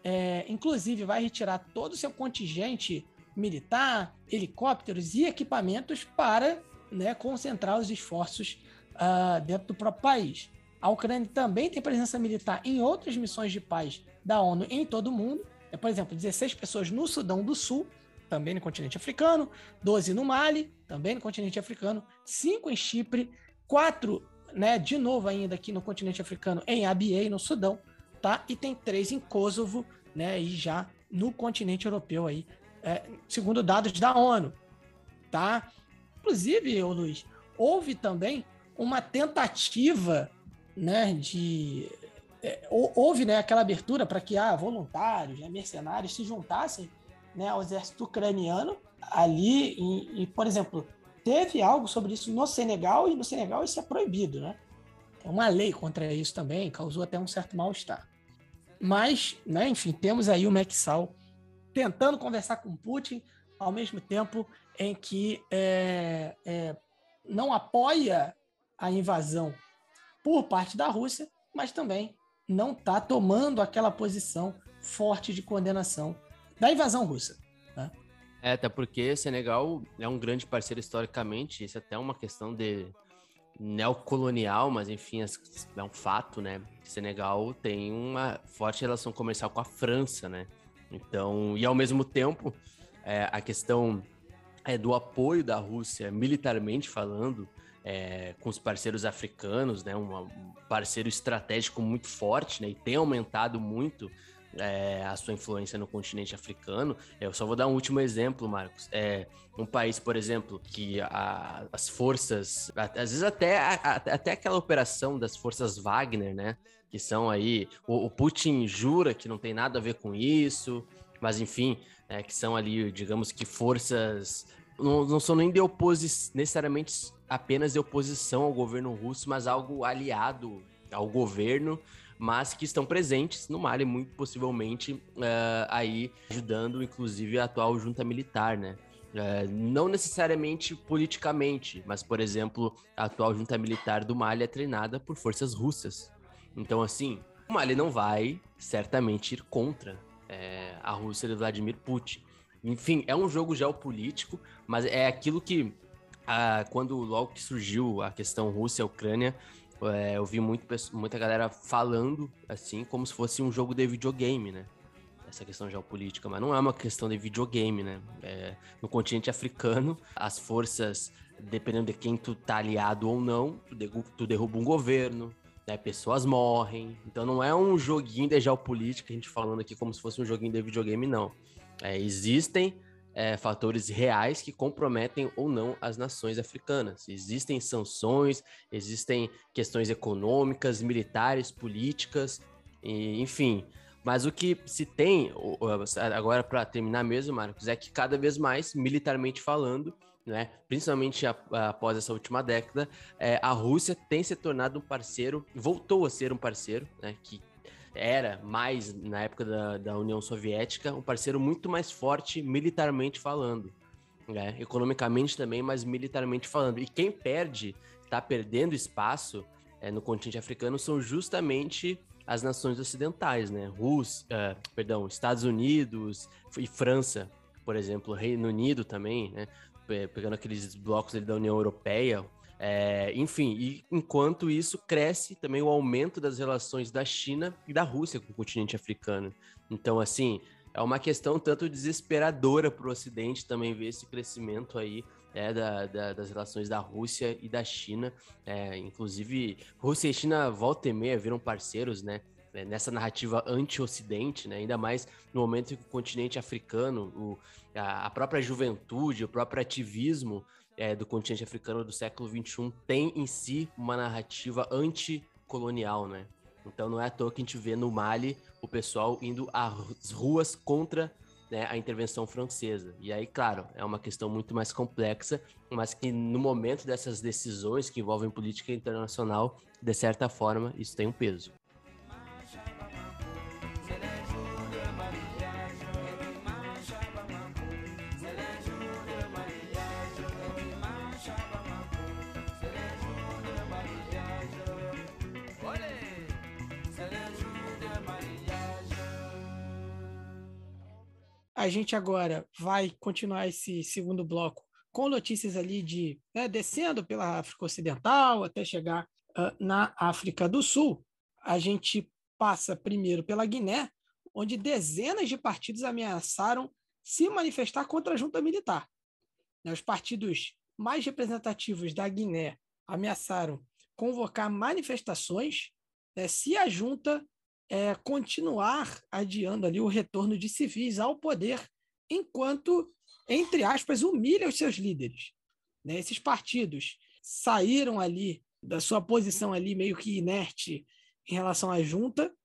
é, inclusive vai retirar todo o seu contingente militar, helicópteros e equipamentos para né, concentrar os esforços uh, dentro do próprio país. A Ucrânia também tem presença militar em outras missões de paz da ONU em todo o mundo. É, por exemplo, 16 pessoas no Sudão do Sul, também no continente africano, 12 no Mali, também no continente africano, 5 em Chipre, 4 né, de novo ainda aqui no continente africano, em Abyei, no Sudão, tá? E tem três em Kosovo, né, e já no continente europeu aí, é, segundo dados da ONU, tá? Inclusive, ô Luiz, houve também uma tentativa, né, de é, houve, né, aquela abertura para que ah, voluntários, né, mercenários se juntassem, né, ao exército ucraniano ali e, e por exemplo, teve algo sobre isso no Senegal e no Senegal isso é proibido, né? Tem uma lei contra isso também, causou até um certo mal-estar. Mas, né, enfim, temos aí o Maxal tentando conversar com Putin ao mesmo tempo em que é, é, não apoia a invasão por parte da Rússia, mas também não está tomando aquela posição forte de condenação da invasão russa. É, até porque Senegal é um grande parceiro historicamente, isso é até uma questão de neocolonial, mas enfim, é um fato, né? Senegal tem uma forte relação comercial com a França, né? Então, e ao mesmo tempo, é, a questão é, do apoio da Rússia, militarmente falando, é, com os parceiros africanos, né, um parceiro estratégico muito forte, né, e tem aumentado muito é, a sua influência no continente africano. Eu só vou dar um último exemplo, Marcos. É um país, por exemplo, que a, as forças, às vezes até, a, até aquela operação das forças Wagner, né? Que são aí. O, o, Putin jura que não tem nada a ver com isso, mas enfim, é, que são ali, digamos que forças. Não, não são nem de oposição, necessariamente apenas de oposição ao governo russo, mas algo aliado ao governo mas que estão presentes no Mali, muito possivelmente uh, aí ajudando, inclusive, a atual junta militar, né? Uh, não necessariamente politicamente, mas, por exemplo, a atual junta militar do Mali é treinada por forças russas. Então, assim, o Mali não vai certamente ir contra é, a Rússia de Vladimir Putin. Enfim, é um jogo geopolítico, mas é aquilo que, ah, quando logo que surgiu a questão Rússia-Ucrânia, é, eu vi muito, muita galera falando assim, como se fosse um jogo de videogame, né? Essa questão geopolítica, mas não é uma questão de videogame, né? É, no continente africano, as forças, dependendo de quem tu tá aliado ou não, tu, derruba, tu derruba um governo, né? pessoas morrem. Então não é um joguinho de geopolítica, a gente falando aqui como se fosse um joguinho de videogame, não. É, existem é, fatores reais que comprometem ou não as nações africanas. Existem sanções, existem questões econômicas, militares, políticas, e, enfim. Mas o que se tem, agora para terminar mesmo, Marcos, é que cada vez mais, militarmente falando, né, principalmente após essa última década, é, a Rússia tem se tornado um parceiro, voltou a ser um parceiro, né, que era mais, na época da, da União Soviética, um parceiro muito mais forte militarmente falando. Né? Economicamente também, mas militarmente falando. E quem perde, está perdendo espaço é, no continente africano, são justamente as nações ocidentais, né? Rússia, uh, perdão, Estados Unidos e França, por exemplo, Reino Unido também, né? Pegando aqueles blocos da União Europeia, é, enfim, e enquanto isso cresce também o aumento das relações da China e da Rússia com o continente africano. Então, assim, é uma questão tanto desesperadora para o Ocidente também ver esse crescimento aí é, da, da, das relações da Rússia e da China. É, inclusive, Rússia e China volta e meia viram parceiros, né? É, nessa narrativa anti-Ocidente, né? ainda mais no momento em que o continente africano, o, a, a própria juventude, o próprio ativismo é, do continente africano do século XXI tem em si uma narrativa anticolonial, né? Então não é à toa que a gente vê no Mali o pessoal indo às ruas contra né, a intervenção francesa. E aí, claro, é uma questão muito mais complexa, mas que no momento dessas decisões que envolvem política internacional, de certa forma, isso tem um peso. A gente agora vai continuar esse segundo bloco com notícias ali de né, descendo pela África Ocidental até chegar uh, na África do Sul. A gente passa primeiro pela Guiné, onde dezenas de partidos ameaçaram se manifestar contra a junta militar. Né, os partidos mais representativos da Guiné ameaçaram convocar manifestações né, se a junta é, continuar adiando ali o retorno de civis ao poder, enquanto, entre aspas, humilha os seus líderes. Né? Esses partidos saíram ali da sua posição ali meio que inerte em relação à junta.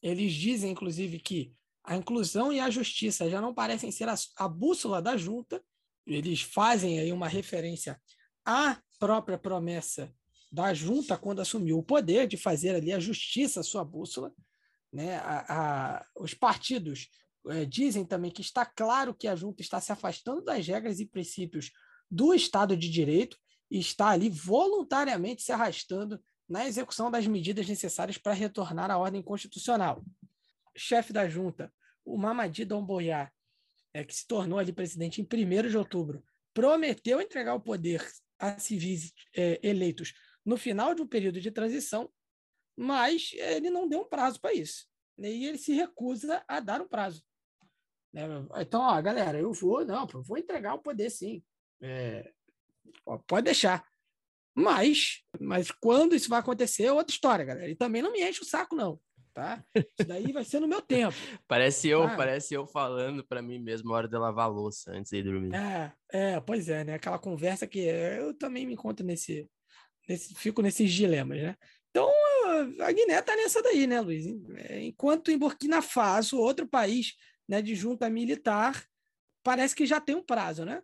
Eles dizem, inclusive, que a inclusão e a justiça já não parecem ser a, a bússola da junta. Eles fazem aí uma referência à própria promessa da junta quando assumiu o poder de fazer ali a justiça sua bússola. Né? A, a, os partidos é, dizem também que está claro que a junta está se afastando das regras e princípios do Estado de Direito e está ali voluntariamente se arrastando na execução das medidas necessárias para retornar à ordem constitucional. Chefe da junta, o Mamadi Domboyá, é, que se tornou ali presidente em 1 de outubro, prometeu entregar o poder a civis é, eleitos no final de um período de transição mas ele não deu um prazo para isso. Né? E ele se recusa a dar um prazo. Né? Então, ó, galera, eu vou, não, eu vou entregar o poder sim. É, pode deixar. Mas, mas quando isso vai acontecer é outra história, galera. E também não me enche o saco, não. Tá? Isso daí vai ser no meu tempo. [LAUGHS] parece eu, tá? parece eu falando para mim mesmo na hora de lavar a louça antes de dormir. É, é, pois é, né? Aquela conversa que eu também me encontro nesse, nesse fico nesses dilemas, né? Então, a Guiné tá nessa daí, né, Luiz? É, enquanto em Burkina Faso, outro país né, de junta militar, parece que já tem um prazo, né?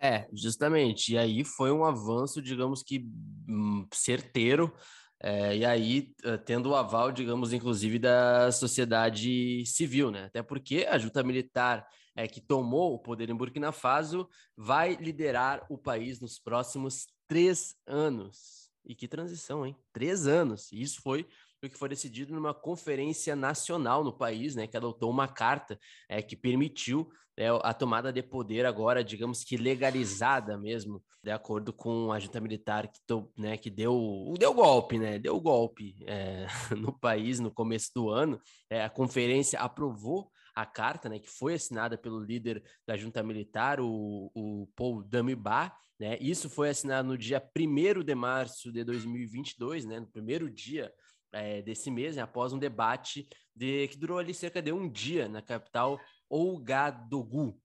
É, justamente. E aí foi um avanço, digamos que hum, certeiro, é, e aí eh, tendo o aval, digamos, inclusive da sociedade civil, né? Até porque a junta militar é, que tomou o poder em Burkina Faso vai liderar o país nos próximos três anos. E que transição, hein? Três anos. E isso foi o que foi decidido numa conferência nacional no país, né, que adotou uma carta é, que permitiu é, a tomada de poder agora, digamos que legalizada mesmo, de acordo com a junta militar que, to, né, que deu, deu golpe, né, deu golpe é, [LAUGHS] no país no começo do ano. É, a conferência aprovou a carta, né, que foi assinada pelo líder da junta militar, o, o Paul Damiba, né, isso foi assinado no dia 1 de março de 2022, né, no primeiro dia é, desse mês, né, após um debate de, que durou ali cerca de um dia na capital Ouagadougou,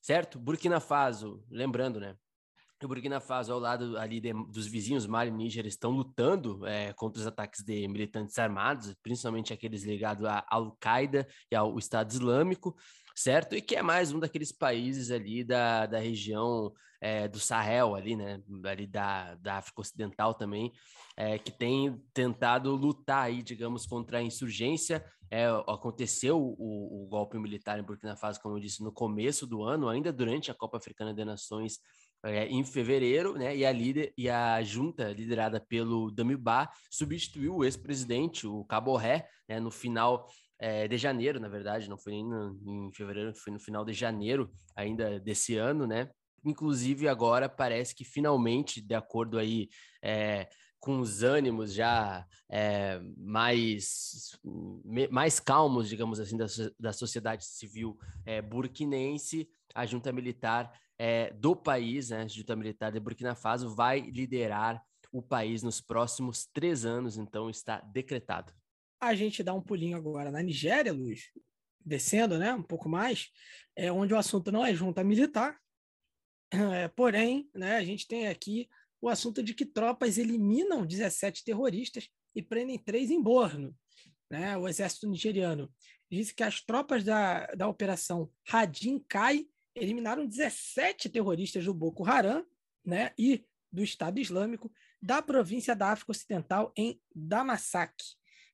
certo? Burkina Faso, lembrando, né? O Burkina Faso, ao lado ali de, dos vizinhos Mali e Níger, estão lutando é, contra os ataques de militantes armados, principalmente aqueles ligados à Al-Qaeda e ao Estado Islâmico, certo? E que é mais um daqueles países ali da, da região é, do Sahel, ali, né? Ali da, da África Ocidental também, é, que tem tentado lutar aí, digamos, contra a insurgência. É, aconteceu o, o, golpe militar em Burkina Faso, como eu disse, no começo do ano, ainda durante a Copa Africana de Nações é, em fevereiro, né? E a líder e a junta liderada pelo Damiba substituiu o ex-presidente, o Cabo Ré, né, no final é, de janeiro, na verdade, não foi nem no, em fevereiro, foi no final de janeiro ainda desse ano, né? Inclusive agora parece que finalmente, de acordo aí é, com os ânimos já é, mais, mais calmos, digamos assim, da, da sociedade civil é, burkinense, a junta militar é, do país, né, junta militar de Burkina Faso, vai liderar o país nos próximos três anos, então está decretado. A gente dá um pulinho agora na Nigéria, Luiz, descendo né, um pouco mais, é onde o assunto não é junta militar, é, porém, né, a gente tem aqui o assunto de que tropas eliminam 17 terroristas e prendem três em Borno. Né? O exército nigeriano disse que as tropas da, da operação Radin Kai eliminaram 17 terroristas do Boko Haram né? e do Estado Islâmico da província da África Ocidental em Damasak,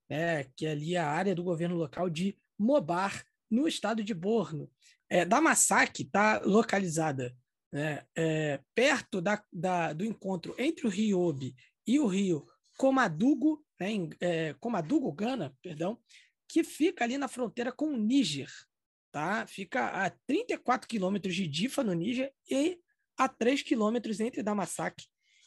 né? que é ali a área do governo local de Mobar, no estado de Borno. É, Damasak está localizada né, é, perto da, da, do encontro entre o rio Obi e o rio Comadugo, né, em, é, Comadugo, Gana, perdão, que fica ali na fronteira com o Níger. Tá? Fica a 34 quilômetros de Difa, no Níger, e a 3 quilômetros entre Damasak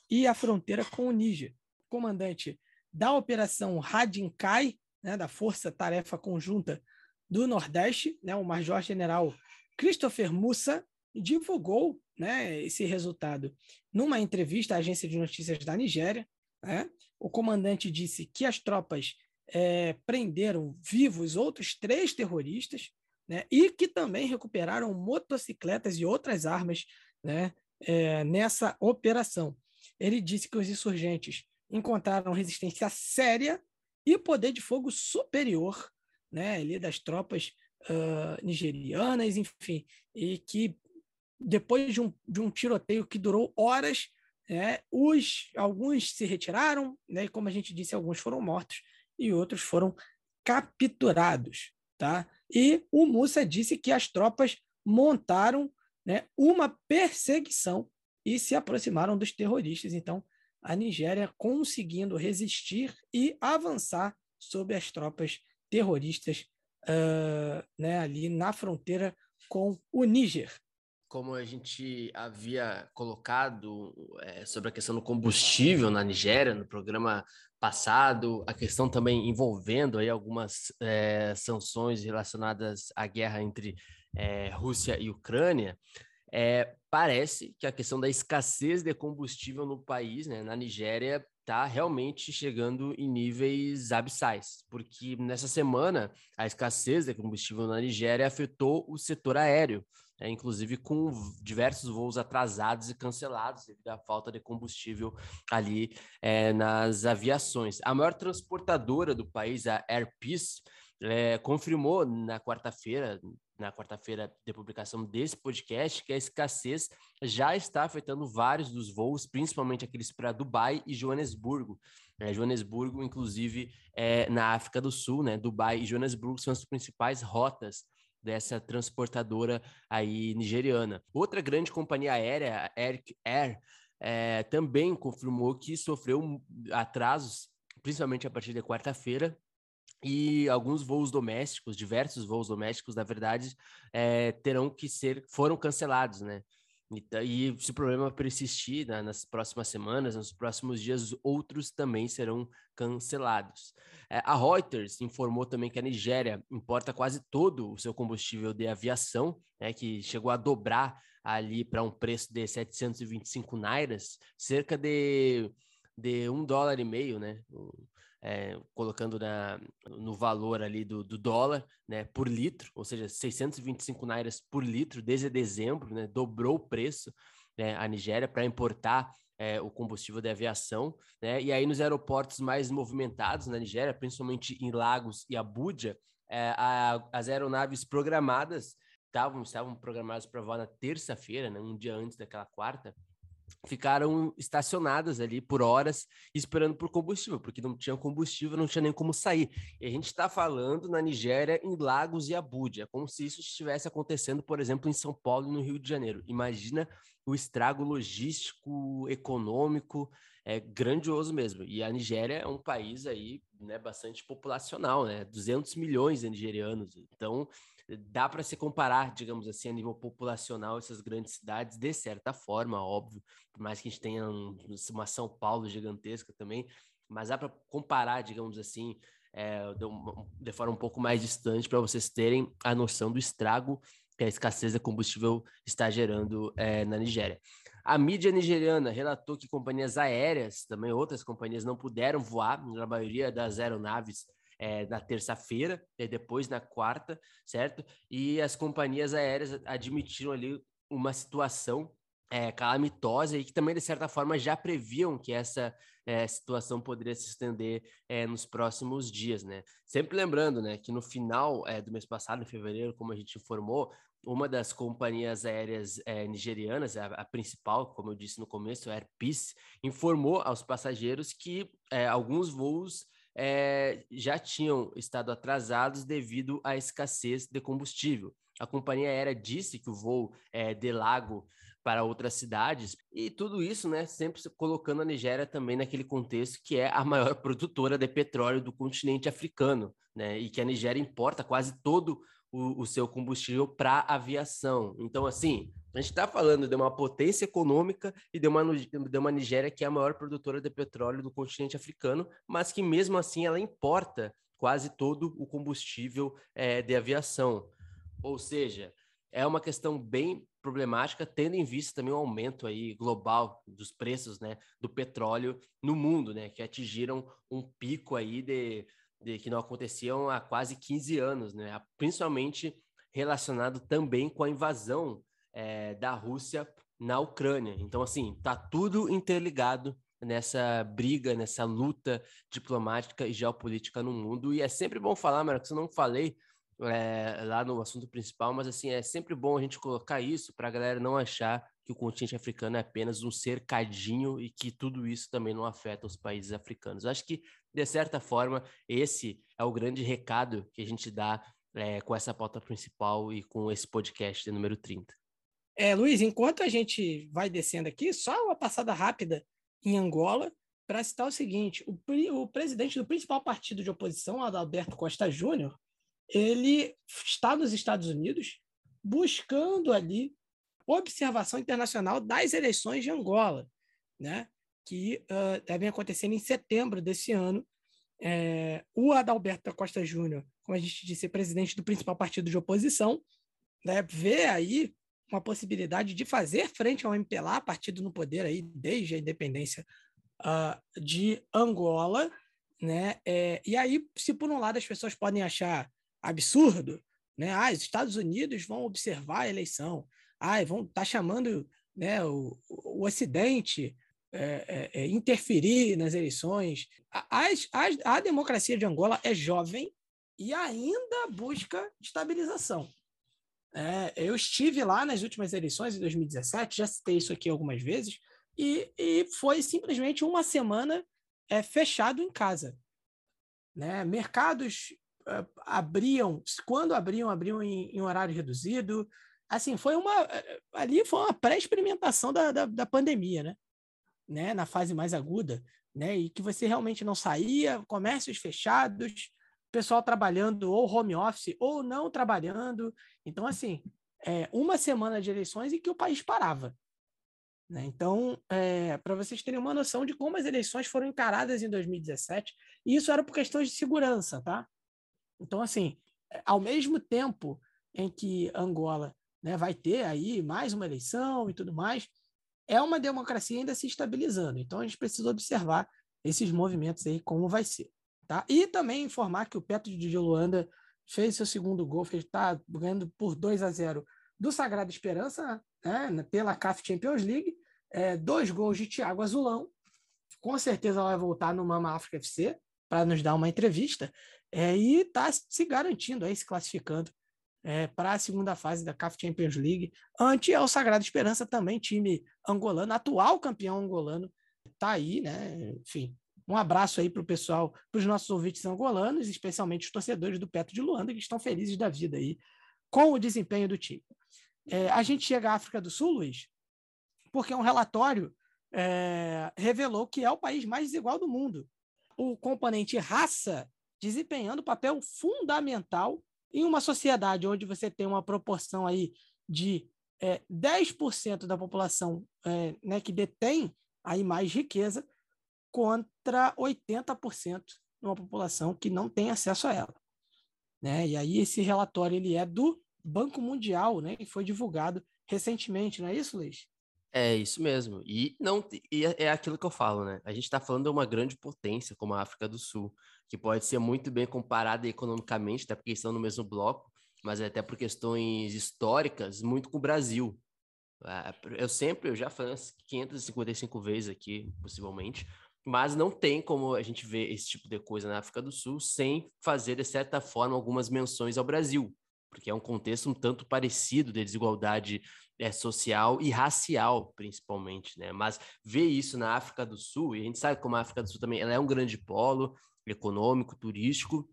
e a fronteira com o Níger. O comandante da Operação Radinkai, né, da Força Tarefa Conjunta do Nordeste, né, o Major-General Christopher Mussa, divulgou né, esse resultado numa entrevista à agência de notícias da Nigéria. Né, o comandante disse que as tropas é, prenderam vivos outros três terroristas né, e que também recuperaram motocicletas e outras armas né, é, nessa operação. Ele disse que os insurgentes encontraram resistência séria e poder de fogo superior né, ali das tropas uh, nigerianas, enfim, e que depois de um, de um tiroteio que durou horas, né, os, alguns se retiraram, né, e como a gente disse, alguns foram mortos e outros foram capturados. Tá? E o Mussa disse que as tropas montaram né, uma perseguição e se aproximaram dos terroristas. Então, a Nigéria conseguindo resistir e avançar sobre as tropas terroristas uh, né, ali na fronteira com o Níger. Como a gente havia colocado é, sobre a questão do combustível na Nigéria, no programa passado, a questão também envolvendo aí algumas é, sanções relacionadas à guerra entre é, Rússia e Ucrânia, é, parece que a questão da escassez de combustível no país, né, na Nigéria, está realmente chegando em níveis abissais, porque nessa semana a escassez de combustível na Nigéria afetou o setor aéreo, né, inclusive com diversos voos atrasados e cancelados devido à falta de combustível ali é, nas aviações. A maior transportadora do país, a Air Peace, é, confirmou na quarta-feira, na quarta-feira de publicação desse podcast, que a escassez já está afetando vários dos voos, principalmente aqueles para Dubai e Joanesburgo. É, Joanesburgo, inclusive, é, na África do Sul, né? Dubai e Joanesburgo são as principais rotas dessa transportadora aí nigeriana. Outra grande companhia aérea, Air, Air é, também confirmou que sofreu atrasos, principalmente a partir de quarta-feira, e alguns voos domésticos, diversos voos domésticos, na verdade, é, terão que ser, foram cancelados, né? E, e se o problema persistir né, nas próximas semanas, nos próximos dias, outros também serão cancelados. É, a Reuters informou também que a Nigéria importa quase todo o seu combustível de aviação, né, que chegou a dobrar ali para um preço de 725 nairas, cerca de, de um dólar e meio, né? É, colocando na, no valor ali do, do, dólar, né, por litro, ou seja, 625 nairas por litro desde dezembro, né, dobrou o preço, né, a Nigéria para importar é, o combustível de aviação, né, e aí nos aeroportos mais movimentados na Nigéria, principalmente em Lagos e Abuja, é, a, as aeronaves programadas estavam, estavam programadas para voar na terça-feira, né, um dia antes daquela quarta, ficaram estacionadas ali por horas esperando por combustível, porque não tinha combustível, não tinha nem como sair. E a gente está falando na Nigéria, em Lagos e Abuja, como se isso estivesse acontecendo, por exemplo, em São Paulo e no Rio de Janeiro. Imagina o estrago logístico, econômico, é grandioso mesmo. E a Nigéria é um país aí, né, bastante populacional, né? 200 milhões de nigerianos. Então, dá para se comparar, digamos assim, a nível populacional, essas grandes cidades, de certa forma, óbvio, por mais que a gente tenha uma São Paulo gigantesca também, mas dá para comparar, digamos assim, é, de forma um pouco mais distante, para vocês terem a noção do estrago que a escassez de combustível está gerando é, na Nigéria. A mídia nigeriana relatou que companhias aéreas, também outras companhias, não puderam voar, na maioria das aeronaves é, na terça-feira, e depois na quarta, certo? E as companhias aéreas admitiram ali uma situação é, calamitosa e que também, de certa forma, já previam que essa é, situação poderia se estender é, nos próximos dias, né? Sempre lembrando, né, que no final é, do mês passado, em fevereiro, como a gente informou, uma das companhias aéreas nigerianas, a, a, principal, como eu disse no começo, a Air Peace, informou aos passageiros que alguns voos é, já tinham estado atrasados devido à escassez de combustível. A companhia aérea disse que o voo é, de Lago para outras cidades, e tudo isso, né, sempre colocando a Nigéria também naquele contexto que é a maior [LAUGHS] produtora de petróleo do continente africano, né, e que a Nigéria importa quase todo o, o seu combustível para aviação. Então, assim, a gente está falando de uma potência econômica e de uma, de uma Nigéria que é a maior produtora de petróleo do continente africano, mas que mesmo assim ela importa quase todo o combustível é, de aviação. Ou seja, é uma questão bem problemática, tendo em vista também o aumento aí global dos preços né, do petróleo no mundo, né, que atingiram um pico aí de, de que não aconteciam há quase 15 anos, né, principalmente relacionado também com a invasão é, da Rússia na Ucrânia. Então, assim, tá tudo interligado nessa briga, nessa luta diplomática e geopolítica no mundo. E é sempre bom falar, Marcos, eu não falei é, lá no assunto principal, mas assim, é sempre bom a gente colocar isso para a galera não achar que o continente africano é apenas um cercadinho e que tudo isso também não afeta os países africanos. Acho que, de certa forma, esse é o grande recado que a gente dá é, com essa pauta principal e com esse podcast número 30. É, Luiz, enquanto a gente vai descendo aqui, só uma passada rápida em Angola para citar o seguinte: o, o, presidente do principal partido de oposição, Adalberto Costa Júnior, ele está nos Estados Unidos buscando ali observação internacional das eleições de Angola, né? que uh, devem acontecer em setembro desse ano. É, o Adalberto Costa Júnior, como a gente disse, é presidente do principal partido de oposição, né, vê aí uma possibilidade de fazer frente ao MPLA, partido no poder aí desde a independência uh, de Angola, né? É, e aí, se por um lado as pessoas podem achar absurdo, né? Ah, os Estados Unidos vão observar a eleição, ah, vão estar tá chamando né, o, o Ocidente é, é, é, interferir nas eleições. As, a democracia de Angola é jovem e ainda busca estabilização. É, eu estive lá nas últimas eleições, em 2017, já citei isso aqui algumas vezes, e, e foi simplesmente uma semana é, fechado em casa. Né? Mercados uh, abriam, quando abriam, abriam em, em, horário reduzido. Assim, foi uma. Eh, ali foi uma pré-experimentação da, da, da, pandemia, né? né? Na fase mais aguda, né? E que você realmente não saía, comércios fechados, pessoal trabalhando ou home office ou não trabalhando. Então, assim, é, uma semana de eleições em que o país parava. Né? Então, é, para vocês terem uma noção de como as eleições foram encaradas em 2017, e isso era por questões de segurança, tá? Então, assim, ao mesmo tempo em que Angola né, vai ter aí mais uma eleição e tudo mais, é uma democracia ainda se estabilizando. Então, a gente precisa observar esses movimentos aí, como vai ser. Tá? E também informar que o Petro de Luanda fez seu segundo gol, está ganhando por 2 a 0 do Sagrada Esperança, né, pela CAF Champions League, é, dois gols de Thiago Azulão, com certeza vai voltar no Mama África FC para nos dar uma entrevista, é, e está se garantindo aí, se classificando é, para a segunda fase da CAF Champions League, ante ao Sagrada Esperança também, time angolano, atual campeão angolano, está aí, né? Enfim, um abraço aí para o pessoal, para os nossos ouvintes angolanos, especialmente os torcedores do Petro de Luanda, que estão felizes da vida aí com o desempenho do time. É, a gente chega à África do Sul, Luiz, porque um relatório é, revelou que é o país mais desigual do mundo. O componente raça desempenhando papel fundamental em uma sociedade onde você tem uma proporção aí de é, 10% da população é, né, que detém aí mais riqueza contra 80% numa população que não tem acesso a ela. Né? E aí esse relatório ele é do Banco Mundial, né? E foi divulgado recentemente, não é isso, Luiz? É isso mesmo. E não e é, é aquilo que eu falo, né? A gente está falando de uma grande potência como a África do Sul, que pode ser muito bem comparada economicamente, até porque estão no mesmo bloco, mas até por questões históricas, muito com o Brasil. É, eu sempre, eu já falei umas 555 vezes aqui, possivelmente, mas não tem como a gente ver esse tipo de coisa na África do Sul sem fazer, de certa forma, algumas menções ao Brasil porque é um contexto um tanto parecido de desigualdade é, social e racial, principalmente, né? Mas ver isso na África do Sul, e a gente sabe como a África do Sul também ela é um grande polo econômico, turístico,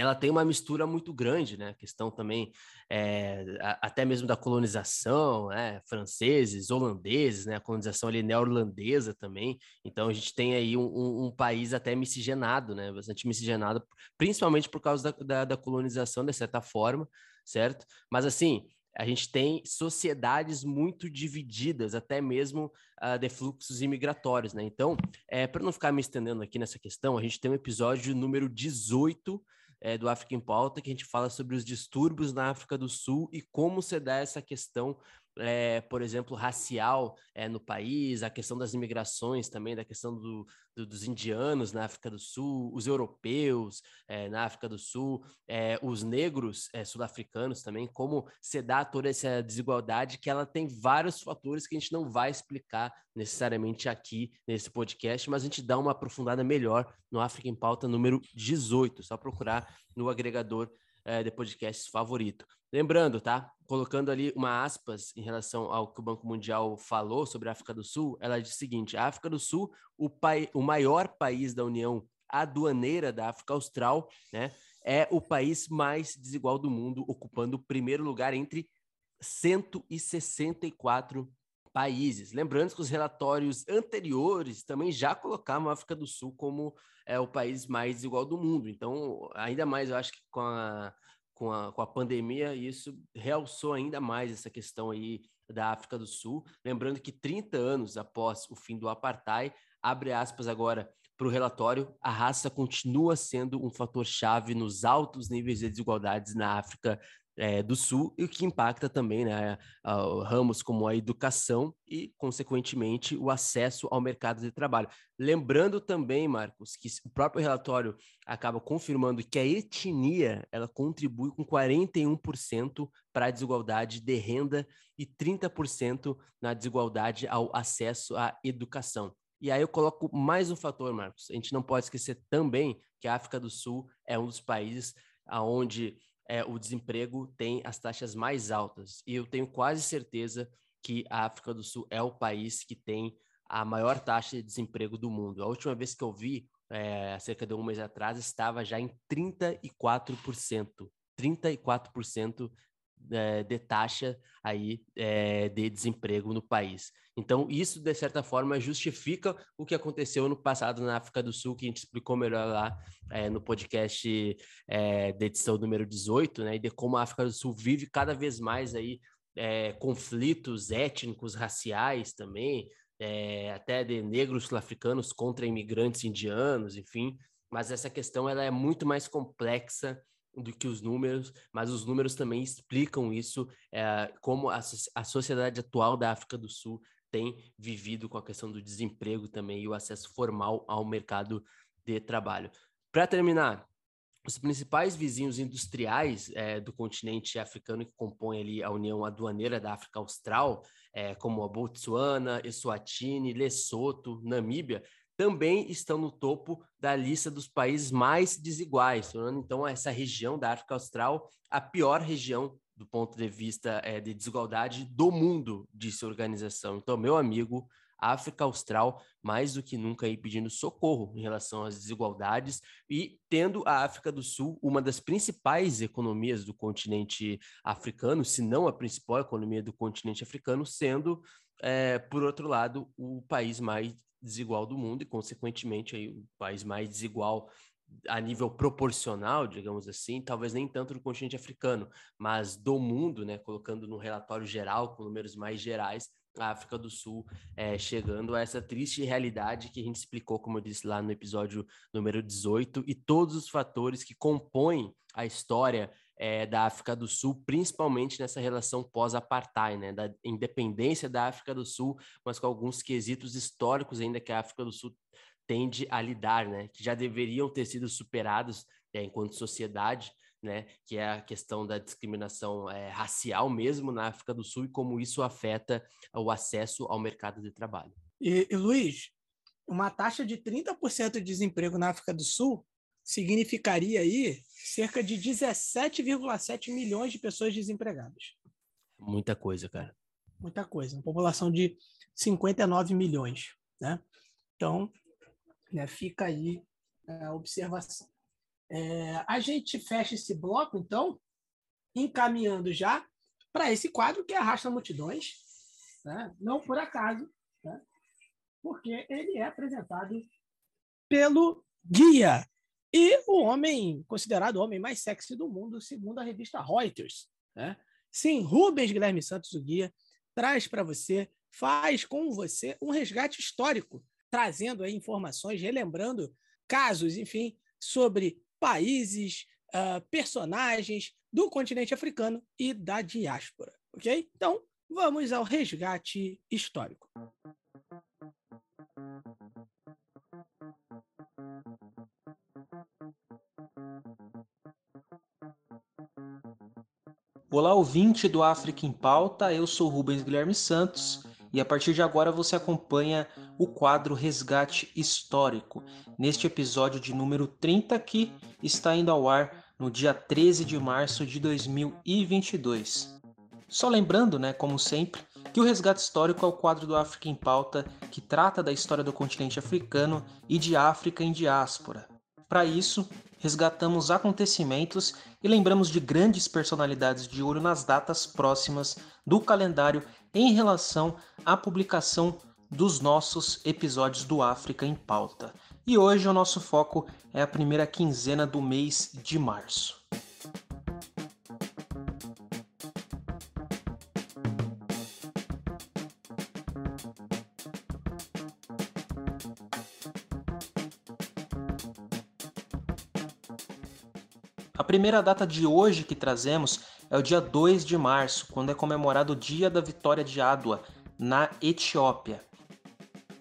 ela tem uma mistura muito grande, né? A questão também é, até mesmo da colonização, né? franceses, holandeses, né? A colonização ali neerlandesa também. Então a gente tem aí um, um, um, país até miscigenado, né? Bastante miscigenado, principalmente por causa da, da, da colonização, de certa forma, certo? Mas assim, a gente tem sociedades muito divididas, até mesmo uh, de fluxos imigratórios, né? Então, é, para não ficar me estendendo aqui nessa questão, a gente tem um episódio número 18 é, do África em Pauta, que a gente fala sobre os distúrbios na África do Sul e como se dá essa questão é, por exemplo, racial é, no país, a questão das imigrações também, da questão do, do, dos indianos na África do Sul, os europeus é, na África do Sul, os negros sul-africanos também, como se dá toda essa desigualdade, que ela tem vários fatores que a gente não vai explicar necessariamente aqui nesse podcast, mas a gente dá uma aprofundada melhor no África em Pauta número 18, só procurar no agregador de podcasts favorito. Lembrando, tá? Colocando ali uma aspas em relação ao que o Banco Mundial falou sobre a África do Sul, ela diz o seguinte: a África do Sul, o, pai, o maior país da União aduaneira da África Austral, né, é o país mais desigual do mundo, ocupando o primeiro lugar entre 164 países. Lembrando que os relatórios anteriores também já colocavam a África do Sul como é, o país mais desigual do mundo. Então, ainda mais, eu acho que com a com a, com a pandemia, isso realçou ainda mais essa questão aí da África do Sul. Lembrando que 30 anos após o fim do apartheid, abre aspas agora para o relatório, a raça continua sendo um fator chave nos altos níveis de desigualdades na África é, do Sul e o que impacta também né, ramos como a educação e, consequentemente, o acesso ao mercado de trabalho. Lembrando também, Marcos, que o próprio relatório acaba confirmando que a etnia ela contribui com 41% para a desigualdade de renda e 30% na desigualdade ao acesso à educação. E aí eu coloco mais um fator, Marcos. A gente não pode esquecer também que a África do Sul é um dos países onde é, o desemprego tem as taxas mais altas. E eu tenho quase certeza que a África do Sul é o país que tem a maior taxa de desemprego do mundo. A última vez que eu vi, é, cerca de um mês atrás, estava já em 34%. 34% é, de taxa aí é, de desemprego no país. Então, isso, de certa forma, justifica o que aconteceu no passado na África do Sul, que a gente explicou melhor lá é, no podcast é, da edição número 18, né, e de como a África do Sul vive cada vez mais aí é, conflitos étnicos, raciais também, até de negros sul-africanos contra imigrantes indianos, enfim, mas essa questão ela é muito mais complexa do que os números, mas os números também explicam isso, é, como a, a sociedade atual da África do Sul tem vivido com a questão do desemprego também e o acesso formal ao mercado de trabalho. Para terminar, os principais vizinhos industriais é, do continente africano que compõem ali a União Aduaneira da África Austral, é, como a Botsuana, Eswatini, Lesoto, Namíbia, também estão no topo da lista dos países mais desiguais, tornando então essa região da África Austral a pior região do ponto de vista é, de desigualdade do mundo, disse a organização. Então, meu amigo, África Austral, mais do que nunca, aí pedindo socorro em relação às desigualdades e tendo a África do Sul uma das principais economias do continente africano, se não a principal economia do continente africano, sendo, é, por outro lado, o país mais desigual do mundo e, consequentemente, aí, o país mais desigual a nível proporcional, digamos assim, talvez nem tanto do continente africano, mas do mundo, né, colocando no relatório geral, com números mais gerais, a África do Sul é, chegando a essa triste realidade que a gente explicou, como eu disse lá no episódio número 18, e todos os fatores que compõem a história é, da África do Sul, principalmente nessa relação pós-apartheid, né, da independência da África do Sul, mas com alguns quesitos históricos ainda que a África do Sul tende a lidar, né, que já deveriam ter sido superados é, enquanto sociedade, né, que é a questão da discriminação é, racial mesmo na África do Sul e como isso afeta o acesso ao mercado de trabalho. E, e Luiz, uma taxa de 30% de desemprego na África do Sul significaria aí cerca de 17,7 milhões de pessoas desempregadas. Muita coisa, cara. Muita coisa. Uma população de 59 milhões, né? Então, né, fica aí a observação. É, a gente fecha esse bloco, então, encaminhando já para esse quadro que arrasta multidões, né? não por acaso, né? porque ele é apresentado pelo guia e o homem, considerado o homem mais sexy do mundo, segundo a revista Reuters. Né? Sim, Rubens Guilherme Santos, o guia, traz para você, faz com você um resgate histórico, trazendo aí informações, relembrando casos, enfim, sobre países, uh, personagens do continente africano e da diáspora. Ok? Então, vamos ao resgate histórico. Olá, ouvinte do África em Pauta, eu sou Rubens Guilherme Santos e a partir de agora você acompanha o quadro Resgate Histórico, neste episódio de número 30 que está indo ao ar no dia 13 de março de 2022. Só lembrando, né, como sempre, que o Resgate Histórico é o quadro do África em Pauta que trata da história do continente africano e de África em diáspora. Para isso, resgatamos acontecimentos e lembramos de grandes personalidades de olho nas datas próximas do calendário em relação à publicação dos nossos episódios do África em Pauta. E hoje o nosso foco é a primeira quinzena do mês de março. A primeira data de hoje que trazemos é o dia 2 de março, quando é comemorado o Dia da Vitória de Adwa, na Etiópia.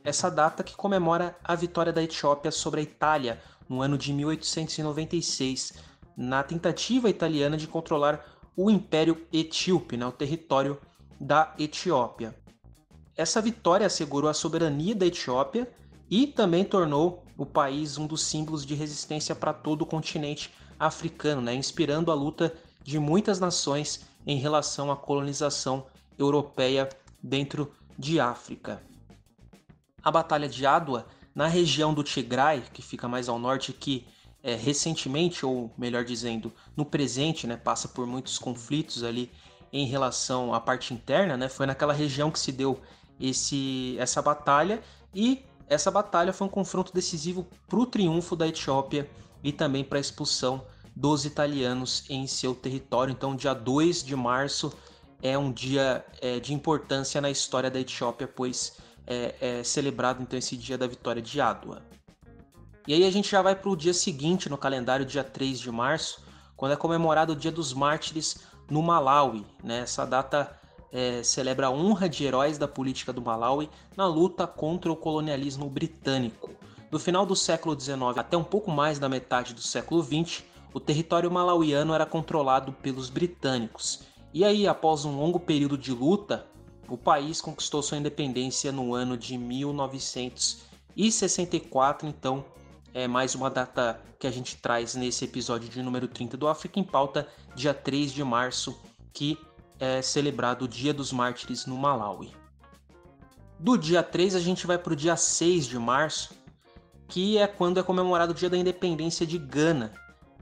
Essa data que comemora a vitória da Etiópia sobre a Itália no ano de 1896, na tentativa italiana de controlar o Império Etíope, né, o território da Etiópia. Essa vitória assegurou a soberania da Etiópia e também tornou o país um dos símbolos de resistência para todo o continente africano, né, inspirando a luta de muitas nações em relação à colonização europeia dentro de África. A Batalha de Adwa, na região do Tigray, que fica mais ao norte, que é, recentemente, ou melhor dizendo, no presente, né, passa por muitos conflitos ali em relação à parte interna, né, foi naquela região que se deu esse, essa batalha e essa batalha foi um confronto decisivo para o triunfo da Etiópia e também para a expulsão dos italianos em seu território. Então, dia 2 de março é um dia é, de importância na história da Etiópia, pois é, é, celebrado então esse dia da vitória de Adwa. E aí a gente já vai para o dia seguinte no calendário, dia 3 de março, quando é comemorado o Dia dos Mártires no Malawi. Né? Essa data é, celebra a honra de heróis da política do Malawi na luta contra o colonialismo britânico. Do final do século XIX até um pouco mais da metade do século XX, o território malauiano era controlado pelos britânicos. E aí, após um longo período de luta, o país conquistou sua independência no ano de 1964, então é mais uma data que a gente traz nesse episódio de número 30 do África em Pauta, dia 3 de março, que é celebrado o Dia dos Mártires no Malawi. Do dia 3 a gente vai para o dia 6 de março, que é quando é comemorado o Dia da Independência de Gana.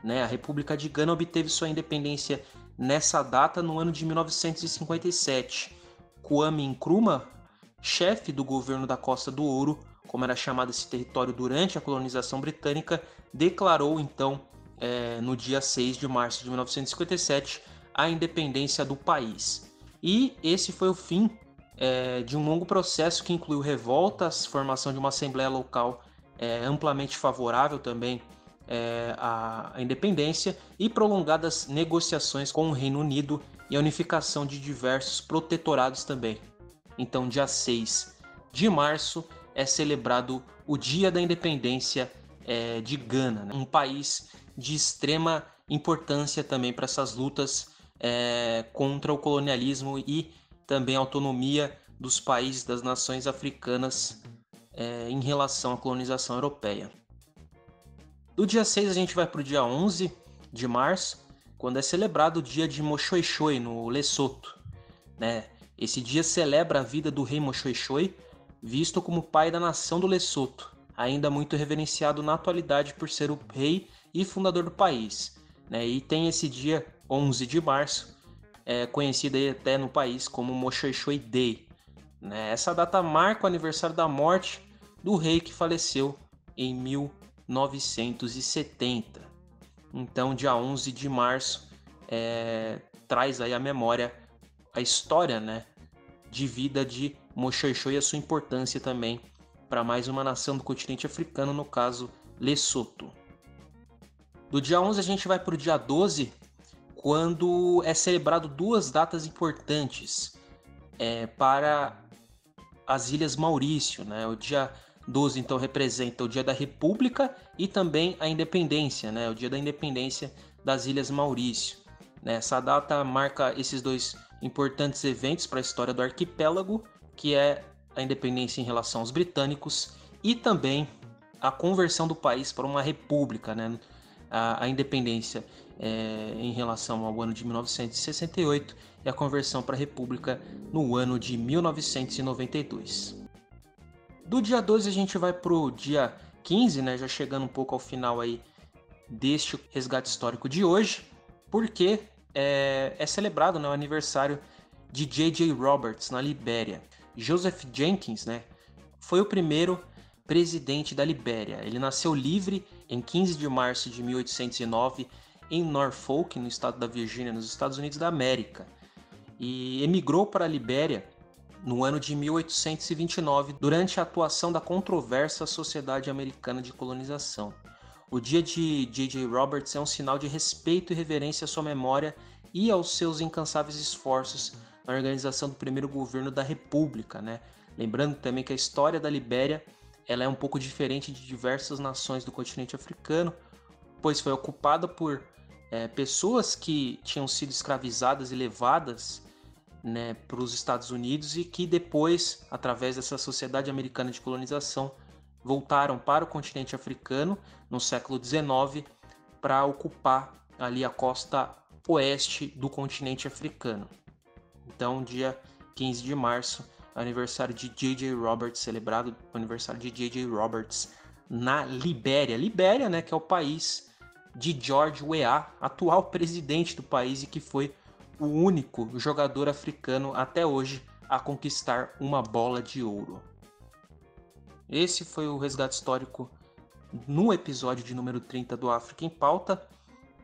Né? A República de Gana obteve sua independência nessa data no ano de 1957. Kwame Nkrumah, chefe do governo da Costa do Ouro, como era chamado esse território durante a colonização britânica, declarou então, é, no dia 6 de março de 1957, a independência do país. E esse foi o fim é, de um longo processo que incluiu revoltas, formação de uma assembleia local é, amplamente favorável também é, à, à independência e prolongadas negociações com o Reino Unido e a unificação de diversos protetorados também. Então, dia 6 de março é celebrado o Dia da Independência é, de Gana, né? um país de extrema importância também para essas lutas é, contra o colonialismo e também a autonomia dos países das nações africanas é, em relação à colonização europeia. Do dia 6 a gente vai para o dia 11 de março, quando é celebrado o dia de Mochoixoi no Lesoto. Né? Esse dia celebra a vida do rei Mochoixoi, visto como pai da nação do Lesoto, ainda muito reverenciado na atualidade por ser o rei e fundador do país. Né? E tem esse dia 11 de março, é, conhecido até no país como Mochoixoi Day. Né? Essa data marca o aniversário da morte do rei que faleceu em 1970. Então, dia 11 de março é, traz aí a memória, a história, né, de vida de Mochoixô e a sua importância também para mais uma nação do continente africano, no caso Lesoto. Do dia 11 a gente vai para o dia 12, quando é celebrado duas datas importantes é, para as Ilhas Maurício. Né? O dia 12 então representa o Dia da República e também a Independência, né? o Dia da Independência das Ilhas Maurício. Né? Essa data marca esses dois importantes eventos para a história do arquipélago que é a independência em relação aos britânicos e também a conversão do país para uma república, né? a, a independência é, em relação ao ano de 1968 e a conversão para a república no ano de 1992. Do dia 12 a gente vai para o dia 15, né? já chegando um pouco ao final aí deste resgate histórico de hoje, porque é, é celebrado né, o aniversário de J.J. Roberts na Libéria. Joseph Jenkins, né, foi o primeiro presidente da Libéria. Ele nasceu livre em 15 de março de 1809 em Norfolk, no estado da Virgínia, nos Estados Unidos da América, e emigrou para a Libéria no ano de 1829, durante a atuação da controversa Sociedade Americana de Colonização. O dia de J.J. Roberts é um sinal de respeito e reverência à sua memória e aos seus incansáveis esforços na organização do primeiro governo da República, né? Lembrando também que a história da Libéria ela é um pouco diferente de diversas nações do continente africano, pois foi ocupada por é, pessoas que tinham sido escravizadas e levadas né, para os Estados Unidos e que depois, através dessa sociedade americana de colonização, voltaram para o continente africano no século XIX para ocupar ali a costa oeste do continente africano. Então, dia 15 de março, aniversário de J.J. Roberts, celebrado aniversário de J.J. Roberts na Libéria. Libéria, né, que é o país de George Weah, atual presidente do país e que foi o único jogador africano até hoje a conquistar uma bola de ouro. Esse foi o resgate histórico no episódio de número 30 do África em Pauta,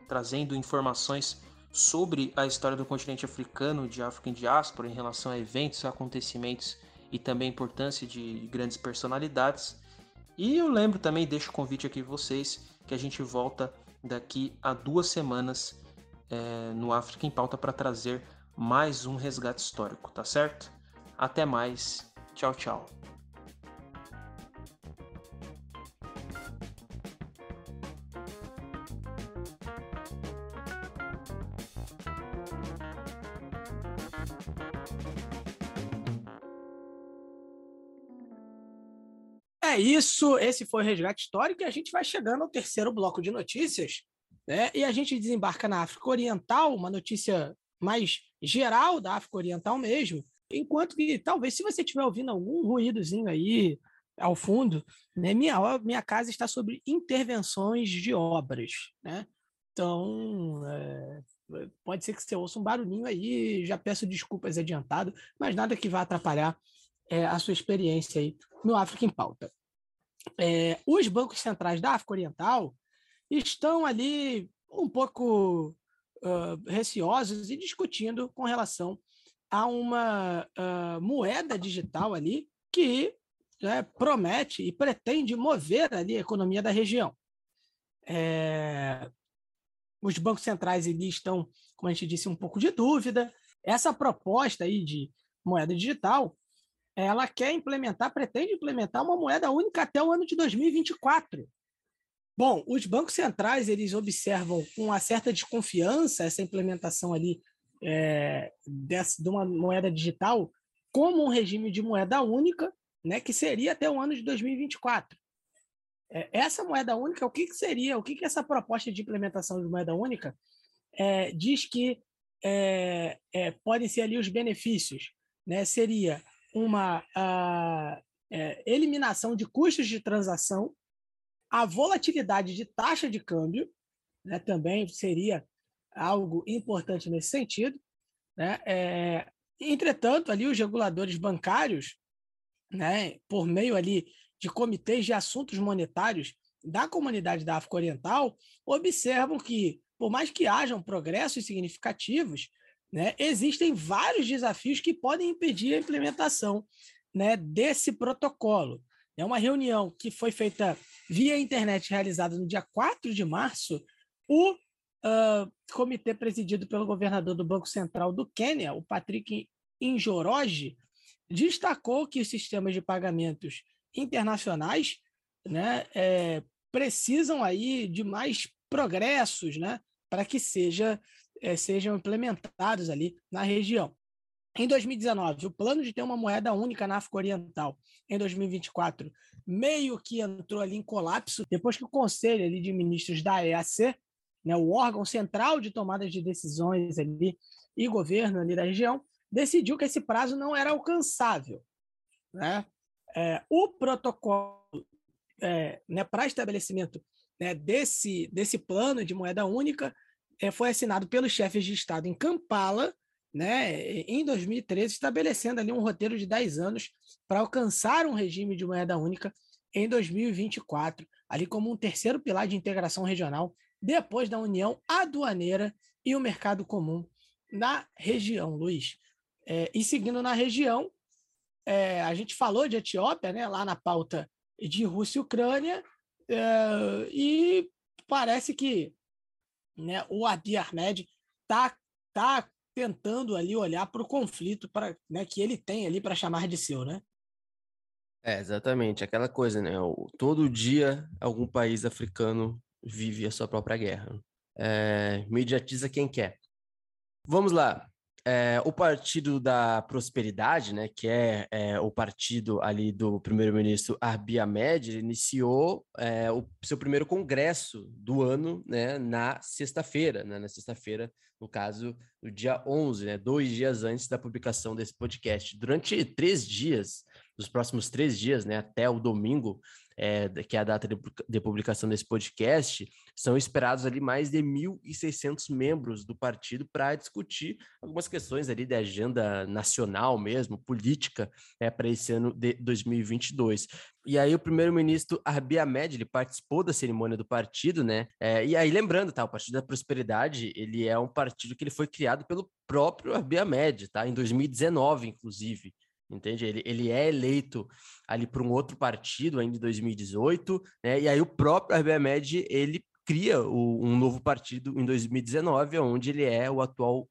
trazendo informações sobre a história do continente africano, de África em diáspora, em relação a eventos, acontecimentos e também a importância de grandes personalidades. E eu lembro também, deixo o convite aqui vocês, que a gente volta daqui a duas semanas é, no África em Pauta para trazer mais um resgate histórico, tá certo? Até mais, tchau, tchau. É isso, esse foi o Resgate Histórico e a gente vai chegando ao terceiro bloco de notícias, né? E a gente desembarca na África Oriental, uma notícia mais geral da África Oriental mesmo, enquanto que talvez se você estiver ouvindo algum ruídozinho aí ao fundo, né, minha, minha casa está sobre intervenções de obras, né? Então, é, pode ser que você ouça um barulhinho aí, já peço desculpas adiantado, mas nada que vá atrapalhar é, a sua experiência aí no África em Pauta é, os bancos centrais da África Oriental estão ali um pouco uh, receosos e discutindo com relação a uma uh, moeda digital ali que né, promete e pretende mover ali a economia da região. É, os bancos centrais ali estão, como a gente disse, um pouco de dúvida. Essa proposta aí de moeda digital ela quer implementar, pretende implementar uma moeda única até o ano de 2024. Bom, os bancos centrais eles observam com uma certa desconfiança essa implementação ali é, dessa, de uma moeda digital como um regime de moeda única, né, que seria até o ano de 2024. É, essa moeda única, o que, que seria? O que, que essa proposta de implementação de moeda única é, diz que é, é, podem ser ali os benefícios? Né? Seria uma uh, é, eliminação de custos de transação, a volatilidade de taxa de câmbio, né, também seria algo importante nesse sentido. Né? É, entretanto, ali os reguladores bancários, né, por meio ali de comitês de assuntos monetários da comunidade da África Oriental, observam que, por mais que hajam progressos significativos, né, existem vários desafios que podem impedir a implementação né, desse protocolo. É uma reunião que foi feita via internet, realizada no dia 4 de março. O uh, comitê presidido pelo governador do Banco Central do Quênia, o Patrick Injoroge, destacou que os sistemas de pagamentos internacionais né, é, precisam aí de mais progressos né, para que seja é, sejam implementados ali na região. Em 2019, o plano de ter uma moeda única na África Oriental, em 2024, meio que entrou ali em colapso, depois que o Conselho ali de Ministros da EAC, né, o órgão central de tomada de decisões ali e governo ali da região, decidiu que esse prazo não era alcançável. Né? É, o protocolo é, né, para estabelecimento né, desse, desse plano de moeda única é, foi assinado pelos chefes de Estado em Kampala, né, em 2013, estabelecendo ali um roteiro de 10 anos para alcançar um regime de moeda única em 2024, ali como um terceiro pilar de integração regional, depois da União Aduaneira e o Mercado Comum na região, Luiz. É, e seguindo na região, é, a gente falou de Etiópia, né, lá na pauta de Rússia e Ucrânia, é, e parece que né, o Abiy Ahmed está tá tentando ali olhar para o conflito para né, que ele tem ali para chamar de seu, né? É, exatamente, aquela coisa, né? Todo dia algum país africano vive a sua própria guerra. É, mediatiza quem quer. Vamos lá. É, o Partido da Prosperidade, né, que é, é o partido ali do primeiro-ministro Abiy Ahmed, iniciou é, o seu primeiro congresso do ano né, na sexta-feira, né, na sexta-feira, no caso, no dia 11, né, dois dias antes da publicação desse podcast. Durante três dias, nos próximos três dias, né, até o domingo, é, que é a data de, de, publicação desse podcast, são esperados ali mais de 1.600 membros do partido para discutir algumas questões ali de agenda nacional mesmo, política, é, para esse ano de 2022. E aí o primeiro-ministro Abiy Ahmed, ele participou da cerimônia do partido, né? É, e aí lembrando, tá, o Partido da Prosperidade, ele é um partido que ele foi criado pelo próprio Abiy Ahmed, tá? Em 2019, inclusive entende? Ele, ele é eleito ali por um outro partido ainda em 2018, né? E aí o próprio Ahmed, ele cria o, um novo partido em 2019, onde ele é o atual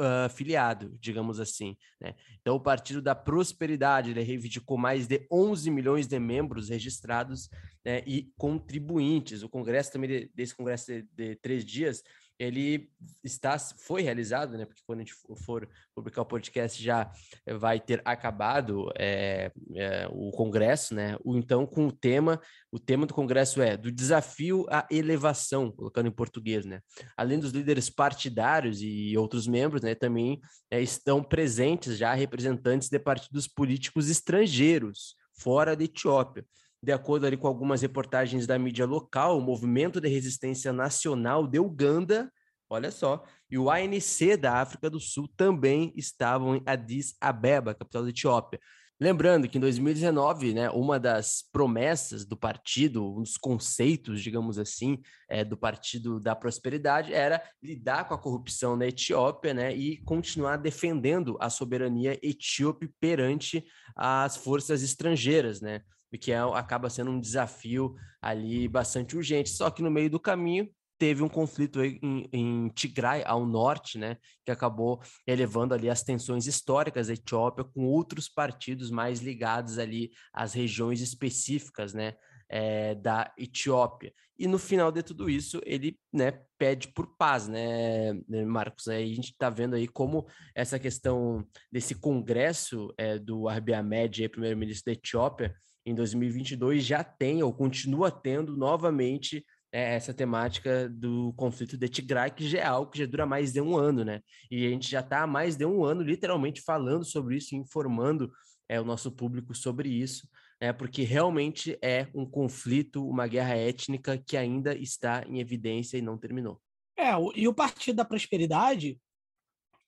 uh, filiado, digamos assim. Né? Então, o Partido da Prosperidade ele reivindicou mais de 11 milhões de membros registrados né, e contribuintes. O congresso também, de, desse congresso de, de três dias, ele está foi realizado, né? Porque quando a gente for publicar o podcast já vai ter acabado é, é, o congresso, né? O, então com o tema, o tema do congresso é do desafio à elevação, colocando em português, né? Além dos líderes partidários e outros membros, né? Também é, estão presentes já representantes de partidos políticos estrangeiros fora da Etiópia. De acordo ali com algumas reportagens da mídia local, o Movimento de Resistência Nacional de Uganda, olha só, e o ANC da África do Sul também estavam em Addis Abeba, capital da Etiópia. Lembrando que em 2019, né, uma das promessas do partido, um dos conceitos, digamos assim, é, do Partido da Prosperidade era lidar com a corrupção na Etiópia né, e continuar defendendo a soberania etíope perante as forças estrangeiras. Né? Que é, acaba sendo um desafio ali bastante urgente. Só que no meio do caminho teve um conflito em, em Tigray, ao norte, né, que acabou elevando ali as tensões históricas da Etiópia com outros partidos mais ligados ali às regiões específicas, né, é, da Etiópia. E no final de tudo isso, ele né, pede por paz, né, né Marcos? Aí a gente está vendo aí como essa questão desse congresso é, do Abiy Ahmed, primeiro-ministro da Etiópia, em 2022 já tem ou continua tendo novamente é, essa temática do conflito de Tigray, que já é algo que já dura mais de um ano, né? E a gente já está há mais de um ano literalmente falando sobre isso, informando é, o nosso público sobre isso, é porque realmente é um conflito, uma guerra étnica que ainda está em evidência e não terminou. É, e o Partido da Prosperidade,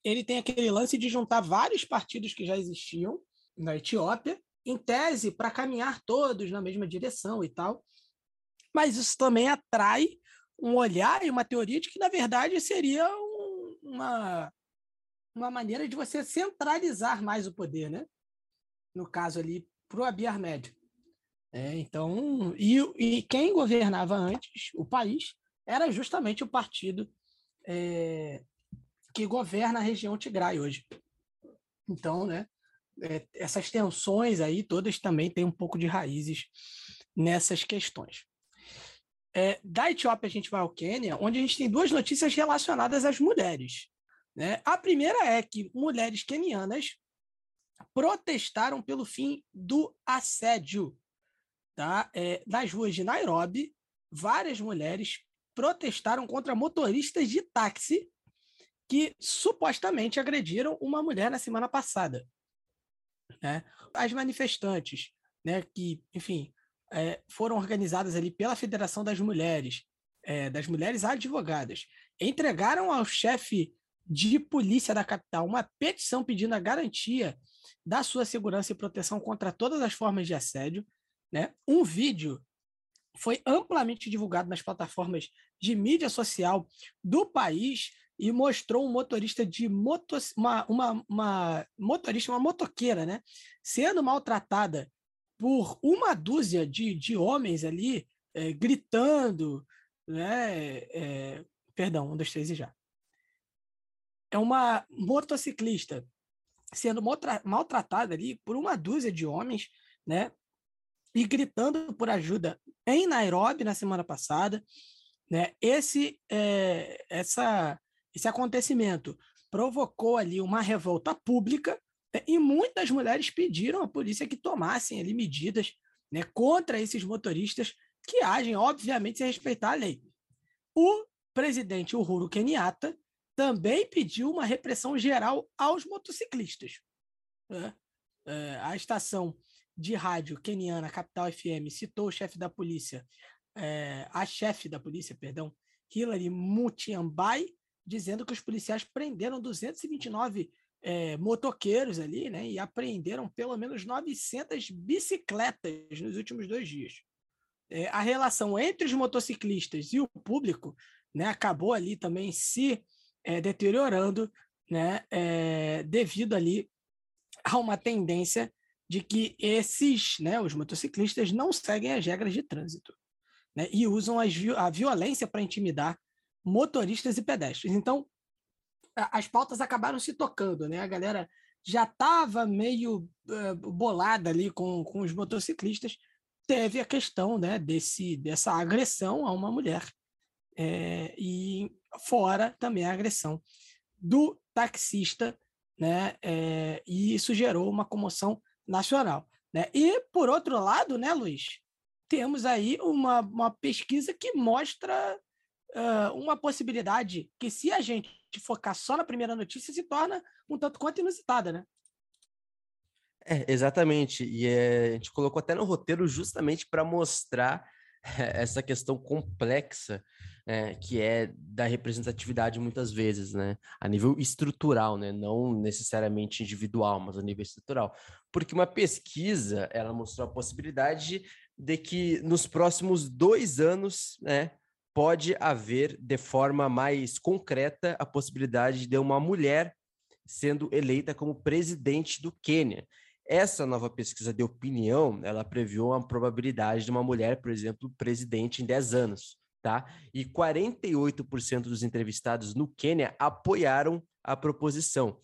ele tem aquele lance de juntar vários partidos que já existiam na Etiópia em tese, para caminhar todos na mesma direção e tal. Mas isso também atrai um olhar e uma teoria de que, na verdade, seria um, uma, uma maneira de você centralizar mais o poder, né? No caso ali, para o Abiy Ahmed. É, então, e, e quem governava antes o país era justamente o partido é, que governa a região Tigray hoje. Então, né, é, essas tensões aí todas também têm um pouco de raízes nessas questões. É, da Etiópia a gente vai ao Quênia, onde a gente tem duas notícias relacionadas às mulheres. Né? A primeira é que mulheres quenianas protestaram pelo fim do assédio. Tá? É, nas ruas de Nairobi, várias mulheres protestaram contra motoristas de táxi que supostamente agrediram uma mulher na semana passada. Né? As manifestantes, né, que, enfim, é, foram organizadas ali pela Federação das Mulheres, é, das Mulheres Advogadas, entregaram ao chefe de polícia da capital uma petição pedindo a garantia da sua segurança e proteção contra todas as formas de assédio. Né? Um vídeo foi amplamente divulgado nas plataformas de mídia social do país, e mostrou um motorista de moto, uma, uma, uma motorista, uma motoqueira, né, sendo maltratada por uma dúzia de, de homens ali, é, gritando, né, é, perdão, um, dois, três e já. É uma motociclista sendo maltratada ali por uma dúzia de homens, né, e gritando por ajuda em Nairobi na semana passada, né? Esse é, essa esse acontecimento provocou ali uma revolta pública né? e muitas mulheres pediram à polícia que tomassem ali medidas né, contra esses motoristas que agem, obviamente, sem respeitar a lei. O presidente Uhuru Kenyatta também pediu uma repressão geral aos motociclistas. Né? É, a estação de rádio keniana, Capital FM, citou o chefe da polícia, é, a chefe da polícia, perdão, Hilary Mutiambai, dizendo que os policiais prenderam 229 é, motoqueiros ali, né, e apreenderam pelo menos 900 bicicletas nos últimos dois dias. É, a relação entre os motociclistas e o público né, acabou ali também se é, deteriorando né, é, devido ali a uma tendência de que esses, né, os motociclistas, não seguem as regras de trânsito né, e usam as, a violência para intimidar motoristas e pedestres. Então, as pautas acabaram se tocando, né? A galera já estava meio uh, bolada ali com, com os motociclistas. Teve a questão né, desse, dessa agressão a uma mulher. É, e fora também a agressão do taxista, né? É, e isso gerou uma comoção nacional. Né? E, por outro lado, né, Luiz, temos aí uma, uma pesquisa que mostra uh, uma possibilidade que, se a gente focar só na primeira notícia, se torna um tanto quanto inusitada, né? É, exatamente. E é, a gente colocou até no roteiro justamente para mostrar essa questão complexa é, que é da representatividade muitas vezes, né? A nível estrutural, né? Não necessariamente individual, mas a nível estrutural. Porque uma pesquisa, ela mostrou a possibilidade de que nos próximos dois anos, né? Pode haver de forma mais concreta a possibilidade de uma mulher sendo eleita como presidente do Quênia. Essa nova pesquisa de opinião, ela previu a probabilidade de uma mulher, por exemplo, presidente em 10 anos tá? E 48% dos entrevistados no Quênia apoiaram a proposição.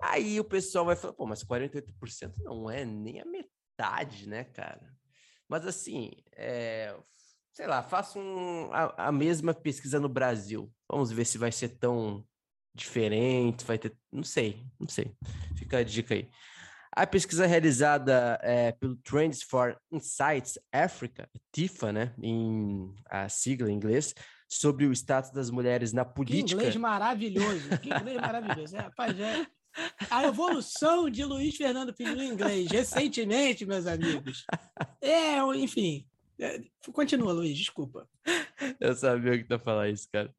Aí o pessoal vai falar, pô, mas 48% não é nem a metade, né, cara? Mas assim, é, sei lá, faça um, a, a, mesma pesquisa no Brasil. Vamos ver se vai ser tão diferente, vai ter, não sei, não sei. Fica a dica aí. A pesquisa realizada é, pelo Trends for Insights Africa, TIFA, né, em a sigla em inglês, sobre o status das mulheres na política. Que inglês maravilhoso, que inglês maravilhoso. É, rapaz, é a evolução de Luiz Fernando Filho no inglês, recentemente, meus amigos. É, enfim, é, continua, Luiz, desculpa. Eu sabia que tu falar isso, cara.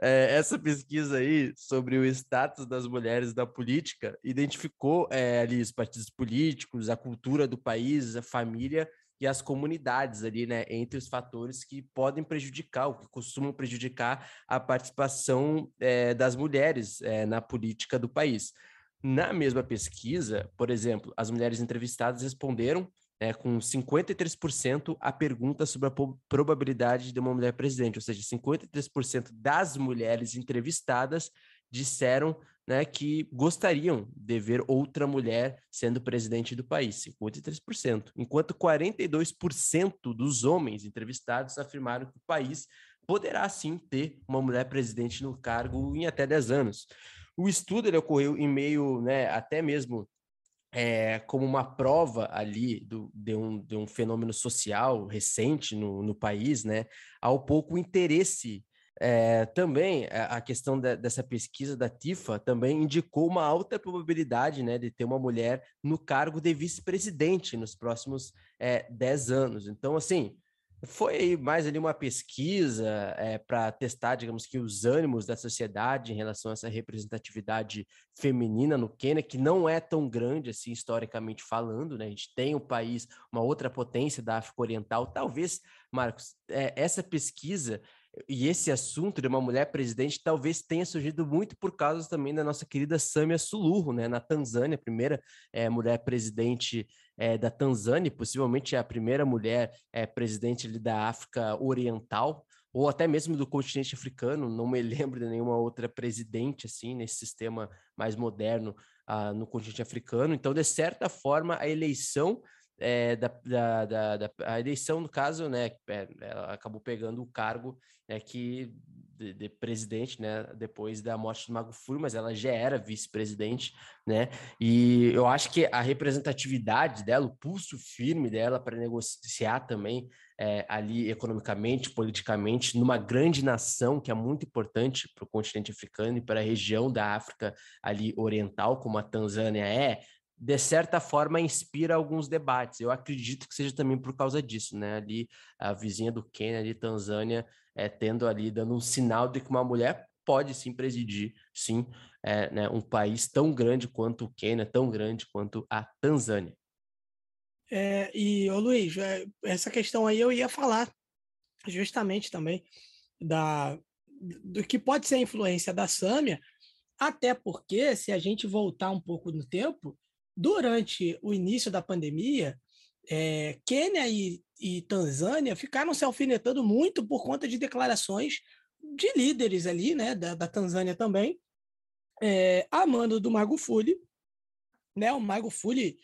É, essa pesquisa aí sobre o status das mulheres da política identificou é, ali os partidos políticos, a cultura do país, a família e as comunidades ali, né, entre os fatores que podem prejudicar, ou que costumam prejudicar a participação é, das mulheres é, na política do país. Na mesma pesquisa, por exemplo, as mulheres entrevistadas responderam é, com 53% a pergunta sobre a probabilidade de uma mulher presidente, ou seja, 53% das mulheres entrevistadas disseram né, que gostariam de ver outra mulher sendo presidente do país, 53%, enquanto 42% dos homens entrevistados afirmaram que o país poderá sim ter uma mulher presidente no cargo em até 10 anos. O estudo ocorreu em meio, né, até mesmo é, como uma prova ali do, de, um, de um fenômeno social recente no, no país, né, ao pouco interesse. É, também a questão de, dessa pesquisa da TIFA também indicou uma alta probabilidade né, de ter uma mulher no cargo de vice-presidente nos próximos é, 10 anos. Então, assim, foi mais ali uma pesquisa é, para testar, digamos que, os ânimos da sociedade em relação a essa representatividade feminina no Quênia, que não é tão grande assim, historicamente falando, né? A gente tem um país, uma outra potência da África Oriental. Talvez, Marcos, é, essa pesquisa e esse assunto de uma mulher presidente talvez tenha surgido muito por causa também da nossa querida Samia Suluhu, né, na Tanzânia, primeira é, mulher presidente é, da Tanzânia, possivelmente a primeira mulher é, presidente da África Oriental, ou até mesmo do continente africano, não me [LAUGHS] lembro de nenhuma outra presidente assim nesse sistema mais moderno uh, no continente africano. Então, de certa forma, a eleição é, da, da, da, da, a eleição, no caso, né, é, ela acabou pegando o cargo né, que de, de, presidente, né, depois da morte do Mago Fúrio, mas ela já era vice-presidente, né, e eu acho que a representatividade dela, o pulso firme dela para negociar também é, ali economicamente, politicamente, numa grande nação que é muito importante para o continente africano e para a região da África ali oriental, como a Tanzânia é, de certa forma inspira alguns debates. Eu acredito que seja também por causa disso, né? Ali a vizinha do Quênia, ali Tanzânia, é, tendo ali dando um sinal de que uma mulher pode sim presidir, sim, é, né, um país tão grande quanto o Quênia, tão grande quanto a Tanzânia. É, e, ô Luiz, é, essa questão aí eu ia falar justamente também da, do que pode ser a influência da Sâmia, até porque, se a gente voltar um pouco no tempo, durante o início da pandemia, é, Quênia e, e Tanzânia ficaram se alfinetando muito por conta de declarações de líderes ali, né, da, da Tanzânia também, é, a mando do Magufuli, né, o Magufuli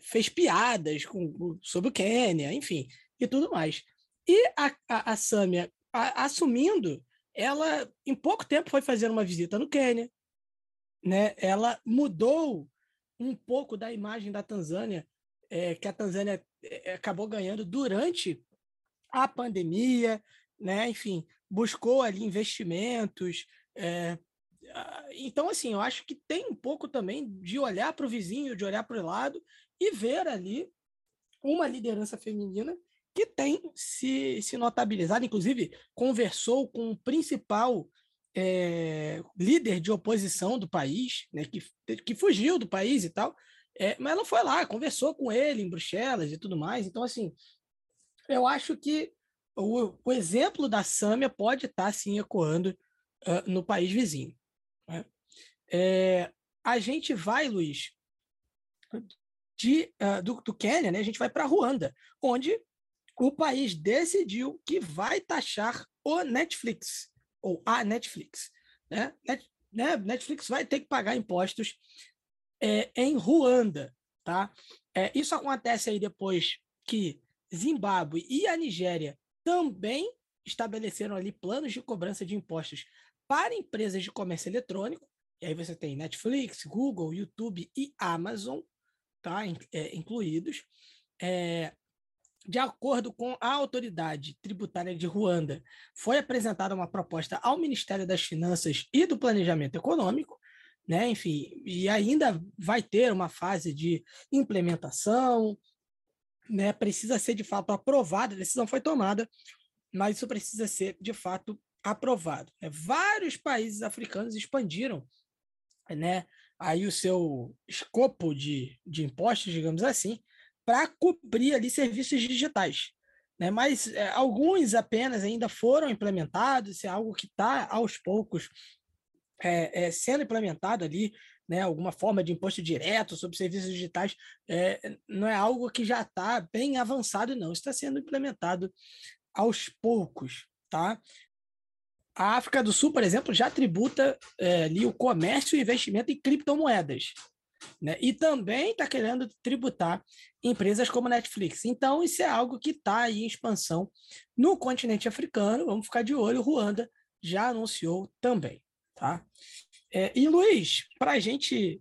fez piadas com, sobre o Quênia, enfim, e tudo mais. E a, a, a Sâmia, a, assumindo, ela em pouco tempo foi fazer uma visita no Quênia, né? Ela mudou um pouco da imagem da Tanzânia, é, que a Tanzânia é, acabou ganhando durante a pandemia, né? Enfim, buscou ali investimentos. É, então, assim, eu acho que tem um pouco também de olhar para o vizinho, de olhar para o lado e ver ali uma liderança feminina que tem se, se notabilizado, inclusive conversou com o principal é, líder de oposição do país, né, que, que fugiu do país e tal, é, mas ela foi lá, conversou com ele em Bruxelas e tudo mais. Então, assim, eu acho que o, o exemplo da Sâmia pode estar, sim, ecoando uh, no país vizinho. Né? É, a gente vai, Luiz, de, uh, do, do Quênia, né, a gente vai para Ruanda, onde o país decidiu que vai taxar o Netflix ou a Netflix. Né? Net, né? Netflix vai ter que pagar impostos é, em Ruanda. Tá? É, isso acontece aí depois que Zimbábue e a Nigéria também estabeleceram ali planos de cobrança de impostos para empresas de comércio eletrônico. E aí você tem Netflix, Google, YouTube e Amazon, tá? É, incluídos. É, de acordo com a autoridade tributária de Ruanda, foi apresentada uma proposta ao Ministério das Finanças e do Planejamento Econômico, né? Enfim, e ainda vai ter uma fase de implementação, né? Precisa ser de fato aprovada, a decisão foi tomada, mas isso precisa ser de fato aprovado. Né? Vários países africanos expandiram, né? Aí o seu escopo de, de impostos, digamos assim, para cobrir ali serviços digitais. Né? Mas é, alguns apenas ainda foram implementados, é algo que está aos poucos é, é, sendo implementado ali, né? alguma forma de imposto direto sobre serviços digitais, é, não é algo que já está bem avançado, não, está sendo implementado aos poucos. Tá? A África do Sul, por exemplo, já tributa é, ali o comércio e investimento em criptomoedas. Né? E também está querendo tributar empresas como Netflix. Então, isso é algo que está em expansão no continente africano. Vamos ficar de olho. Ruanda já anunciou também. Tá? É, e, Luiz, para a gente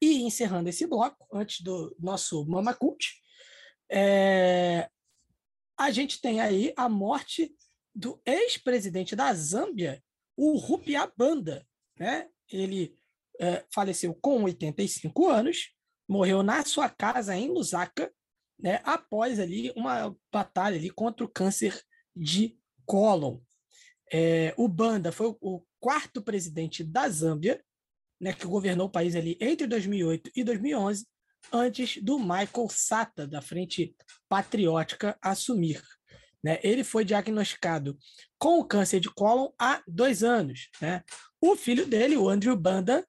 ir encerrando esse bloco, antes do nosso Mama Cult, é, a gente tem aí a morte do ex-presidente da Zâmbia, o Rupiabanda. Né? Ele é, faleceu com 85 anos, morreu na sua casa em Lusaka, né, após ali uma batalha ali contra o câncer de cólon. É, o Banda foi o quarto presidente da Zâmbia, né, que governou o país ali entre 2008 e 2011, antes do Michael Sata, da Frente Patriótica, assumir. Né? Ele foi diagnosticado com o câncer de cólon há dois anos. Né? O filho dele, o Andrew Banda,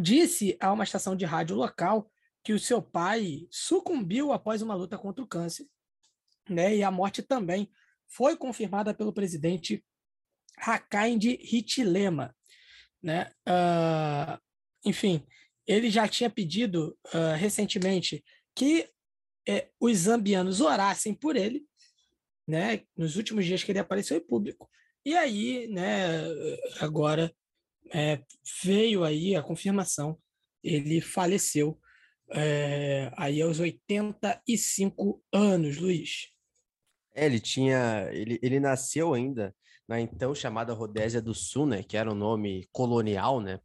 disse a uma estação de rádio local que o seu pai sucumbiu após uma luta contra o câncer. Né? E a morte também foi confirmada pelo presidente Hakainde Hichilema. Né? Uh, enfim, ele já tinha pedido uh, recentemente que eh, os zambianos orassem por ele, né? Nos últimos dias que ele apareceu em público. E aí, né? Agora é, veio aí a confirmação, ele faleceu é, aí aos 85 anos, Luiz. É, ele tinha, ele, ele nasceu ainda na então chamada Rodésia do Sul, né, que era um nome colonial, né,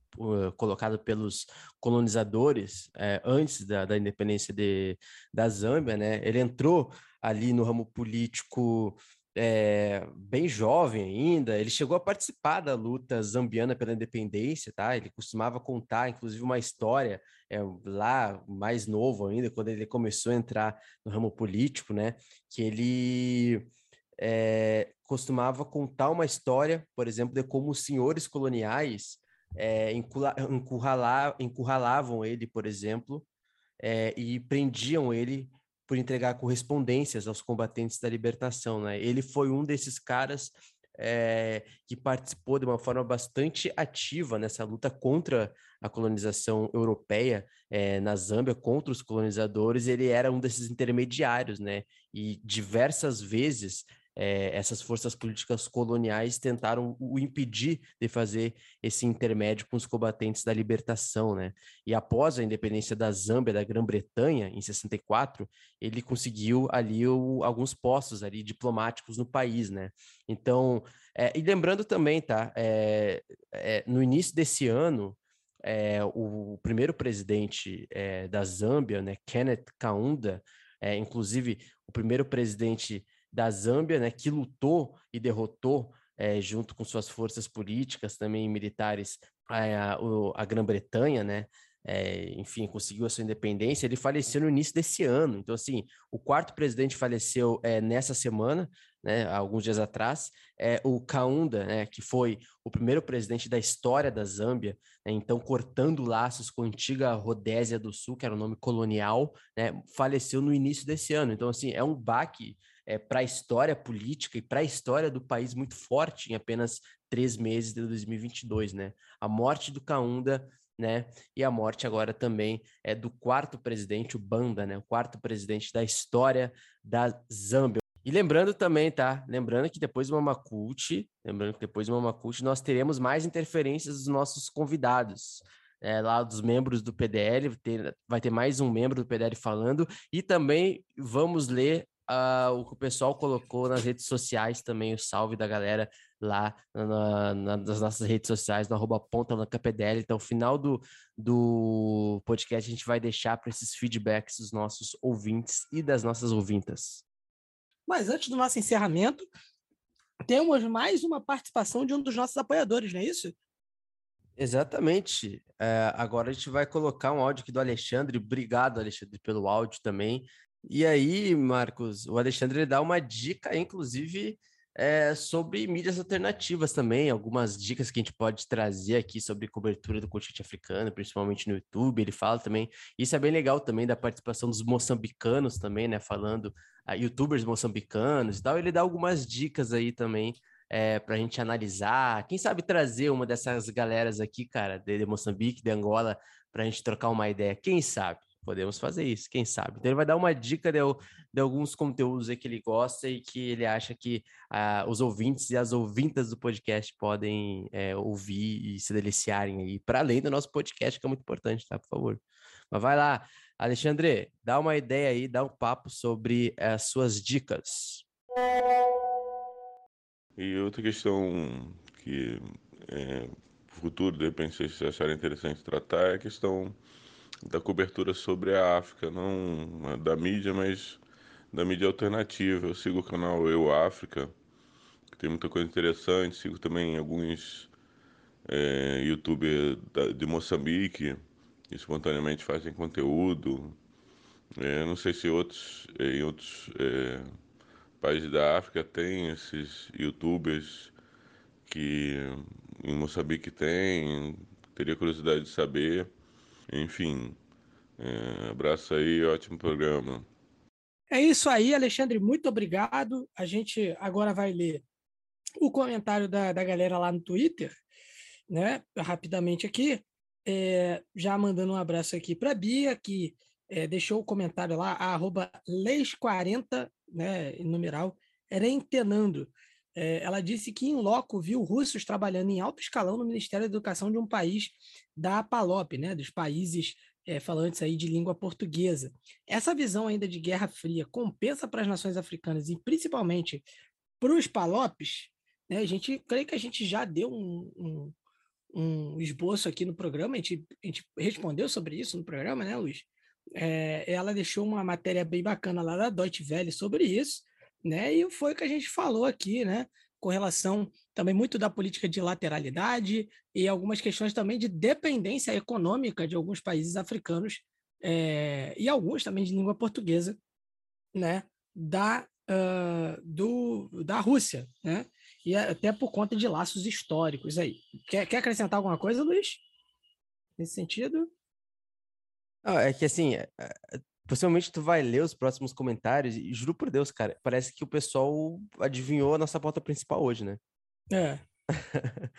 colocado pelos colonizadores é, antes da, da independência de, da Zâmbia, né, ele entrou ali no ramo político é, bem jovem ainda, ele chegou a participar da luta zambiana pela independência, tá? Ele costumava contar, inclusive, uma história é, lá mais novo ainda, quando ele começou a entrar no ramo político, né? Que ele é, costumava contar uma história, por exemplo, de como os senhores coloniais é, encurrala, encurralavam ele, por exemplo, é, e prendiam ele por entregar correspondências aos combatentes da libertação. Né? Ele foi um desses caras é, que participou de uma forma bastante ativa nessa luta contra a colonização europeia é, na Zâmbia, contra os colonizadores. Ele era um desses intermediários, né? E diversas vezes é, essas forças políticas coloniais tentaram o impedir de fazer esse intermédio com os combatentes da libertação, né? E após a independência da Zâmbia, da Grã-Bretanha, em 64, ele conseguiu ali o, alguns postos ali diplomáticos no país, né? Então, é, e lembrando também, tá? É, no início desse ano, é, o primeiro presidente é, da Zâmbia, né, Kenneth Kaunda, é, inclusive o primeiro presidente da Zâmbia, né, que lutou e derrotou, é, junto com suas forças políticas também militares, a, a, a Grã-Bretanha, né, é, enfim, conseguiu a sua independência, ele faleceu no início desse ano. Então, assim, o quarto presidente faleceu é, nessa semana, né, alguns dias atrás, é, o Kaunda, né, que foi o primeiro presidente da história da Zâmbia, né, então cortando laços com a antiga Rodésia do Sul, que era o nome colonial, né, faleceu no início desse ano. Então, assim, é um baque é, para a história política e para a história do país muito forte em apenas três meses de 2022, né? A morte do Kaunda, né? E a morte agora também é do quarto presidente, o Banda, né? O quarto presidente da história da Zâmbia. E lembrando também, tá? Lembrando que depois do Mamacult, lembrando que depois do Mamacult, nós teremos mais interferências dos nossos convidados. É, lá dos membros do PDL, ter, vai ter mais um membro do PDL falando, e também vamos ler uh, o que o pessoal colocou nas redes sociais também, o salve da galera lá na, na, nas nossas redes sociais, no arroba ponta PDL. Então, final do, do podcast, a gente vai deixar para esses feedbacks dos nossos ouvintes e das nossas ouvintas. Mas antes do nosso encerramento, temos mais uma participação de um dos nossos apoiadores, não é isso? Exatamente. É, agora a gente vai colocar um áudio aqui do Alexandre. Obrigado, Alexandre, pelo áudio também. E aí, Marcos, o Alexandre dá uma dica, inclusive, é, sobre mídias alternativas também, algumas dicas que a gente pode trazer aqui sobre cobertura do continente africano, principalmente no YouTube. Ele fala também, isso é bem legal também, da participação dos moçambicanos também, né? Falando, uh, youtubers moçambicanos e tal. Ele dá algumas dicas aí também é, para a gente analisar. Quem sabe trazer uma dessas galeras aqui, cara, de, de Moçambique, de Angola, para a gente trocar uma ideia. Quem sabe? Podemos fazer isso, quem sabe. Então ele vai dar uma dica de, de alguns conteúdos que ele gosta e que ele acha que ah, os ouvintes e as ouvintas do podcast podem é, ouvir e se deliciarem aí, para além do nosso podcast, que é muito importante, tá? Por favor. Mas vai lá, Alexandre, dá uma ideia aí, dá um papo sobre as suas dicas. E outra questão que é, futuro, de repente, vocês acharem interessante tratar é a questão da cobertura sobre a África, não da mídia, mas da mídia alternativa. Eu sigo o canal Eu África, que tem muita coisa interessante. Sigo também alguns é, youtubers de Moçambique, que espontaneamente fazem conteúdo. É, não sei se outros, em outros é, países da África têm esses youtubers que em Moçambique tem, teria curiosidade de saber. Enfim, é, abraço aí, ótimo programa. É isso aí, Alexandre, muito obrigado. A gente agora vai ler o comentário da, da galera lá no Twitter, né? Rapidamente aqui. É, já mandando um abraço aqui para Bia, que é, deixou o comentário lá, arroba leis40, né, numeral, rentenando. É, ela disse que em loco viu russos trabalhando em alto escalão no Ministério da Educação de um país da PALOP, né, dos países é, falantes aí de língua portuguesa. Essa visão ainda de Guerra Fria compensa para as nações africanas e principalmente para os PALOPs, né, a gente creio que a gente já deu um, um, um esboço aqui no programa, a gente, a gente respondeu sobre isso no programa, né, Luiz? É, ela deixou uma matéria bem bacana lá da Deutsche Welle sobre isso, né? E foi o que a gente falou aqui, né? Com relação também muito da política de lateralidade e algumas questões também de dependência econômica de alguns países africanos é, e alguns também de língua portuguesa, né? Da, uh, do, da Rússia, né? E até por conta de laços históricos aí. Quer, quer acrescentar alguma coisa, Luiz? Nesse sentido? É que assim, é, é, possivelmente tu vai ler os próximos comentários e juro por Deus, cara, parece que o pessoal adivinhou a nossa pauta principal hoje, né? É. [LAUGHS]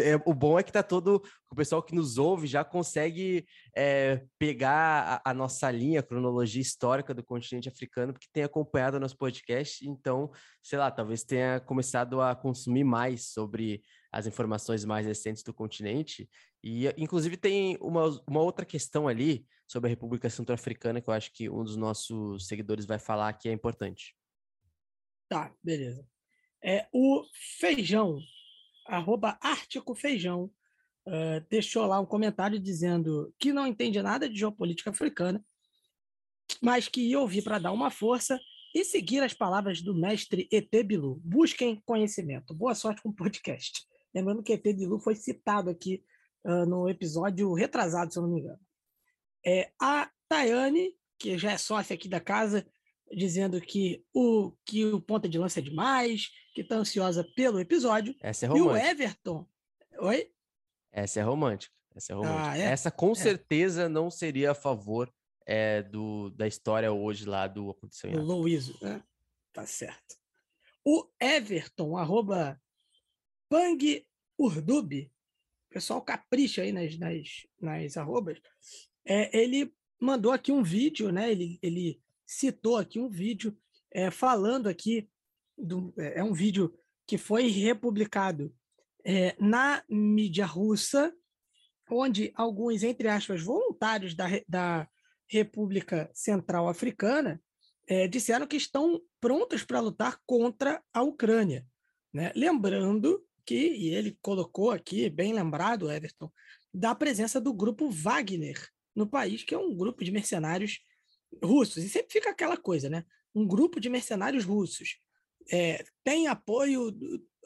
é, o bom é que tá todo o pessoal que nos ouve já consegue é, pegar a, a, nossa linha, a cronologia histórica do continente africano, porque tem acompanhado o nosso podcast, então, sei lá, talvez tenha começado a consumir mais sobre as informações mais recentes do continente. E, inclusive, tem uma, uma outra questão ali sobre a República Centro-Africana que eu acho que um dos nossos seguidores vai falar que é importante. Tá, beleza. É, o Feijão, arroba Ártico Feijão, uh, deixou lá um comentário dizendo que não entende nada de geopolítica africana, mas que ia ouvir para dar uma força e seguir as palavras do mestre ET Bilu. Busquem conhecimento. Boa sorte com o podcast. Lembrando que ET Bilu foi citado aqui uh, no episódio retrasado, se eu não me engano. É, a Tayane, que já é sócia aqui da casa, dizendo que o, que o ponta de lança é demais, que está ansiosa pelo episódio. Essa é romântica. E o Everton. Oi? Essa é romântica. Essa é romântica. Ah, é? Essa com é. certeza não seria a favor é, do, da história hoje lá do aconteceu em O Luiz, né? Tá certo. O Everton, arroba Pang Urdub, pessoal capricha aí nas, nas, nas arrobas, é, ele mandou aqui um vídeo, né? Ele, ele citou aqui um vídeo é, falando aqui, do, é, é um vídeo que foi republicado é, na mídia russa, onde alguns, entre aspas, voluntários da, da República Central Africana é, disseram que estão prontos para lutar contra a Ucrânia. Né? Lembrando que, e ele colocou aqui, bem lembrado, Everton, da presença do grupo Wagner no país, que é um grupo de mercenários russos. E sempre fica aquela coisa, né? Um grupo de mercenários russos é, tem apoio.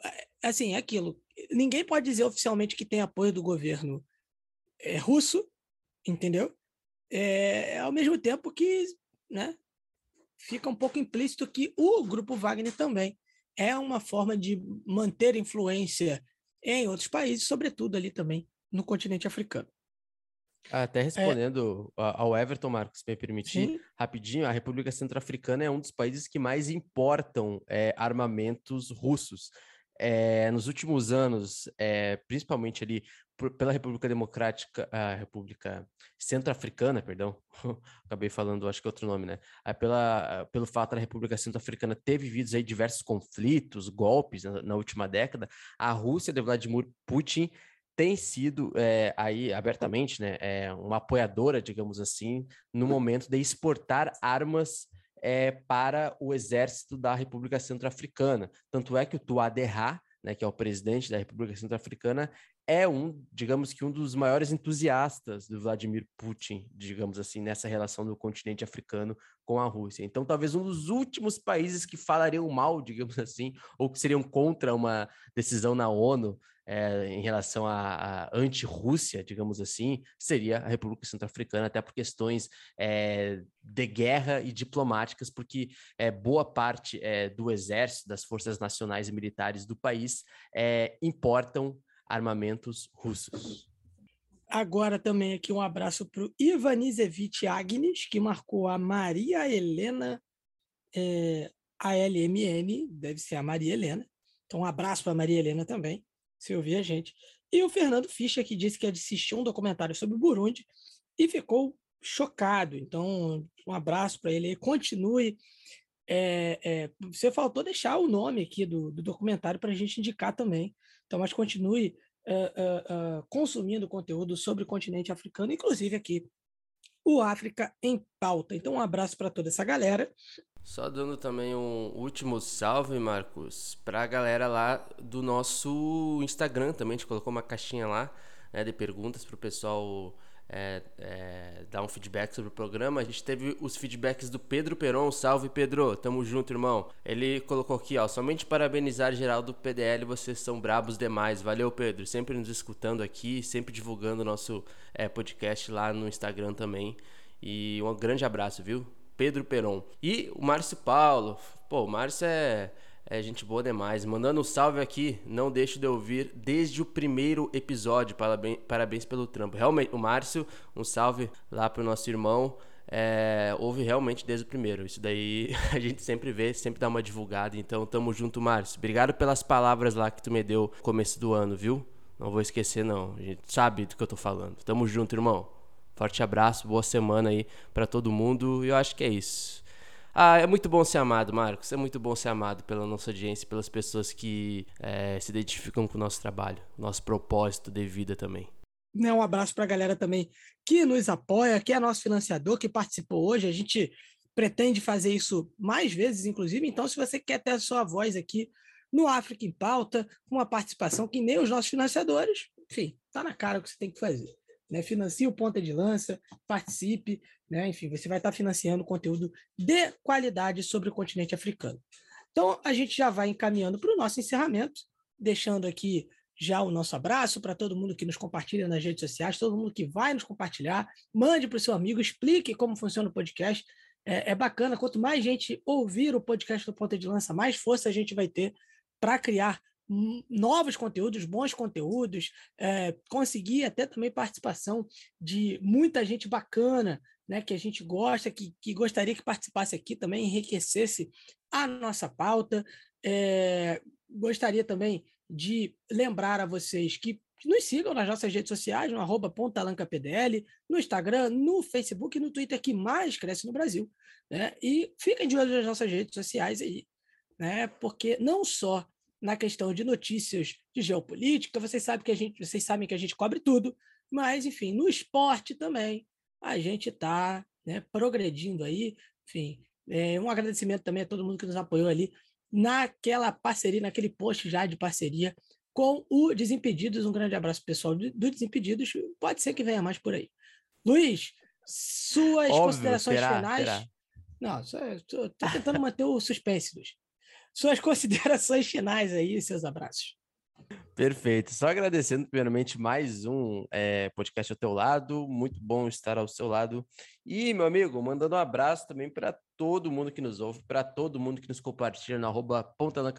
É, assim, é aquilo. Ninguém pode dizer oficialmente que tem apoio do governo é, russo, entendeu? É, ao mesmo tempo que né, fica um pouco implícito que o grupo Wagner também é uma forma de manter influência em outros países, sobretudo ali também no continente africano. Até é. respondendo é... ao Everton, Marcos, se me permitir, Sim. rapidinho, a República Centro-Africana é um dos países que mais importam é, armamentos russos. É, nos últimos anos, é, principalmente ali por, pela República Democrática, a República Centro-Africana, perdão, [LAUGHS] acabei falando, acho que outro nome, né? É pela, pelo fato da República Centro-Africana ter vivido aí diversos conflitos, golpes na, na última década, a Rússia de Vladimir Putin tem sido é, aí abertamente, né, é, uma apoiadora, digamos assim, no momento de exportar armas é, para o exército da República Centro-Africana. Tanto é que o Tuaderra, né, que é o presidente da República Centro-Africana, é um, digamos que um dos maiores entusiastas do Vladimir Putin, digamos assim, nessa relação do continente africano com a Rússia. Então, talvez um dos últimos países que falariam mal, digamos assim, ou que seriam contra uma decisão na ONU é, em relação à, anti-Rússia, digamos assim, seria a República Centro-Africana, até por questões é, de guerra e diplomáticas, porque é, boa parte do exército, das forças nacionais e militares do país importam armamentos russos. Agora também aqui um abraço para o Ivanizevich Agnes, que marcou a Maria Helena é, ALMN, deve ser a Maria Helena. Então, um abraço para a Maria Helena também, se ouvir a gente. E o Fernando Fischer, que disse que assistiu um documentário sobre o Burundi e ficou chocado. Então, um abraço para ele. Continue. É, é, você faltou deixar o nome aqui do, do documentário para a gente indicar também. Então, mas continue uh, uh, consumindo conteúdo sobre o continente africano, inclusive aqui o África em Pauta. Então, um abraço para toda essa galera. Só dando também um último salve, Marcos, para a galera lá do nosso Instagram também. A gente colocou uma caixinha lá né, de perguntas para o pessoal é, é, dar um feedback sobre o programa. A gente teve os feedbacks do Pedro Peron. Salve, Pedro. Tamo junto, irmão. Ele colocou aqui, ó. Somente parabenizar geral do PDL, vocês são brabos demais. Valeu, Pedro. Sempre nos escutando aqui, sempre divulgando o nosso é, podcast lá no Instagram também. E um grande abraço, viu? Pedro Peron. E o Márcio Paulo. Pô, o Márcio é é gente boa demais. Mandando um salve aqui, não deixo de ouvir desde o primeiro episódio. Parabéns, parabéns pelo trampo. Realmente, o Márcio, um salve lá pro nosso irmão. É, ouve realmente desde o primeiro. Isso daí [LAUGHS] a gente sempre vê, sempre dá uma divulgada. Então, tamo junto, Márcio. Obrigado pelas palavras lá que tu me deu no começo do ano, viu? Não vou esquecer, não. A gente sabe do que eu tô falando. Tamo junto, irmão. Forte abraço, boa semana aí para todo mundo. E eu acho que é isso. Ah, é muito bom ser amado, Marcos. É muito bom ser amado pela nossa audiência, pelas pessoas que é, se identificam com o nosso trabalho, nosso propósito de vida também. Né, um abraço para a galera também que nos apoia, que é nosso financiador, que participou hoje. A gente pretende fazer isso mais vezes, inclusive. Então, se você quer ter a sua voz aqui no África em Pauta, com uma participação que nem os nossos financiadores, enfim, tá na cara o que você tem que fazer. Né? Financie o Ponta de Lança, participe, né? Enfim, você vai estar financiando conteúdo de qualidade sobre o continente africano. Então, a gente já vai encaminhando para o nosso encerramento, deixando aqui já o nosso abraço para todo mundo que nos compartilha nas redes sociais, todo mundo que vai nos compartilhar. Mande para o seu amigo, explique como funciona o podcast. É, é, bacana, quanto mais gente ouvir o podcast do Ponta de Lança, mais força a gente vai ter para criar novos conteúdos, bons conteúdos, é, conseguir até também participação de muita gente bacana né, que a gente gosta, que, que gostaria que participasse aqui também, enriquecesse a nossa pauta. É, gostaria também de lembrar a vocês que nos sigam nas nossas redes sociais, no arroba pontalancapdl, no Instagram, no Facebook e no Twitter, que mais cresce no Brasil. Né? E fiquem de olho nas nossas redes sociais aí, né? porque não só na questão de notícias de geopolítica, vocês sabem que a gente, vocês sabem que a gente cobre tudo, mas enfim, no esporte também a gente está né, progredindo aí. Enfim, é, um agradecimento também a todo mundo que nos apoiou ali naquela parceria, naquele post já de parceria com o Desimpedidos. Um grande abraço pessoal do, Desimpedidos. Pode ser que venha mais por aí. Luiz, suas Óbvio, considerações terá, finais. Terá. Não, estou tentando manter o suspense, Luiz. Suas [LAUGHS] considerações finais aí, seus abraços. Perfeito. Só agradecendo, primeiramente, mais um é, podcast ao teu lado. Muito bom estar ao seu lado. E, meu amigo, mandando um abraço também para todo mundo que nos ouve, para todo mundo que nos compartilha no arroba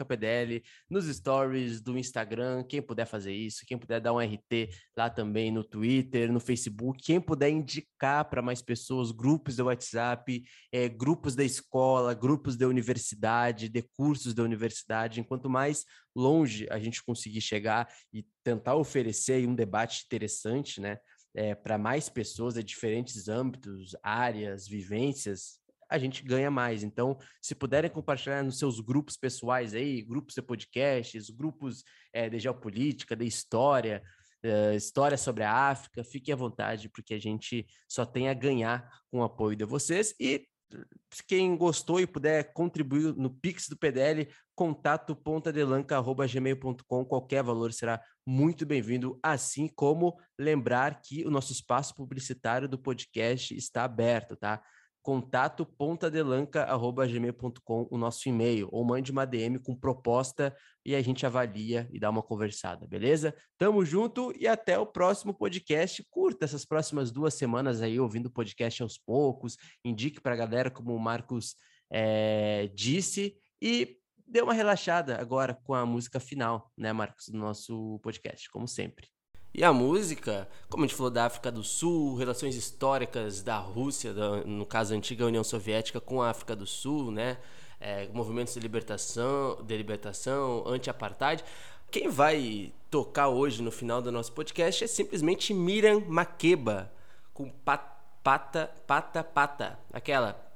PDL, nos stories do Instagram, quem puder fazer isso, quem puder dar um RT lá também no Twitter, no Facebook, quem puder indicar para mais pessoas, grupos do WhatsApp, é, grupos da escola, grupos da universidade, de cursos da universidade, enquanto mais longe a gente conseguir chegar e tentar oferecer um debate interessante, né? É, para mais pessoas de diferentes âmbitos, áreas, vivências, a gente ganha mais. Então, se puderem compartilhar nos seus grupos pessoais aí, grupos de podcasts, grupos é, de geopolítica, de história, uh, história sobre a África, fiquem à vontade, porque a gente só tem a ganhar com o apoio de vocês. E quem gostou e puder contribuir no Pix do PDL, contato pontadelanca.gmail.com, qualquer valor será muito bem-vindo, assim como lembrar que o nosso espaço publicitário do podcast está aberto, tá? Contato pontadelanca.gmail.com, o nosso e-mail, ou mande uma DM com proposta e a gente avalia e dá uma conversada, beleza? Tamo junto e até o próximo podcast. Curta essas próximas duas semanas aí, ouvindo o podcast aos poucos, indique pra galera, como o Marcos é, disse, e dê uma relaxada agora com a música final, né, Marcos, do nosso podcast, como sempre. E a música, como a gente falou da África do Sul, relações históricas da Rússia, da, no caso a antiga União Soviética, com a África do Sul, né? É, movimentos de libertação, de libertação, anti-apartheid. Quem vai tocar hoje no final do nosso podcast é simplesmente Miriam Makeba, com pat, pata, pata, pata. Aquela.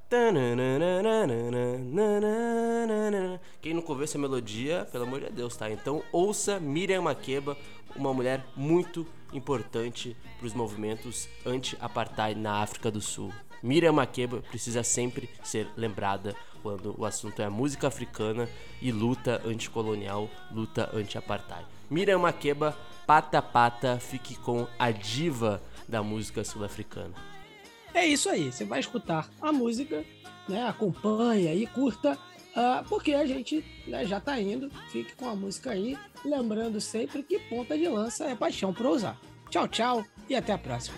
Quem não conhece essa melodia, pelo amor de Deus, tá? Então ouça Miriam Makeba, uma mulher muito importante para os movimentos anti-apartheid na África do Sul. Miriam Makeba precisa sempre ser lembrada quando o assunto é música africana e luta anticolonial, luta anti-apartheid. Miriam Makeba, pata pata, fique com a diva da música sul-africana. É isso aí, você vai escutar a música, né? Acompanha e curta Uh, porque a gente né, já está indo, fique com a música aí, lembrando sempre que ponta de lança é paixão para usar. Tchau, tchau e até a próxima.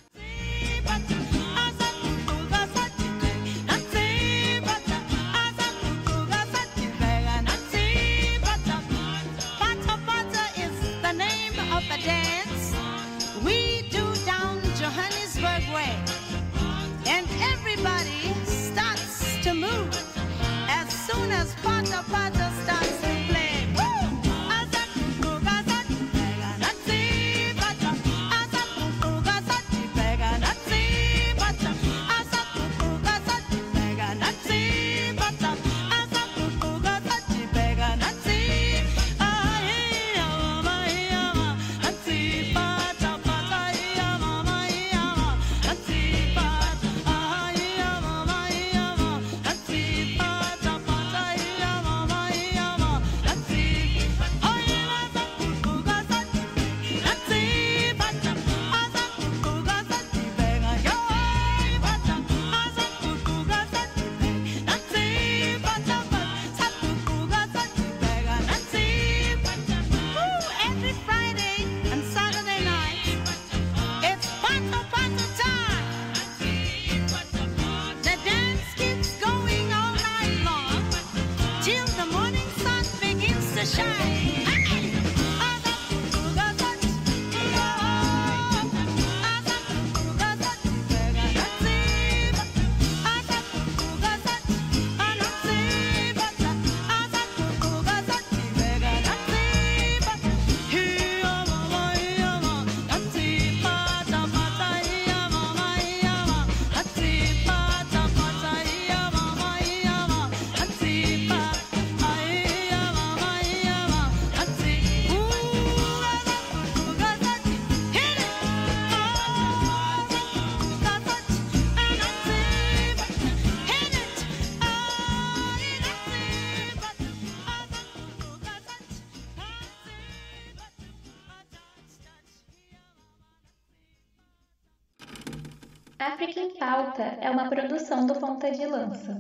Pauta é uma produção do Ponta de Lança.